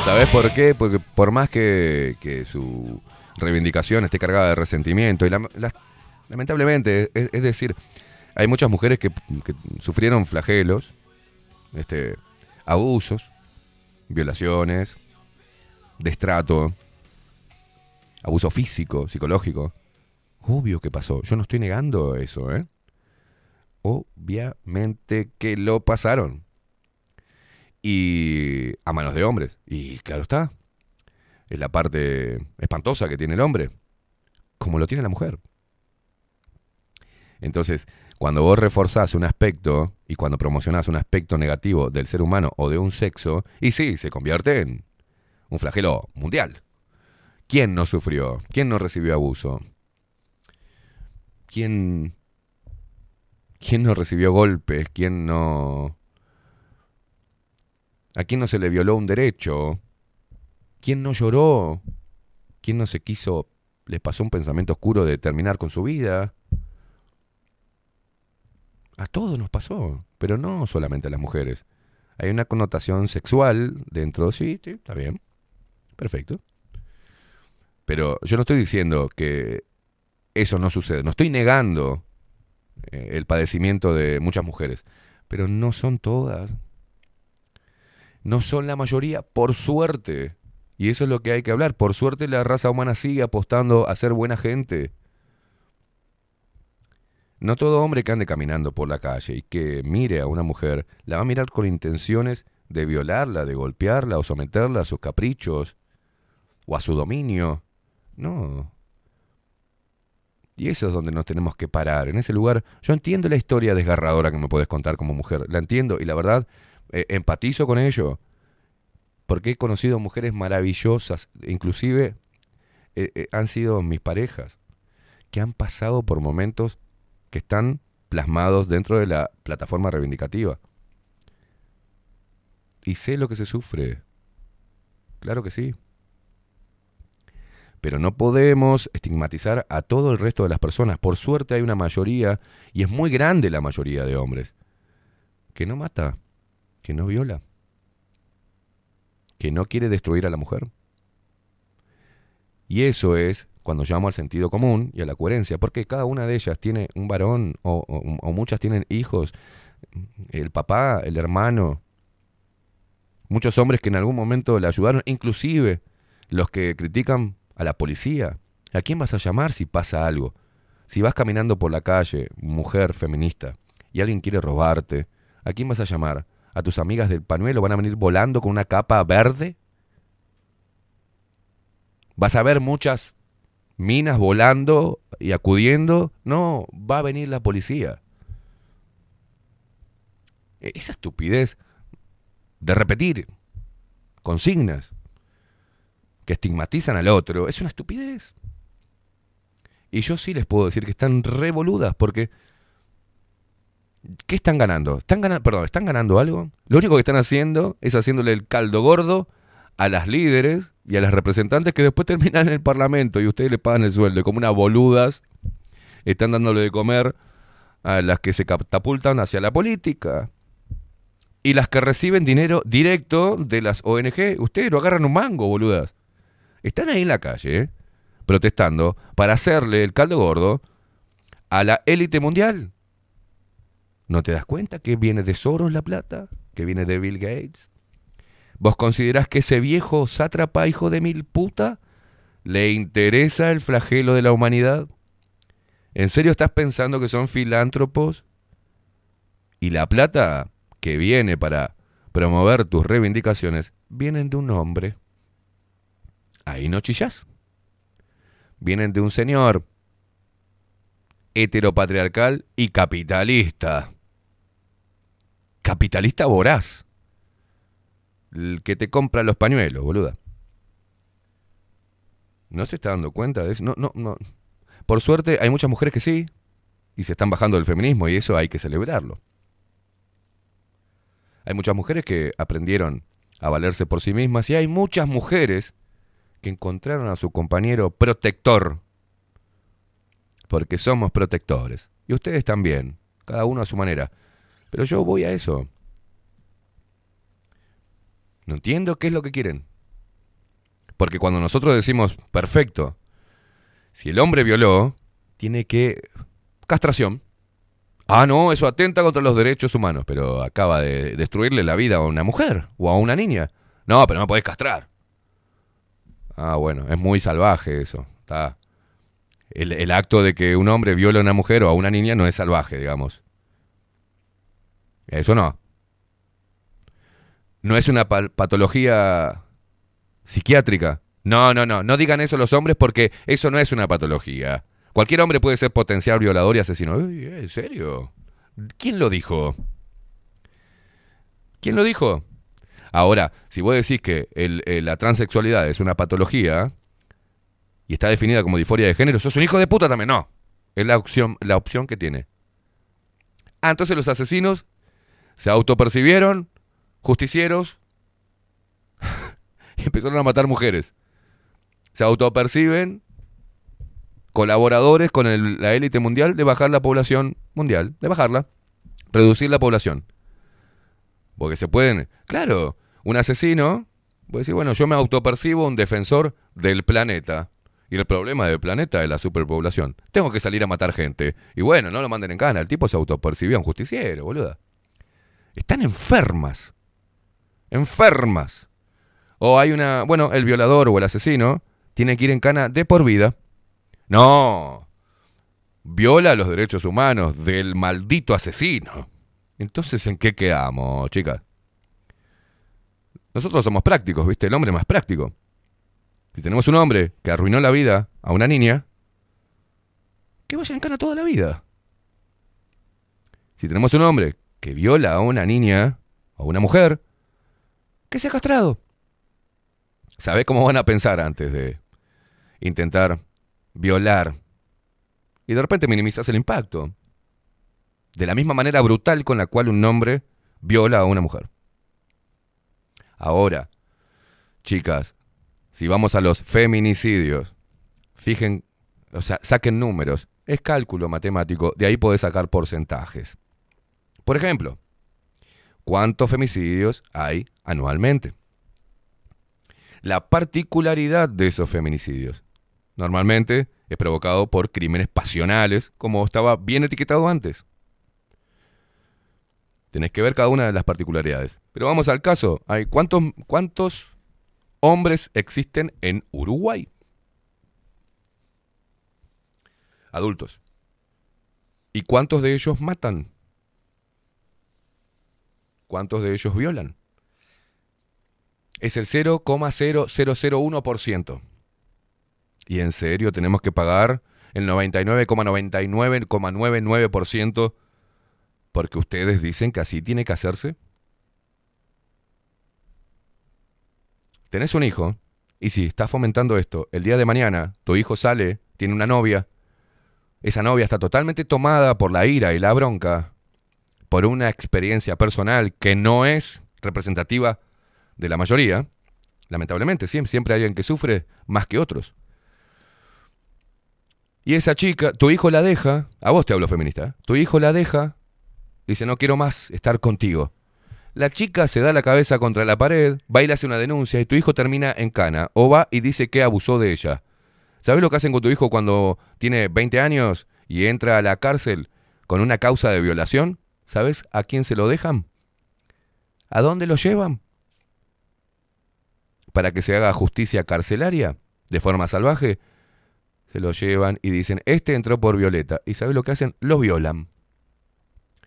¿Sabes por qué? Porque por más que, su reivindicación esté cargada de resentimiento, y la- las- lamentablemente, es decir, hay muchas mujeres que, sufrieron flagelos, este, abusos, violaciones, destrato, abuso físico, psicológico. Obvio que pasó. Yo no estoy negando eso, ¿eh? Obviamente que lo pasaron. Y a manos de hombres. Y claro está. Es la parte espantosa que tiene el hombre. Como lo tiene la mujer. Entonces, cuando vos reforzás un aspecto y cuando promocionás un aspecto negativo del ser humano o de un sexo, y sí, se convierte en un flagelo mundial. ¿Quién no sufrió? ¿Quién no recibió abuso? ¿Quién, quién no recibió golpes? ¿Quién no... ¿A quién no se le violó un derecho? ¿Quién no lloró? ¿Quién no se quiso, les pasó un pensamiento oscuro de terminar con su vida? A todos nos pasó, pero no solamente a las mujeres. Hay una connotación sexual dentro, sí, sí, está bien. Perfecto. Pero yo no estoy diciendo que eso no sucede. No estoy negando eh, el padecimiento de muchas mujeres. Pero no son todas. No son la mayoría, por suerte. Y eso es lo que hay que hablar. Por suerte la raza humana sigue apostando a ser buena gente. No todo hombre que ande caminando por la calle y que mire a una mujer la va a mirar con intenciones de violarla, de golpearla o someterla a sus caprichos o a su dominio. No. Y eso es donde nos tenemos que parar. En ese lugar, yo entiendo la historia desgarradora que me puedes contar como mujer. La entiendo y la verdad, eh, empatizo con ello. Porque he conocido mujeres maravillosas, inclusive eh, eh, han sido mis parejas, que han pasado por momentos que están plasmados dentro de la plataforma reivindicativa. Y sé lo que se sufre. Claro que sí. Pero no podemos estigmatizar a todo el resto de las personas. Por suerte hay una mayoría, y es muy grande la mayoría de hombres, que no mata, que no viola, que no quiere destruir a la mujer. Y eso es cuando llamo al sentido común y a la coherencia, porque cada una de ellas tiene un varón o, muchas tienen hijos, el papá, el hermano, muchos hombres que en algún momento le ayudaron, inclusive los que critican a la policía. ¿A quién vas a llamar si pasa algo? Si vas caminando por la calle, mujer feminista, y alguien quiere robarte, ¿a quién vas a llamar? ¿A tus amigas del pañuelo van a venir volando con una capa verde? ¿Vas a ver muchas minas volando y acudiendo? No, va a venir la policía. E- Esa estupidez de repetir consignas que estigmatizan al otro es una estupidez. Y yo sí les puedo decir que están revoludas porque ¿qué están ganando? ¿Están ganando, perdón, están ganando algo? Lo único que están haciendo es haciéndole el caldo gordo a las líderes y a las representantes que después terminan en el parlamento y ustedes le pagan el sueldo y como unas boludas están dándole de comer a las que se catapultan hacia la política. Y las que reciben dinero directo de las ONG, ustedes lo agarran un mango, boludas. Están ahí en la calle, ¿eh? protestando para hacerle el caldo gordo a la élite mundial. ¿No te das cuenta que viene de Soros la plata? ¿Que viene de Bill Gates? ¿Vos considerás que ese viejo sátrapa hijo de mil puta le interesa el flagelo de la humanidad? ¿En serio estás pensando que son filántropos? Y la plata que viene para promover tus reivindicaciones vienen de un hombre. Ahí no chillás. Vienen de un señor heteropatriarcal y capitalista. Capitalista voraz. El que te compra los pañuelos, boluda. ¿No se está dando cuenta de eso? No, no, no. Por suerte hay muchas mujeres que sí, y se están bajando del feminismo, y eso hay que celebrarlo. Hay muchas mujeres que aprendieron a valerse por sí mismas, y hay muchas mujeres que encontraron a su compañero protector, porque somos protectores. Y ustedes también, cada uno a su manera. Pero yo voy a eso. No entiendo qué es lo que quieren. Porque cuando nosotros decimos, perfecto, si el hombre violó, tiene que... Castración. Ah, no, eso atenta contra los derechos humanos, pero acaba de destruirle la vida a una mujer o a una niña. No, pero no podés castrar. Ah, bueno, es muy salvaje eso. Está. El, el acto de que un hombre viole a una mujer o a una niña no es salvaje, digamos. Eso no. No es una pa- patología psiquiátrica. No, no, no. No digan eso los hombres porque eso no es una patología. Cualquier hombre puede ser potencial violador y asesino. ¿En serio? ¿Quién lo dijo? ¿Quién lo dijo? Ahora, si vos decís que el- la transexualidad es una patología y está definida como disforia de género, sos un hijo de puta también. No. Es la opción, la opción que tiene. Ah, entonces los asesinos se autopercibieron justicieros *laughs* y empezaron a matar mujeres. Se autoperciben colaboradores con la élite mundial de bajar la población mundial, de bajarla, reducir la población. Porque se pueden, claro, un asesino puede decir, bueno, yo me autopercibo un defensor del planeta. Y el problema del planeta es la superpoblación. Tengo que salir a matar gente. Y bueno, no lo manden en cana. El tipo se autopercibía un justiciero, boluda. Están enfermas. Enfermas. O hay una, bueno, el violador o el asesino tiene que ir en cana de por vida. No. Viola los derechos humanos del maldito asesino. Entonces, ¿en qué quedamos, chicas? Nosotros somos prácticos, ¿viste? El hombre más práctico. Si tenemos un hombre que arruinó la vida a una niña, que vaya en cana toda la vida. Si tenemos un hombre que viola a una niña o a una mujer, que sea castrado. ¿Sabe cómo van a pensar antes de intentar violar? Y de repente minimizas el impacto. De la misma manera brutal con la cual un hombre viola a una mujer. Ahora, chicas, si vamos a los feminicidios, fijen, o sea, saquen números. Es cálculo matemático, de ahí podés sacar porcentajes. Por ejemplo, ¿cuántos femicidios hay anualmente? La particularidad de esos feminicidios normalmente es provocado por crímenes pasionales, como estaba bien etiquetado antes. Tenés que ver cada una de las particularidades. Pero vamos al caso. Hay ¿cuántos, cuántos hombres existen en Uruguay? Adultos. ¿Y cuántos de ellos matan? ¿Cuántos de ellos violan? Es el 0,0001%. Y en serio tenemos que pagar el 99,99,99% porque ustedes dicen que así tiene que hacerse. Tenés un hijo y si estás fomentando esto, el día de mañana tu hijo sale, tiene una novia, esa novia está totalmente tomada por la ira y la bronca, por una experiencia personal que no es representativa de la mayoría, lamentablemente, siempre, siempre hay alguien que sufre más que otros. Y esa chica, tu hijo la deja, a vos te hablo feminista, ¿eh? tu hijo la deja, dice no quiero más estar contigo. La chica se da la cabeza contra la pared, va y le hace una denuncia y tu hijo termina en cana, o va y dice que abusó de ella. ¿Sabes lo que hacen con tu hijo cuando tiene 20 años y entra a la cárcel con una causa de violación? ¿Sabes a quién se lo dejan? ¿A dónde lo llevan? Para que se haga justicia carcelaria de forma salvaje. Se lo llevan y dicen, este entró por Violeta. ¿Y sabes lo que hacen? Lo violan.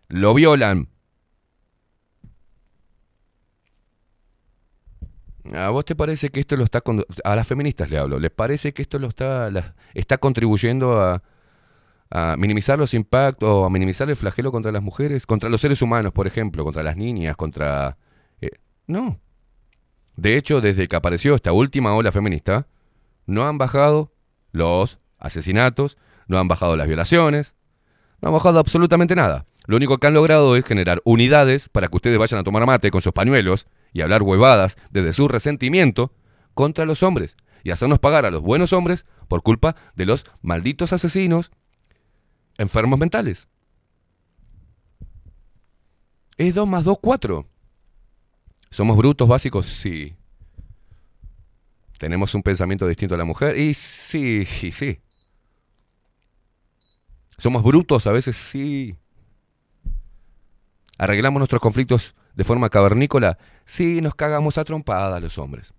Lo violan. ¿A vos te parece que esto lo está... A las feministas le hablo. ¿Les parece que esto lo está, la- está contribuyendo a, a minimizar los impactos o a minimizar el flagelo contra las mujeres? Contra los seres humanos, por ejemplo. Contra las niñas, contra... eh, no. De hecho, desde que apareció esta última ola feminista, no han bajado los asesinatos, no han bajado las violaciones, no han bajado absolutamente nada. Lo único que han logrado es generar unidades para que ustedes vayan a tomar mate con sus pañuelos y hablar huevadas desde su resentimiento contra los hombres y hacernos pagar a los buenos hombres por culpa de los malditos asesinos enfermos mentales. Es 2 más 2, 4. ¿Somos brutos básicos? Sí. ¿Tenemos un pensamiento distinto a la mujer? Y sí, y sí. ¿Somos brutos a veces? Sí. ¿Arreglamos nuestros conflictos de forma cavernícola? Sí, nos cagamos a trompadas los hombres.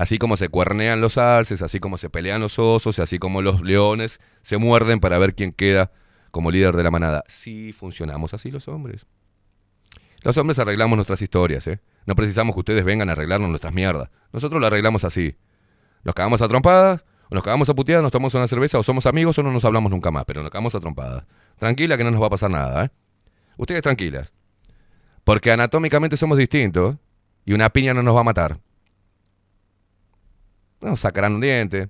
Así como se cuernean los alces, así como se pelean los osos, y así como los leones se muerden para ver quién queda como líder de la manada. Sí funcionamos así los hombres. Los hombres arreglamos nuestras historias, ¿eh? No precisamos que ustedes vengan a arreglarnos nuestras mierdas. Nosotros lo arreglamos así. Nos cagamos a trompadas, o nos cagamos a puteadas, nos tomamos una cerveza, o somos amigos o no nos hablamos nunca más, pero nos cagamos a trompadas. Tranquila que no nos va a pasar nada, ¿eh? Ustedes tranquilas. Porque anatómicamente somos distintos y una piña no nos va a matar. Nos sacarán un diente.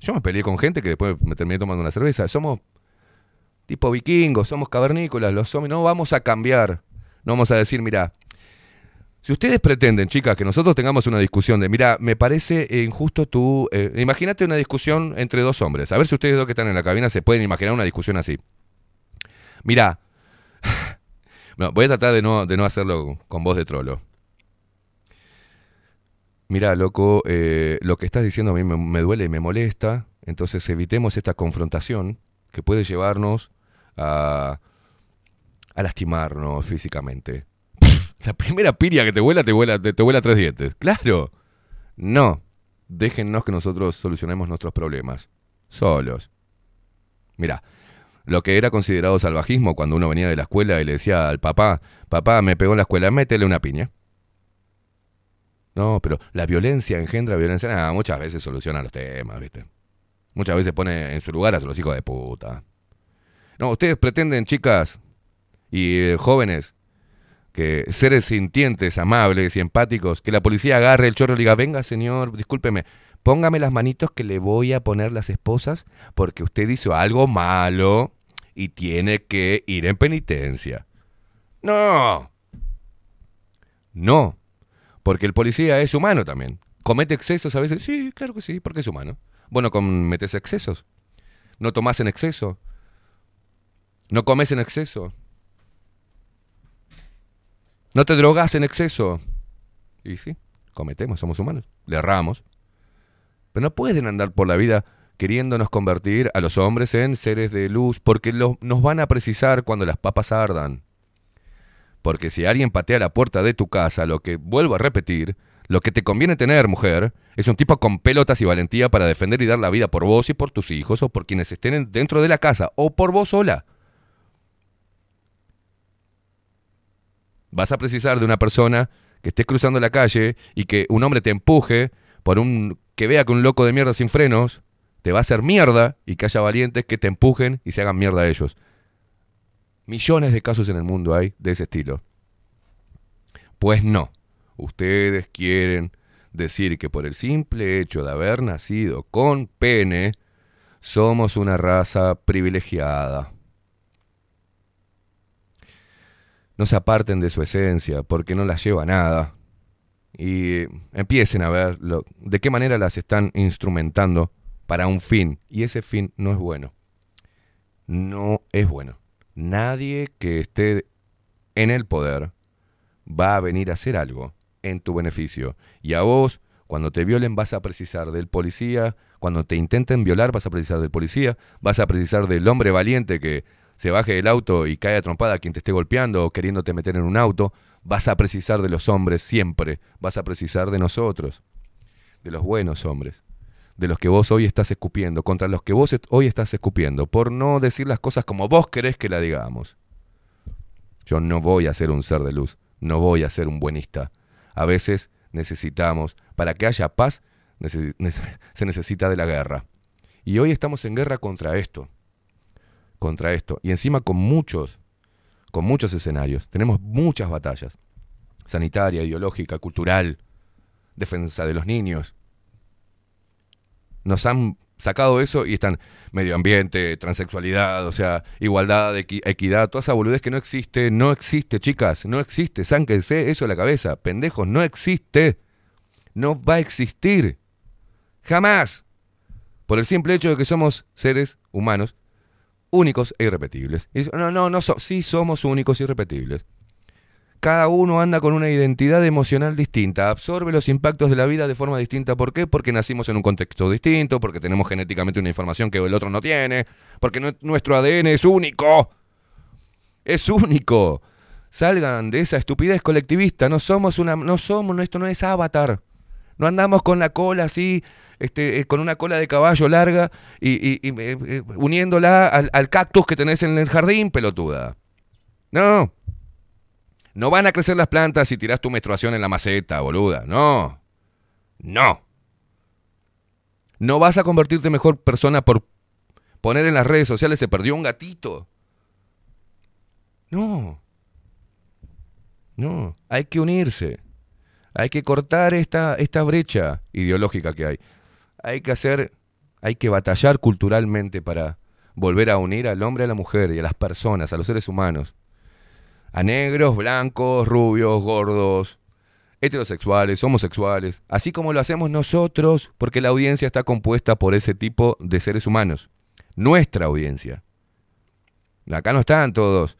Yo me peleé con gente que después me terminé tomando una cerveza. Somos tipo vikingos, somos cavernícolas, los somos. No vamos a cambiar. No vamos a decir, mira, si ustedes pretenden, chicas, que nosotros tengamos una discusión de, mira, me parece injusto tú. eh, imagínate una discusión entre dos hombres. A ver si ustedes dos que están en la cabina se pueden imaginar una discusión así. Mira, *laughs* no, voy a tratar de no, de no hacerlo con voz de trolo. Mira, loco, eh, lo que estás diciendo a mí me, duele y me molesta. Entonces evitemos esta confrontación que puede llevarnos a, a lastimarnos físicamente. *laughs* La primera piria que te vuela, te vuela, te, te vuela tres dientes. Claro. No. Déjennos que nosotros solucionemos nuestros problemas. Solos. Mira, lo que era considerado salvajismo cuando uno venía de la escuela y le decía al papá, papá me pegó en la escuela, métele una piña. No, pero la violencia engendra violencia. Nada, muchas veces soluciona los temas, ¿viste? Muchas veces pone en su lugar a los hijos de puta. No, ustedes pretenden, chicas y eh, jóvenes, que seres sintientes, amables y empáticos, que la policía agarre el chorro y diga, venga señor, discúlpeme, póngame las manitos que le voy a poner las esposas porque usted hizo algo malo y tiene que ir en penitencia. No. No. Porque el policía es humano también. ¿Comete excesos a veces? Sí, claro que sí, porque es humano. Bueno, cometes excesos. No tomás en exceso. No comes en exceso. No te drogas en exceso. Y sí, cometemos, somos humanos. Le erramos. Pero no pueden andar por la vida queriéndonos convertir a los hombres en seres de luz, porque nos van a precisar cuando las papas ardan. Porque si alguien patea la puerta de tu casa, lo que vuelvo a repetir, lo que te conviene tener, mujer, es un tipo con pelotas y valentía para defender y dar la vida por vos y por tus hijos o por quienes estén en- dentro de la casa o por vos sola. Vas a precisar de una persona que estés cruzando la calle y que un hombre te empuje por un que vea que un loco de mierda sin frenos te va a hacer mierda y que haya valientes que te empujen y se hagan mierda a ellos. Millones de casos en el mundo hay de ese estilo. Pues no. Ustedes quieren decir que por el simple hecho de haber nacido con pene, somos una raza privilegiada. No se aparten de su esencia porque no las lleva a nada. Y empiecen a ver de qué manera las están instrumentando para un fin. Y ese fin no es bueno. No es bueno. Nadie que esté en el poder va a venir a hacer algo en tu beneficio. Y a vos, cuando te violen, vas a precisar del policía. Cuando te intenten violar, vas a precisar del policía. Vas a precisar del hombre valiente que se baje del auto y cae a trompada a quien te esté golpeando o queriéndote meter en un auto. Vas a precisar de los hombres siempre. Vas a precisar de nosotros. De los buenos hombres. De los que vos hoy estás escupiendo. Contra los que vos hoy estás escupiendo. Por no decir las cosas como vos querés que la digamos. Yo no voy a ser un ser de luz. No voy a ser un buenista. A veces necesitamos, para que haya paz, *laughs* se necesita de la guerra. Y hoy estamos en guerra contra esto. Contra esto. Y encima con muchos, con muchos escenarios. Tenemos muchas batallas. Sanitaria, ideológica, cultural, defensa de los niños. Nos han sacado eso y están medio ambiente, transexualidad, o sea, igualdad, equi- equidad, toda esa boludez que no existe, no existe, chicas, no existe, sánquense eso a la cabeza, pendejos, no existe, no va a existir, jamás, por el simple hecho de que somos seres humanos únicos e irrepetibles. Y no, no, no, sí somos únicos e irrepetibles. Cada uno anda con una identidad emocional distinta, absorbe los impactos de la vida de forma distinta. ¿Por qué? Porque nacimos en un contexto distinto, porque tenemos genéticamente una información que el otro no tiene, porque nue- nuestro ADN es único. Es único. Salgan de esa estupidez colectivista. No somos una. No somos. Esto no es Avatar. No andamos con la cola así, este, eh, con una cola de caballo larga y, y- y, eh, eh, uniéndola al, al cactus que tenés en el jardín, pelotuda. No. No van a crecer las plantas si tirás tu menstruación en la maceta, boluda. No. No. No vas a convertirte en mejor persona por poner en las redes sociales se perdió un gatito. No. No. Hay que unirse. Hay que cortar esta, esta brecha ideológica que hay. Hay que hacer, hay que batallar culturalmente para volver a unir al hombre a la mujer y a las personas, a los seres humanos. A negros, blancos, rubios, gordos, heterosexuales, homosexuales, así como lo hacemos nosotros, porque la audiencia está compuesta por ese tipo de seres humanos. Nuestra audiencia. Acá no están todos.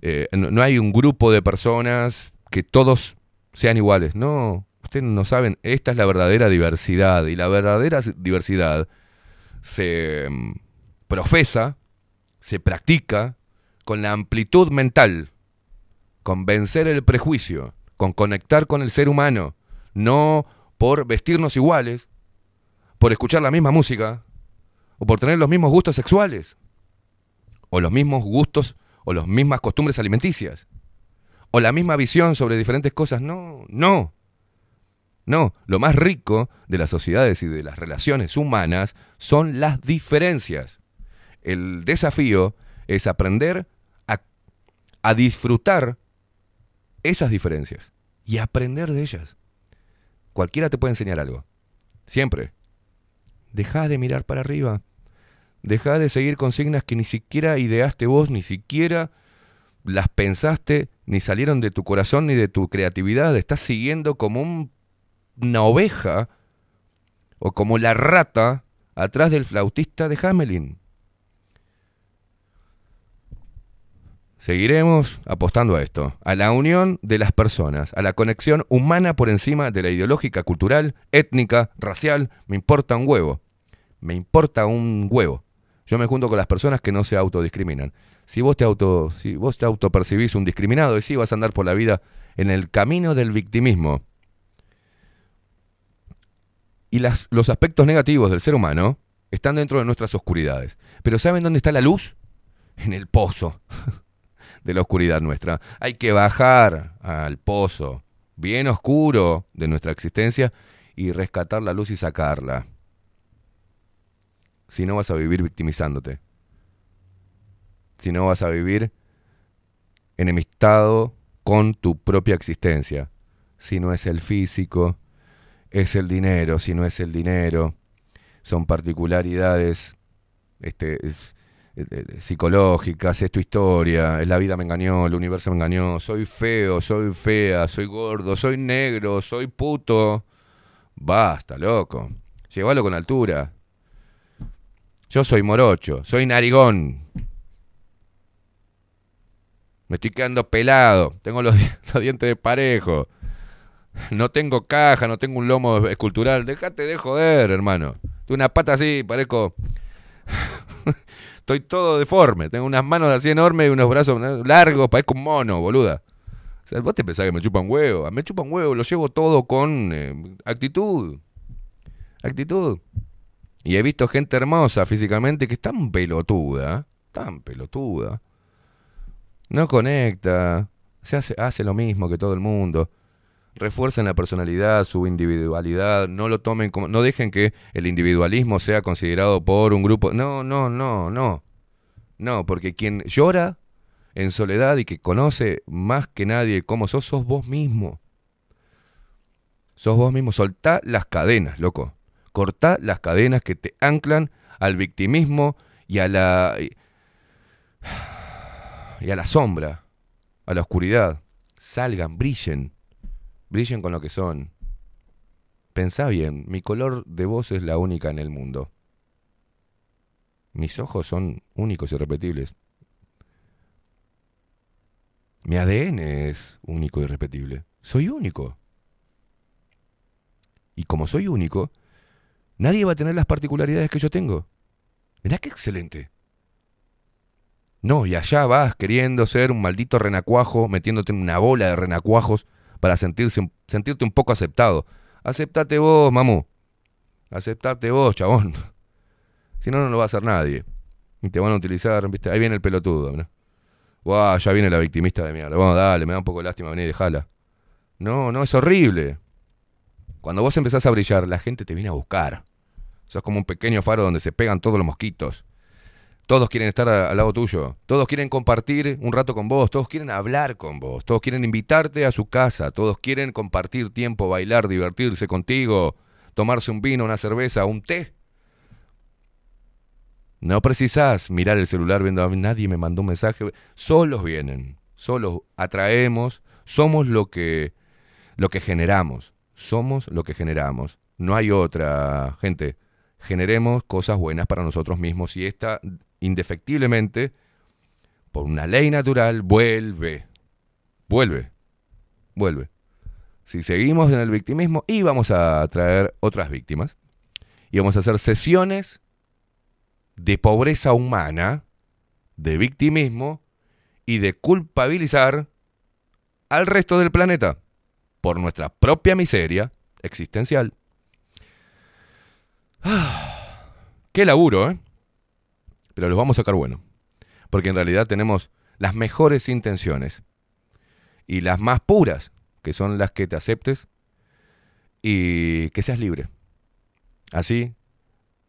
eh, no, hay un grupo de personas que todos sean iguales. No, ustedes no saben, esta es la verdadera diversidad. Y la verdadera diversidad se mm, profesa, se practica con la amplitud mental, con vencer el prejuicio, con conectar con el ser humano, no por vestirnos iguales, por escuchar la misma música, o por tener los mismos gustos sexuales, o los mismos gustos, o las mismas costumbres alimenticias, o la misma visión sobre diferentes cosas. No, no. No, lo más rico de las sociedades y de las relaciones humanas son las diferencias. El desafío es aprender a, a disfrutar esas diferencias y aprender de ellas. Cualquiera te puede enseñar algo. Siempre. Deja de mirar para arriba. Deja de seguir consignas que ni siquiera ideaste vos, ni siquiera las pensaste, ni salieron de tu corazón ni de tu creatividad. Estás siguiendo como un- una oveja o como la rata atrás del flautista de Hamelin. Seguiremos apostando a esto, a la unión de las personas, a la conexión humana por encima de la ideológica, cultural, étnica, racial. Me importa un huevo. Me importa un huevo. Yo me junto con las personas que no se autodiscriminan. Si vos te auto, si vos te autopercibís un discriminado, y sí vas a andar por la vida en el camino del victimismo. Y los aspectos negativos del ser humano están dentro de nuestras oscuridades. Pero ¿saben dónde está la luz? En el pozo *laughs* de la oscuridad nuestra. Hay que bajar al pozo bien oscuro de nuestra existencia y rescatar la luz y sacarla. Si no vas a vivir victimizándote. Si no vas a vivir enemistado con tu propia existencia. Si no es el físico, es el dinero. Si no es el dinero, son particularidades este, es- psicológicas, es tu historia, es la vida me engañó, el universo me engañó, soy feo, soy fea, soy gordo, soy negro, soy puto. Basta, loco. Llévalo con altura. Yo soy morocho, soy narigón. Me estoy quedando pelado, tengo los *laughs* dientes de parejo. No tengo caja, no tengo un lomo escultural. Déjate de joder, hermano. Tengo una pata así, parezco. Estoy todo deforme. Tengo unas manos así enormes y unos brazos largos, parezco un mono, boluda. O sea, vos te pensás que me chupa un huevo. Me chupa un huevo, lo llevo todo con eh, actitud. Actitud. Y he visto gente hermosa físicamente que es tan pelotuda, tan pelotuda. No conecta, se hace, hace lo mismo que todo el mundo. Refuercen la personalidad, su individualidad, no lo tomen como, no dejen que el individualismo sea considerado por un grupo. No, no, no, no. No, porque quien llora en soledad y que conoce más que nadie cómo sos, sos vos mismo. Sos vos mismo. Soltá las cadenas, loco. Cortá las cadenas que te anclan al victimismo y a la. y a la sombra, a la oscuridad. Salgan, brillen. Brillen con lo que son. Pensá bien, mi color de voz es la única en el mundo. Mis ojos son únicos y repetibles. Mi ADN es único y repetible. Soy único. Y como soy único, nadie va a tener las particularidades que yo tengo. Mirá qué excelente. No, y allá vas queriendo ser un maldito renacuajo, metiéndote en una bola de renacuajos para sentirse, sentirte un poco aceptado. Aceptate vos, mamú. Aceptate vos, chabón. *laughs* Si no, no lo va a hacer nadie. Y te van a utilizar, ¿viste? Ahí viene el pelotudo, ¿no? Ya viene la victimista de mierda. Vamos, dale, me da un poco de lástima venir y dejala. No, no, es horrible. Cuando vos empezás a brillar, la gente te viene a buscar. Sos como un pequeño faro donde se pegan todos los mosquitos. Todos quieren estar al lado tuyo. Todos quieren compartir un rato con vos. Todos quieren hablar con vos. Todos quieren invitarte a su casa. Todos quieren compartir tiempo, bailar, divertirse contigo. Tomarse un vino, una cerveza, un té. No precisás mirar el celular viendo a nadie me mandó un mensaje. Solos vienen. Solos atraemos. Somos lo que, lo que generamos. Somos lo que generamos. No hay otra. Gente, generemos cosas buenas para nosotros mismos y esta, indefectiblemente, por una ley natural, vuelve. Vuelve. Vuelve. Si seguimos en el victimismo, y vamos a traer otras víctimas. Y vamos a hacer sesiones de pobreza humana, de victimismo y de culpabilizar al resto del planeta por nuestra propia miseria existencial. *sighs* Qué laburo, ¿eh? Pero los vamos a sacar bueno. Porque en realidad tenemos las mejores intenciones y las más puras, que son las que te aceptes y que seas libre. Así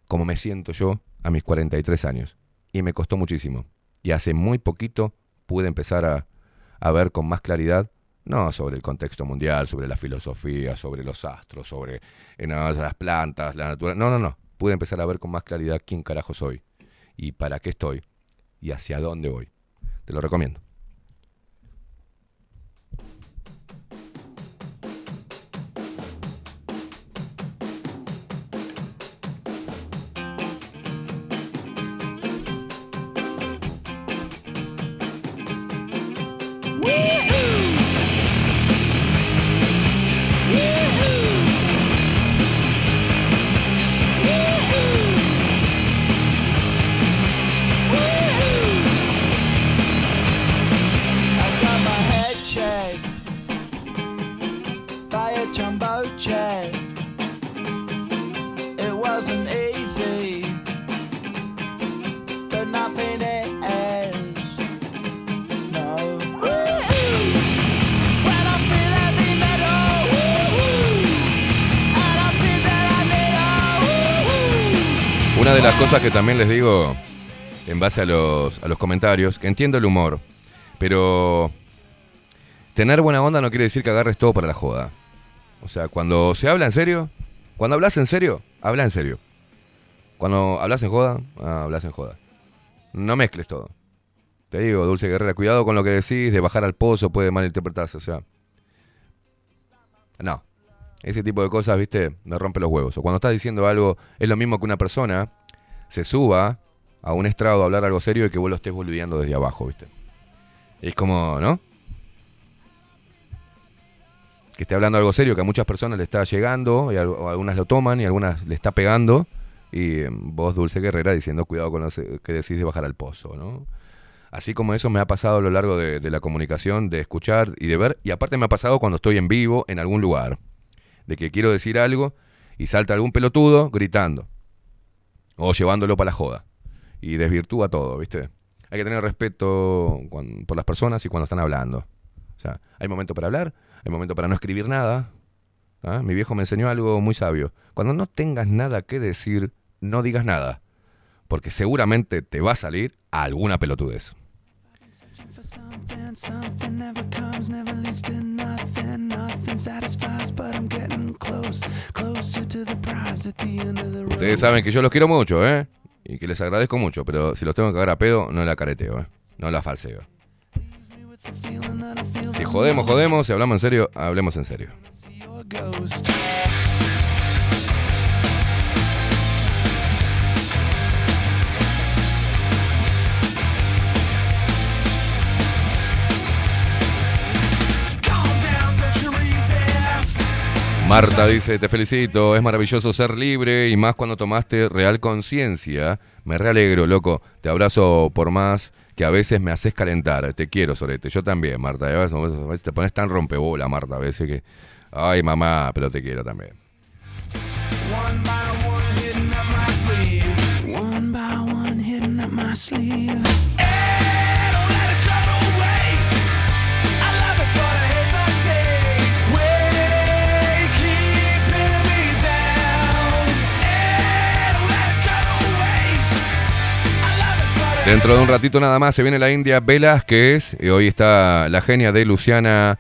como me siento yo a mis 43 años. Y me costó muchísimo. Y hace muy poquito pude empezar a, a ver con más claridad, no sobre el contexto mundial, sobre la filosofía, sobre los astros, sobre eh, no, las plantas, la naturaleza. No, no, no. Pude empezar a ver con más claridad quién carajo soy y para qué estoy y hacia dónde voy. Te lo recomiendo. También les digo en base a los, a los comentarios, que entiendo el humor, pero tener buena onda no quiere decir que agarres todo para la joda. O sea, cuando se habla en serio, cuando hablas en serio, habla en serio. Cuando hablas en joda, ah, hablas en joda. No mezcles todo. Te digo, Dulce Guerrera, cuidado con lo que decís, de bajar al pozo puede malinterpretarse, o sea. No. Ese tipo de cosas, viste, me rompe los huevos. O cuando estás diciendo algo, es lo mismo que una persona se suba a un estrado a hablar algo serio y que vos lo estés boludeando desde abajo, viste. Es como, ¿no? Que esté hablando algo serio que a muchas personas le está llegando, y a, algunas lo toman y a algunas le está pegando. Y eh, vos, Dulce Guerrera, diciendo cuidado con lo que decís de bajar al pozo, ¿no? Así como eso me ha pasado a lo largo de, de la comunicación, de escuchar y de ver. Y aparte me ha pasado cuando estoy en vivo en algún lugar. De que quiero decir algo y salta algún pelotudo gritando. O llevándolo para la joda. Y desvirtúa todo, ¿viste? Hay que tener respeto por las personas y cuando están hablando. O sea, hay momento para hablar, hay momento para no escribir nada. ¿ah? Mi viejo me enseñó algo muy sabio. Cuando no tengas nada que decir, no digas nada. Porque seguramente te va a salir alguna pelotudez. For something, something never comes, never leads to nothing, nothing satisfies, but I'm getting close, closer to the prize at the end of the road. Ustedes saben que yo los quiero mucho, ¿eh? Y que les agradezco mucho, pero si los tengo que cagar a pedo, no la careteo, ¿eh? No la falseo. Si jodemos, jodemos. Si hablamos en serio, hablemos en serio. Marta dice, te felicito, es maravilloso ser libre y más cuando tomaste real conciencia. Me realegro, loco. Te abrazo por más que a veces me haces calentar. Te quiero, Sorete. Yo también, Marta. A veces, a veces te pones tan rompebola, Marta, a veces que... Ay, mamá, pero te quiero también. one by one Dentro de un ratito nada más se viene la India Velázquez y hoy está la genia de Luciana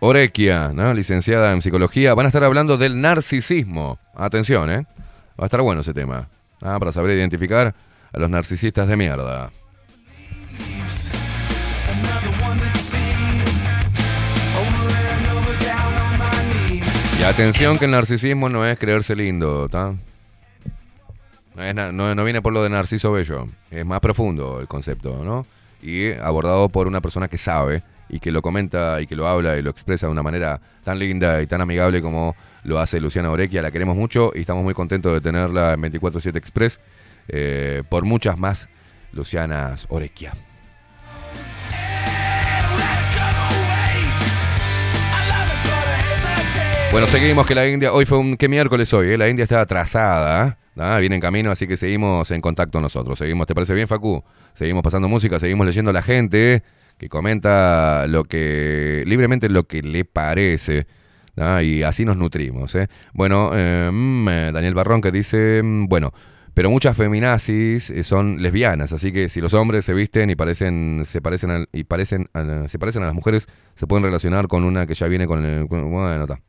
Orequia, ¿no? licenciada en psicología. Van a estar hablando del narcisismo. Atención, ¿eh? Va a estar bueno ese tema. Ah, para saber identificar a los narcisistas de mierda. Y atención que el narcisismo no es creerse lindo, ¿tá? No, no- viene por lo de Narciso Bello. Es más profundo el concepto, ¿no? Y abordado por una persona que sabe y que lo comenta y que lo habla y lo expresa de una manera tan linda y tan amigable como lo hace Luciana Orequia. La queremos mucho y estamos muy contentos de tenerla en 24-7 Express. eh, por muchas más Lucianas Orequia. Bueno, seguimos que la India, hoy fue un, ¿qué miércoles hoy? eh? La India está atrasada, viene en camino, así que seguimos en contacto nosotros. Seguimos, ¿te parece bien, Facu? Seguimos pasando música, seguimos leyendo a la gente que comenta lo que, libremente lo que le parece. Y así nos nutrimos. ¿eh? Bueno, eh, eh, Daniel Barrón que dice, mm, bueno, pero muchas feminazis eh, son lesbianas, así que si los hombres se visten y parecen, se parecen a, y parecen se parecen a las mujeres, se pueden relacionar con una que ya viene con el, bueno, está.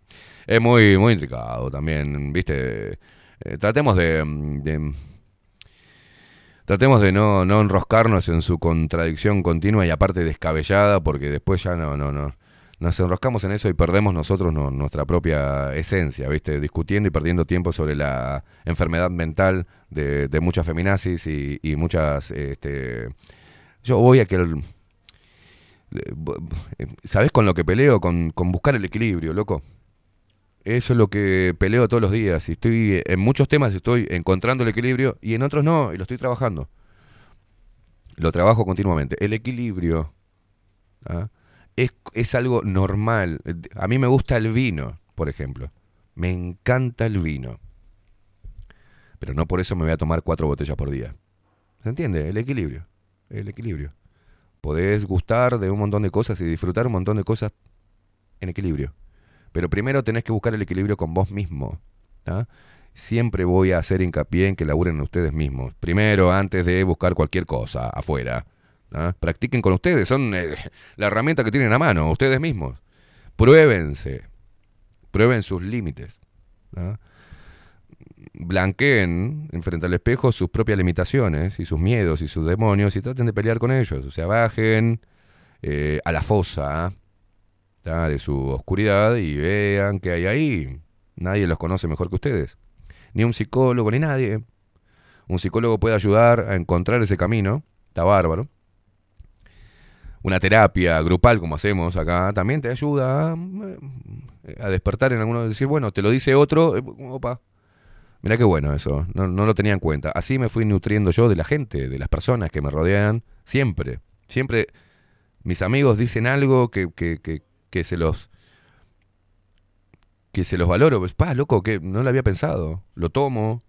Es muy, muy intricado también, viste. Eh, tratemos de, mm, de- tratemos de no, no enroscarnos en su contradicción continua y aparte descabellada, porque después ya no, no, no. Nos enroscamos en eso y perdemos nosotros no- nuestra propia esencia, ¿viste? Discutiendo y perdiendo tiempo sobre la enfermedad mental de, de muchas feminazis y, y muchas. Este, yo voy a que. el- ¿Sabés con lo que peleo? Con, con buscar el equilibrio, loco. Eso es lo que peleo todos los días. Y estoy en muchos temas estoy encontrando el equilibrio y en otros no, y lo estoy trabajando. Lo trabajo continuamente. El equilibrio ¿ah? es, es algo normal. A mí me gusta el vino, por ejemplo. Me encanta el vino. Pero no por eso me voy a tomar cuatro botellas por día. ¿Se entiende? El equilibrio. El equilibrio. Podés gustar de un montón de cosas y disfrutar un montón de cosas en equilibrio. Pero primero tenés que buscar el equilibrio con vos mismo. Siempre voy a hacer hincapié en que laburen ustedes mismos. Primero, antes de buscar cualquier cosa afuera. Practiquen con ustedes. Son eh, la herramienta que tienen a mano, ustedes mismos. Pruébense. Prueben sus límites. Blanqueen en frente al espejo sus propias limitaciones y sus miedos y sus demonios y traten de pelear con ellos. O sea, bajen eh, a la fosa de su oscuridad y vean que hay ahí. Nadie los conoce mejor que ustedes. Ni un psicólogo, ni nadie. Un psicólogo puede ayudar a encontrar ese camino. Está bárbaro. Una terapia grupal, como hacemos acá, también te ayuda a, eh, despertar en alguno. Decir, bueno, te lo dice otro. eh, Opa. Mirá qué bueno eso. No, no lo tenía en cuenta. Así me fui nutriendo yo de la gente, de las personas que me rodean. Siempre. Siempre mis amigos dicen algo que, que, que se los que se los valoro. Pues, pa, loco, que no lo había pensado. Lo tomo.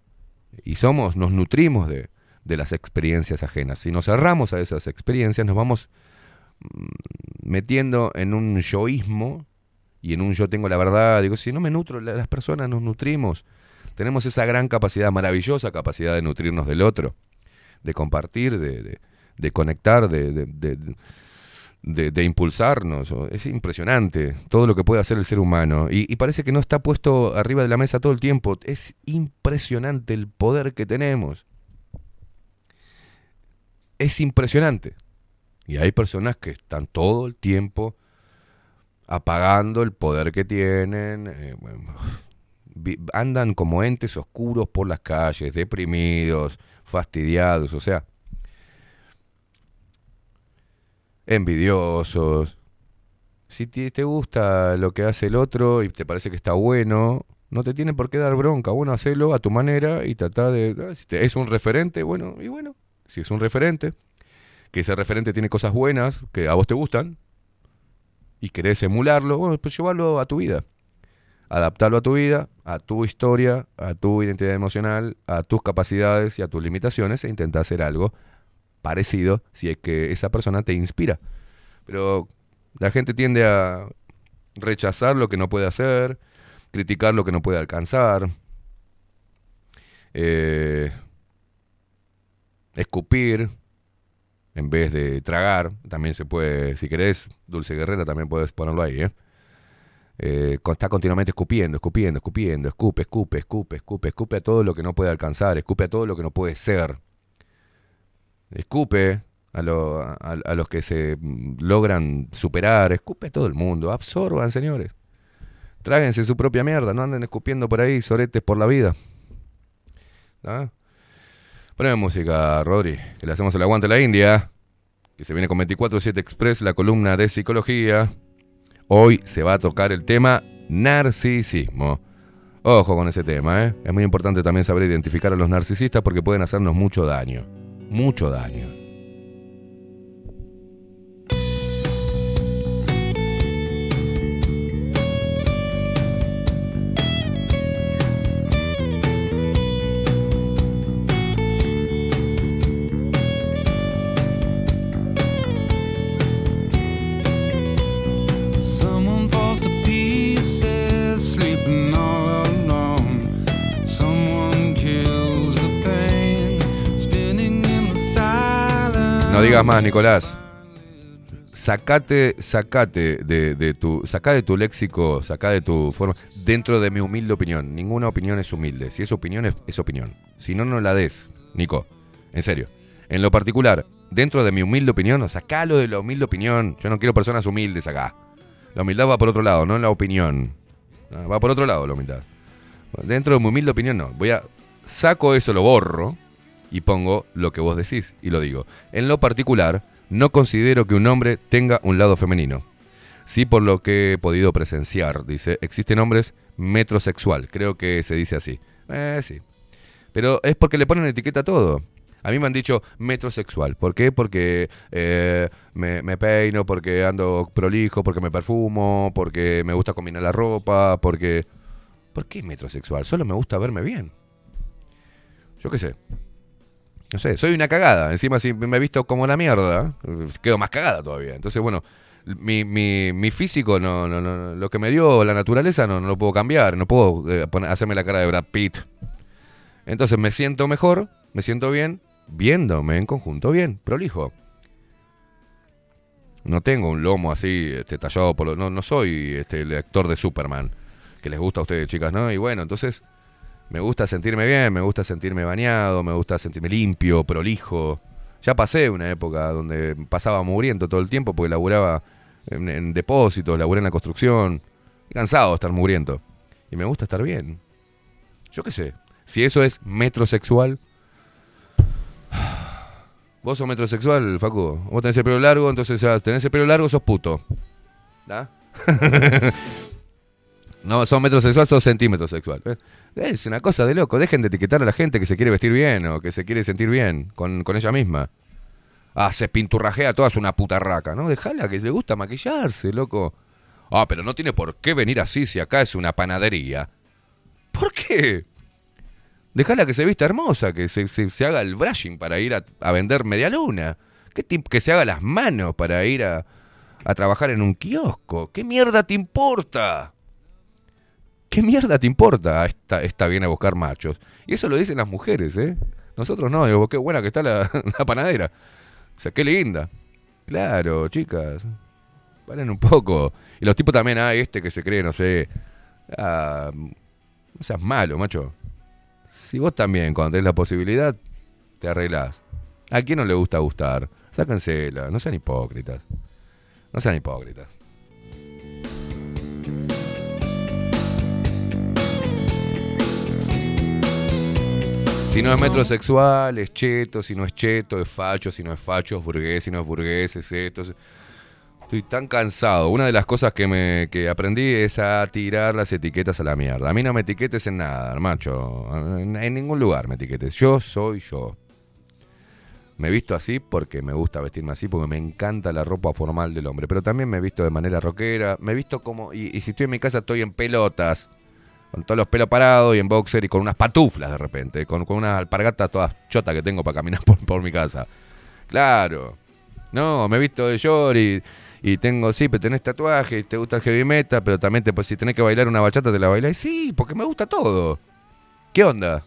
Y somos, nos nutrimos de, de las experiencias ajenas. Si nos cerramos a esas experiencias, nos vamos mm, metiendo en un yoísmo y en un yo tengo la verdad. Digo, si no me nutro, la- las personas nos nutrimos. Tenemos esa gran capacidad, maravillosa capacidad de nutrirnos del otro, de compartir, de- de conectar, de, de- impulsarnos. Es impresionante todo lo que puede hacer el ser humano. Y, parece que no está puesto arriba de la mesa todo el tiempo. Es impresionante el poder que tenemos. Es impresionante. Y hay personas que están todo el tiempo apagando el poder que tienen. eh, andan como entes oscuros por las calles, deprimidos, fastidiados, o sea, envidiosos. Si te gusta lo que hace el otro y te parece que está bueno, no te tiene por qué dar bronca. Bueno, hacelo a tu manera y trata de... ah, Si te- es un referente, bueno, y bueno, si es un referente, que ese referente tiene cosas buenas que a vos te gustan y querés emularlo, bueno, pues llévalo a tu vida. adaptarlo a tu vida, a tu historia, a tu identidad emocional, a tus capacidades y a tus limitaciones e intenta hacer algo parecido si es que esa persona te inspira. Pero la gente tiende a rechazar lo que no puede hacer, criticar lo que no puede alcanzar, eh, escupir en vez de tragar. También se puede, si querés, Dulce Guerrera también puedes ponerlo ahí, ¿eh? Eh, está continuamente escupiendo, escupiendo, escupiendo, escupe, escupe, escupe, escupe, escupe a todo lo que no puede alcanzar, escupe a todo lo que no puede ser. Escupe a, lo- a- a los que se mm, logran superar, escupe a todo el mundo, absorban, señores. Tráguense su propia mierda, no anden escupiendo por ahí soretes por la vida. ¿Ah? Música, Rodri, que le hacemos el aguante a la India, que se viene con 24-7 Express, la columna de psicología. Hoy se va a tocar el tema narcisismo. Ojo con ese tema, ¿eh? Es muy importante también saber identificar a los narcisistas porque pueden hacernos mucho daño. Mucho daño. Digas más, Nicolás. Sacate, sacate de, de tu, sacá de tu léxico, sacá de tu forma, dentro de mi humilde opinión. Ninguna opinión es humilde. Si es opinión, es, es opinión. Si no, no la des, Nico. En serio. En lo particular, dentro de mi humilde opinión, sacalo de la humilde opinión. Yo no quiero personas humildes acá. La humildad va por otro lado, no en la opinión. Ah, Va por otro lado la humildad. Dentro de mi humilde opinión, no. Voy a. Saco eso, lo borro y pongo lo que vos decís y lo digo. En lo particular, no considero que un hombre tenga un lado femenino. Sí, por lo que he podido presenciar, dice, existen hombres metrosexual, creo que se dice así. Eh, sí. Pero es porque le ponen etiqueta a todo. A mí me han dicho metrosexual. ¿Por qué? Porque eh, me, me peino, porque ando prolijo, porque me perfumo, porque me gusta combinar la ropa, porque... ¿Por qué metrosexual? Solo me gusta verme bien. Yo qué sé. No sé, soy una cagada. Encima si me he visto como la mierda, quedo más cagada todavía. Entonces, bueno, mi, mi, mi físico, no, no, no, lo que me dio la naturaleza no, no lo puedo cambiar. No puedo eh, poner- hacerme la cara de Brad Pitt. Entonces me siento mejor, me siento bien, viéndome en conjunto bien, prolijo. No tengo un lomo así, este, tallado por... lo- No, no soy este, el actor de Superman, que les gusta a ustedes, chicas, ¿no? Y bueno, entonces me gusta sentirme bien, me gusta sentirme bañado, me gusta sentirme limpio, prolijo. Ya pasé una época donde pasaba mugriento todo el tiempo porque laburaba en, depósitos, laburé en la construcción. Cansado de estar mugriento. Y me gusta estar bien. Yo qué sé. Si eso es metrosexual. Vos sos metrosexual, Facu. Vos tenés el pelo largo, entonces tenés el pelo largo, sos puto. ¿Da? *laughs* no, sos metrosexual, sos centímetro sexual. ¿eh? Es una cosa de loco. Dejen de etiquetar a la gente que se quiere vestir bien o que se quiere sentir bien con, con ella misma. Ah, se pinturrajea toda, es una puta raca, ¿no? Dejala que le gusta maquillarse, loco. Ah, pero no tiene por qué venir así si acá es una panadería. ¿Por qué? Dejala que se vista hermosa, que se, se- haga el brushing para ir a, vender media luna. ¿Qué que se haga las manos para ir a, a trabajar en un kiosco. ¿Qué mierda te importa? ¿Qué mierda te importa? Está, está bien a buscar machos. Y eso lo dicen las mujeres, ¿eh? Nosotros no, digo, qué buena que está *laughs* la, panadera. O sea, qué linda. Claro, chicas. Valen un poco. Y los tipos también, ah, este que se cree, no sé. Ah, no seas malo, macho. Si vos también, cuando tenés la posibilidad, te arreglás. ¿A quién no le gusta gustar? Sáquensela, no sean hipócritas. No sean hipócritas. Si no es metrosexual, es cheto, si no es cheto, es facho, si no es facho, es burgués, si no es burgués, es esto. es- Estoy tan cansado. Una de las cosas que, me, que aprendí es a tirar las etiquetas a la mierda. A mí no me etiquetes en nada, macho. En, en ningún lugar me etiquetes. Yo soy yo. Me he visto así porque me gusta vestirme así, porque me encanta la ropa formal del hombre. Pero también me he visto de manera rockera. Me he visto como. Y, y si estoy en mi casa, estoy en pelotas. Con todos los pelos parados y en boxer y con unas patuflas de repente, con, con unas alpargatas todas chotas que tengo para caminar *laughs* por, por mi casa. Claro. No, me he visto de short y, tengo, sí, pero tenés tatuaje y te gusta el heavy metal, pero también te, pues, si tenés que bailar una bachata te la bailás. Sí, porque me gusta todo. ¿Qué onda?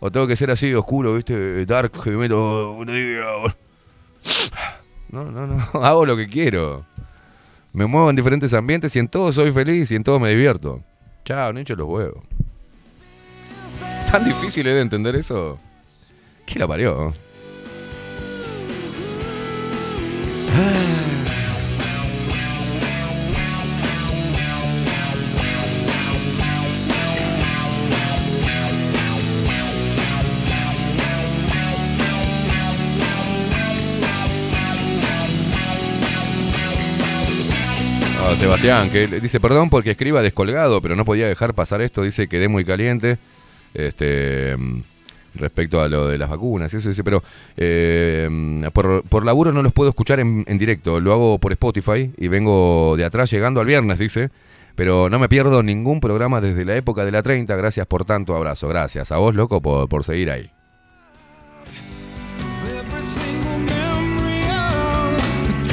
O tengo que ser así oscuro, viste, dark heavy metal. oh, No, *sighs* no, no, *laughs* hago lo que quiero. Me muevo en diferentes ambientes y en todos soy feliz y en todos me divierto. Chao, no hincho los huevos. ¿Tan difícil es de entender eso? ¿Qué la parió? Sebastián, que dice, perdón porque escriba descolgado, pero no podía dejar pasar esto, dice quedé muy caliente. Este mm, respecto a lo de las vacunas, eso dice, pero eh, por, por laburo no los puedo escuchar en, en directo, lo hago por Spotify y vengo de atrás llegando al viernes, dice. Pero no me pierdo ningún programa desde la época de la 30. Gracias por tanto abrazo. Gracias a vos, loco, por, por seguir ahí.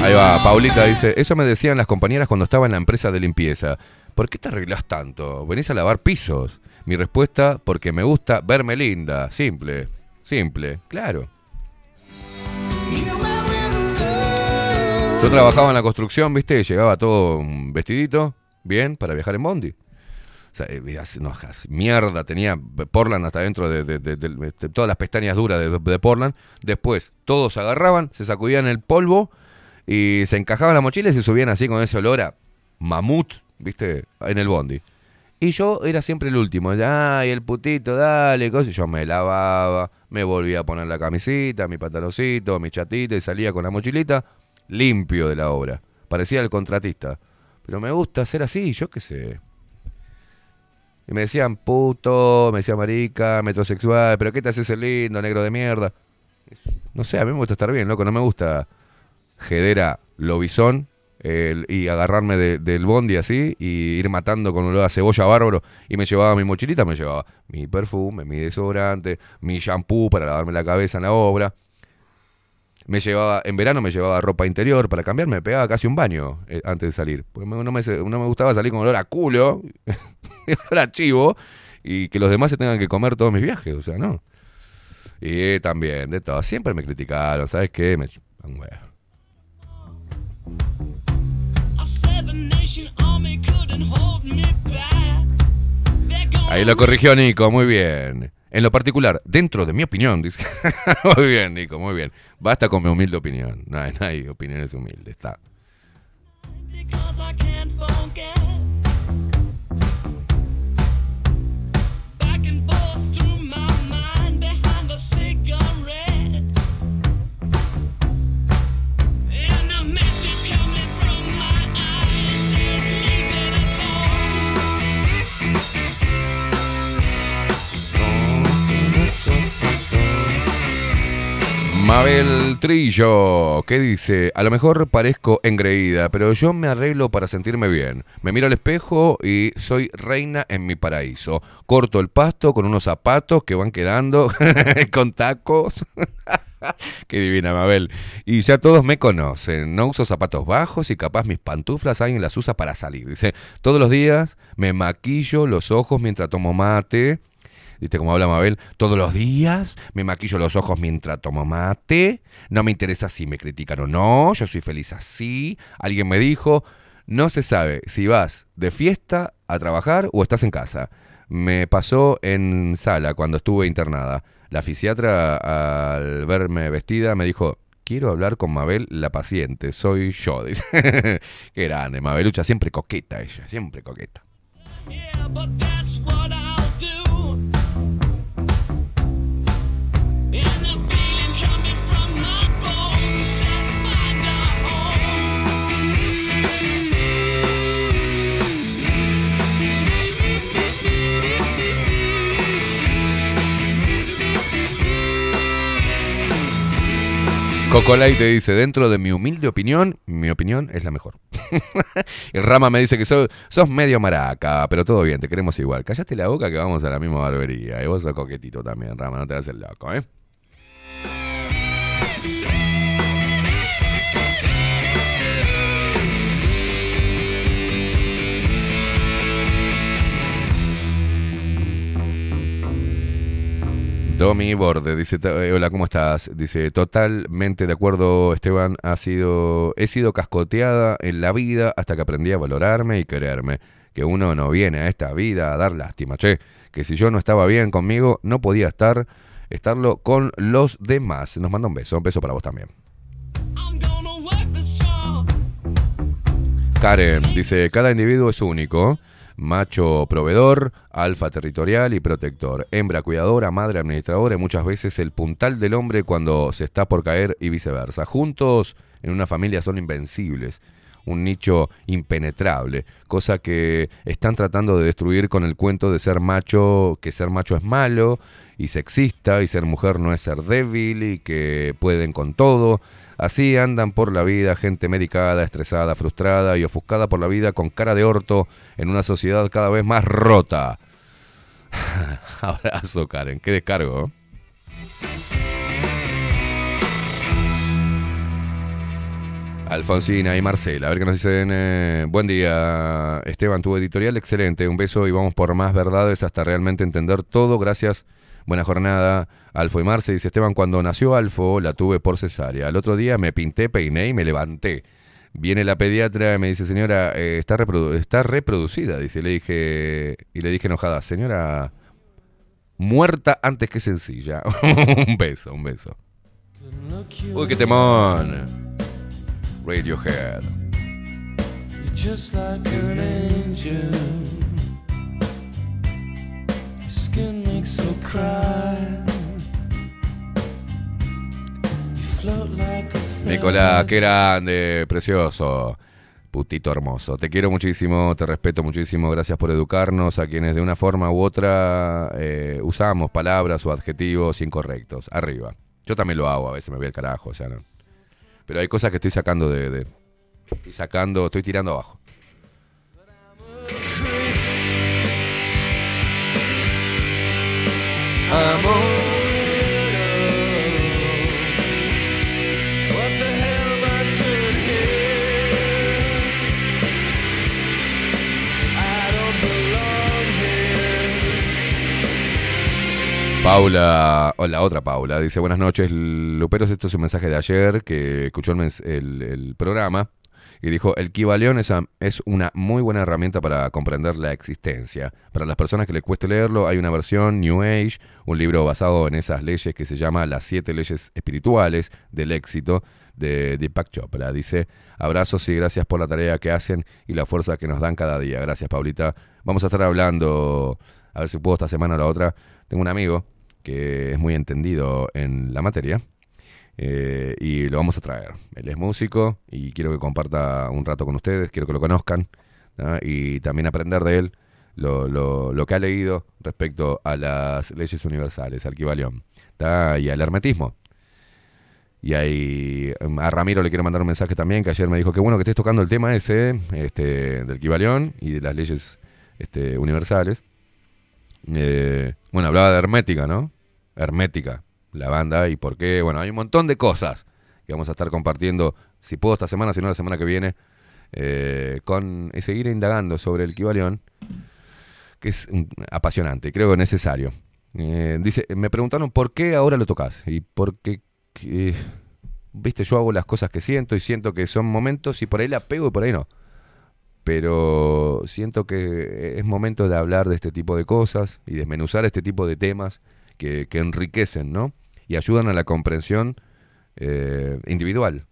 Ahí va, Paulita dice, eso me decían las compañeras cuando estaba en la empresa de limpieza. ¿Por qué te arreglas tanto? ¿Venís a lavar pisos? Mi respuesta, porque me gusta verme linda. Simple, simple, claro. Yo trabajaba en la construcción, viste, llegaba todo vestidito, bien, para viajar en Bondi. O sea, eh, mierda, tenía Portland hasta dentro de, de todas las pestañas duras de, Portland. Después, todos agarraban, se sacudían el polvo y se encajaban las mochilas y subían así con ese olor a mamut, viste, en el Bondi. Y yo era siempre el último. Ay, el putito, dale, cosas. Yo me lavaba, me volvía a poner la camisita, mi pantaloncito, mi chatita y salía con la mochilita limpio de la obra. Parecía el contratista. Pero me gusta ser así, yo qué sé. Y me decían puto, me decían marica, metrosexual, pero ¿qué te haces el lindo, negro de mierda? No sé, a mí me gusta estar bien, loco, no me gusta jedera lobizón y agarrarme de- del bondi así y ir matando con olor a cebolla bárbaro. Y me llevaba mi mochilita, me llevaba mi perfume, mi desodorante, mi shampoo para lavarme la cabeza en la obra. Me llevaba, en verano me llevaba ropa interior para cambiarme, me pegaba casi un baño eh, antes de salir. Porque no, me, gustaba salir con olor a culo, *laughs* olor a chivo, y que los demás se tengan que comer todos mis viajes, o sea, no. Y también, de todo. Siempre me criticaron, ¿sabes qué? Me huevo. Ahí lo corrigió Nico, muy bien. En lo particular, dentro de mi opinión, dice. *laughs* muy bien, Nico, muy bien. Basta con mi humilde opinión. No hay, no hay opiniones humildes, está. Mabel Trillo, ¿qué dice? A lo mejor parezco engreída, pero yo me arreglo para sentirme bien. Me miro al espejo y soy reina en mi paraíso. Corto el pasto con unos zapatos que van quedando *laughs* con tacos. *laughs* Qué divina, Mabel. Y ya todos me conocen. No uso zapatos bajos y capaz mis pantuflas alguien las usa para salir. Dice, todos los días me maquillo los ojos mientras tomo mate. ¿Viste cómo habla Mabel? Todos los días me maquillo los ojos mientras tomo mate. No me interesa si me critican o no. Yo soy feliz así. Alguien me dijo, no se sabe si vas de fiesta a trabajar o estás en casa. Me pasó en sala cuando estuve internada. La fisiatra al verme vestida me dijo, quiero hablar con Mabel, la paciente. Soy yo. *laughs* Qué grande, Mabelucha. Siempre coqueta ella, siempre coqueta. Cocolay te dice, dentro de mi humilde opinión, mi opinión es la mejor. *laughs* y Rama me dice que sos, sos medio maraca, pero todo bien, te queremos igual. Cállate la boca que vamos a la misma barbería. Y vos sos coquetito también, Rama, no te hagas el loco, ¿eh? Domi Borde dice, "Ta- eh, hola, ¿cómo estás? Dice, totalmente de acuerdo, Esteban, ha sido, he sido cascoteada en la vida hasta que aprendí a valorarme y quererme. Que uno no viene a esta vida a dar lástima, che. Que si yo no estaba bien conmigo, no podía estar, estarlo con los demás. Nos manda un beso, un beso para vos también. Karen dice, cada individuo es único. Macho proveedor, alfa territorial y protector, hembra cuidadora, madre administradora y muchas veces el puntal del hombre cuando se está por caer y viceversa. Juntos en una familia son invencibles, un nicho impenetrable, cosa que están tratando de destruir con el cuento de ser macho, que ser macho es malo y sexista y ser mujer no es ser débil y que pueden con todo. Así andan por la vida gente medicada, estresada, frustrada y ofuscada por la vida con cara de orto en una sociedad cada vez más rota. *laughs* Abrazo, Karen. Qué descargo. ¿eh? Alfonsina y Marcela, a ver qué nos dicen. eh, buen día, Esteban, tu editorial excelente. Un beso y vamos por más verdades hasta realmente entender todo. Gracias. Buena jornada. Alfo y Marce dice Esteban, cuando nació Alfo la tuve por cesárea. Al otro día me pinté, peiné y me levanté. Viene la pediatra y me dice, señora, eh, está, está reproducida. Dice, le dije, y le dije enojada, señora, muerta antes que sencilla. *laughs* un beso, un beso. Uy, qué temón. Radiohead. You're just like an angel. Makes cry. Nicolás, qué grande, precioso. Putito hermoso. Te quiero muchísimo, te respeto muchísimo. Gracias por educarnos a quienes de una forma u otra eh, usamos palabras o adjetivos incorrectos. Arriba. Yo también lo hago, a veces me voy al carajo, o sea, no. Pero hay cosas que estoy sacando de. de- estoy sacando, estoy tirando abajo. Paula, o la otra Paula, dice buenas noches, Luperos, esto es un mensaje de ayer que escuchó el- el programa y dijo, el Kibaleón es, es una muy buena herramienta para comprender la existencia. Para las personas que les cueste leerlo, hay una versión New Age, un libro basado en esas leyes que se llama Las siete leyes espirituales del éxito de Deepak Chopra. Dice, abrazos y gracias por la tarea que hacen y la fuerza que nos dan cada día. Gracias, Paulita. Vamos a estar hablando, a ver si puedo esta semana o la otra. Tengo un amigo que es muy entendido en la materia eh, y lo vamos a traer. Él es músico y quiero que comparta un rato con ustedes, quiero que lo conozcan y también aprender de él lo, lo- lo que ha leído respecto a las leyes universales, al Kibalión y al hermetismo. Y ahí em, a Ramiro le quiero mandar un mensaje también, que ayer me dijo que bueno que estés tocando el tema ese este, del Kibalión y de las leyes este, universales. Eh, bueno, hablaba de Hermética, ¿no? Hermética, la banda y por qué. Bueno, hay un montón de cosas que vamos a estar compartiendo, si puedo esta semana, si no la semana que viene, eh, con y seguir indagando sobre el Kibalión, que es apasionante, creo necesario. Eh, dice, me preguntaron por qué ahora lo tocas y por qué, que, viste, yo hago las cosas que siento y siento que son momentos y por ahí la pego y por ahí no pero siento que es momento de hablar de este tipo de cosas y desmenuzar este tipo de temas que, que enriquecen, ¿no? Y ayudan a la comprensión eh, individual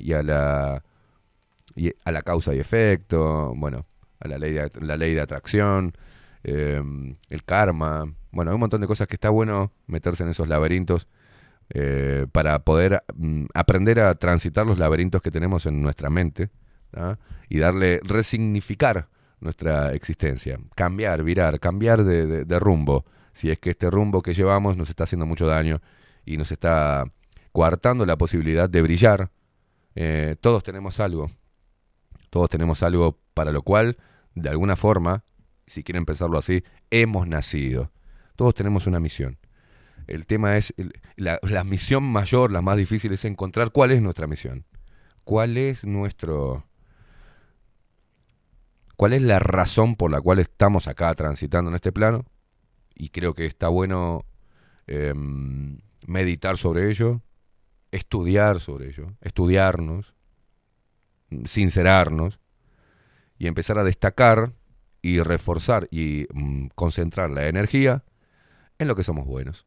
y a la a la causa y efecto, bueno, a la ley de, la ley de atracción, eh, el karma, bueno, hay un montón de cosas que está bueno meterse en esos laberintos eh, para poder mm, aprender a transitar los laberintos que tenemos en nuestra mente y darle, resignificar nuestra existencia, cambiar, virar, cambiar de rumbo, si es que este rumbo que llevamos nos está haciendo mucho daño y nos está coartando la posibilidad de brillar. Eh, todos tenemos algo. Todos tenemos algo para lo cual, de alguna forma, si quieren pensarlo así, hemos nacido. Todos tenemos una misión. El tema es, la misión mayor, la más difícil, es encontrar cuál es nuestra misión. ¿Cuál es nuestro... ¿Cuál es la razón por la cual estamos acá transitando en este plano? Y creo que está bueno em, meditar sobre ello, estudiar sobre ello, estudiarnos, sincerarnos y empezar a destacar y reforzar y mm, concentrar la energía en lo que somos buenos.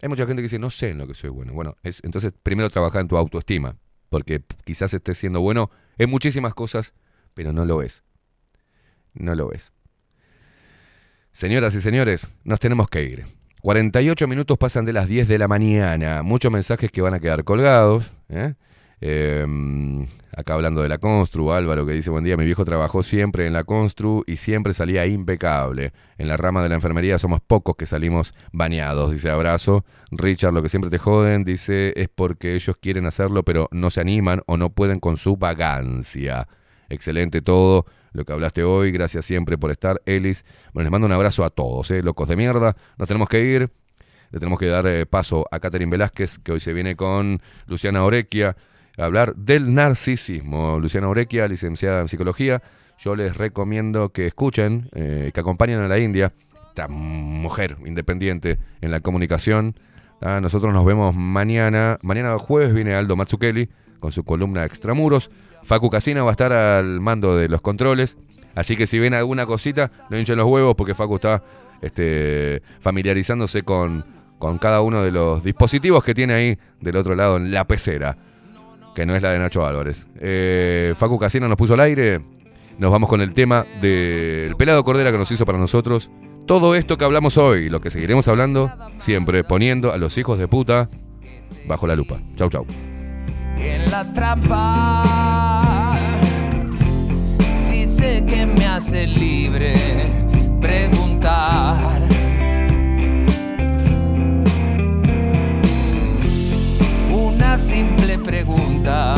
Hay mucha gente que dice, no sé en lo que soy bueno. Bueno, es, entonces primero trabaja en tu autoestima, porque quizás estés siendo bueno en muchísimas cosas, pero no lo es. No lo es. Señoras y señores, nos tenemos que ir. 48 minutos pasan de las 10 de la mañana. Muchos mensajes que van a quedar colgados. ¿eh? Eh, acá hablando de la Constru, Álvaro que dice, buen día, mi viejo trabajó siempre en la Constru y siempre salía impecable. En la rama de la enfermería somos pocos que salimos bañados, dice abrazo. Richard, lo que siempre te joden, dice, es porque ellos quieren hacerlo pero no se animan o no pueden con su vagancia. Excelente todo lo que hablaste hoy, gracias siempre por estar, Elis. Bueno, les mando un abrazo a todos, ¿eh? locos de mierda. Nos tenemos que ir. Le tenemos que dar eh, paso a Catherine Velázquez, que hoy se viene con Luciana Orequia a hablar del narcisismo. Luciana Orequia, licenciada en psicología. Yo les recomiendo que escuchen, eh, que acompañen a la India, esta mujer independiente en la comunicación. Ah, Nosotros nos vemos mañana. Mañana jueves viene Aldo Matsukeli con su columna Extramuros. Facu Casina va a estar al mando de los controles. Así que si ven alguna cosita, no hinchen los huevos porque Facu está este, familiarizándose con, con cada uno de los dispositivos que tiene ahí del otro lado en la pecera, que no es la de Nacho Álvarez. Eh, Facu Casina nos puso al aire. Nos vamos con el tema del pelado Cordera que nos hizo para nosotros. Todo esto que hablamos hoy, lo que seguiremos hablando, siempre poniendo a los hijos de puta bajo la lupa. Chau, chau. En la trampa. Si sé que me hace libre preguntar. Una simple pregunta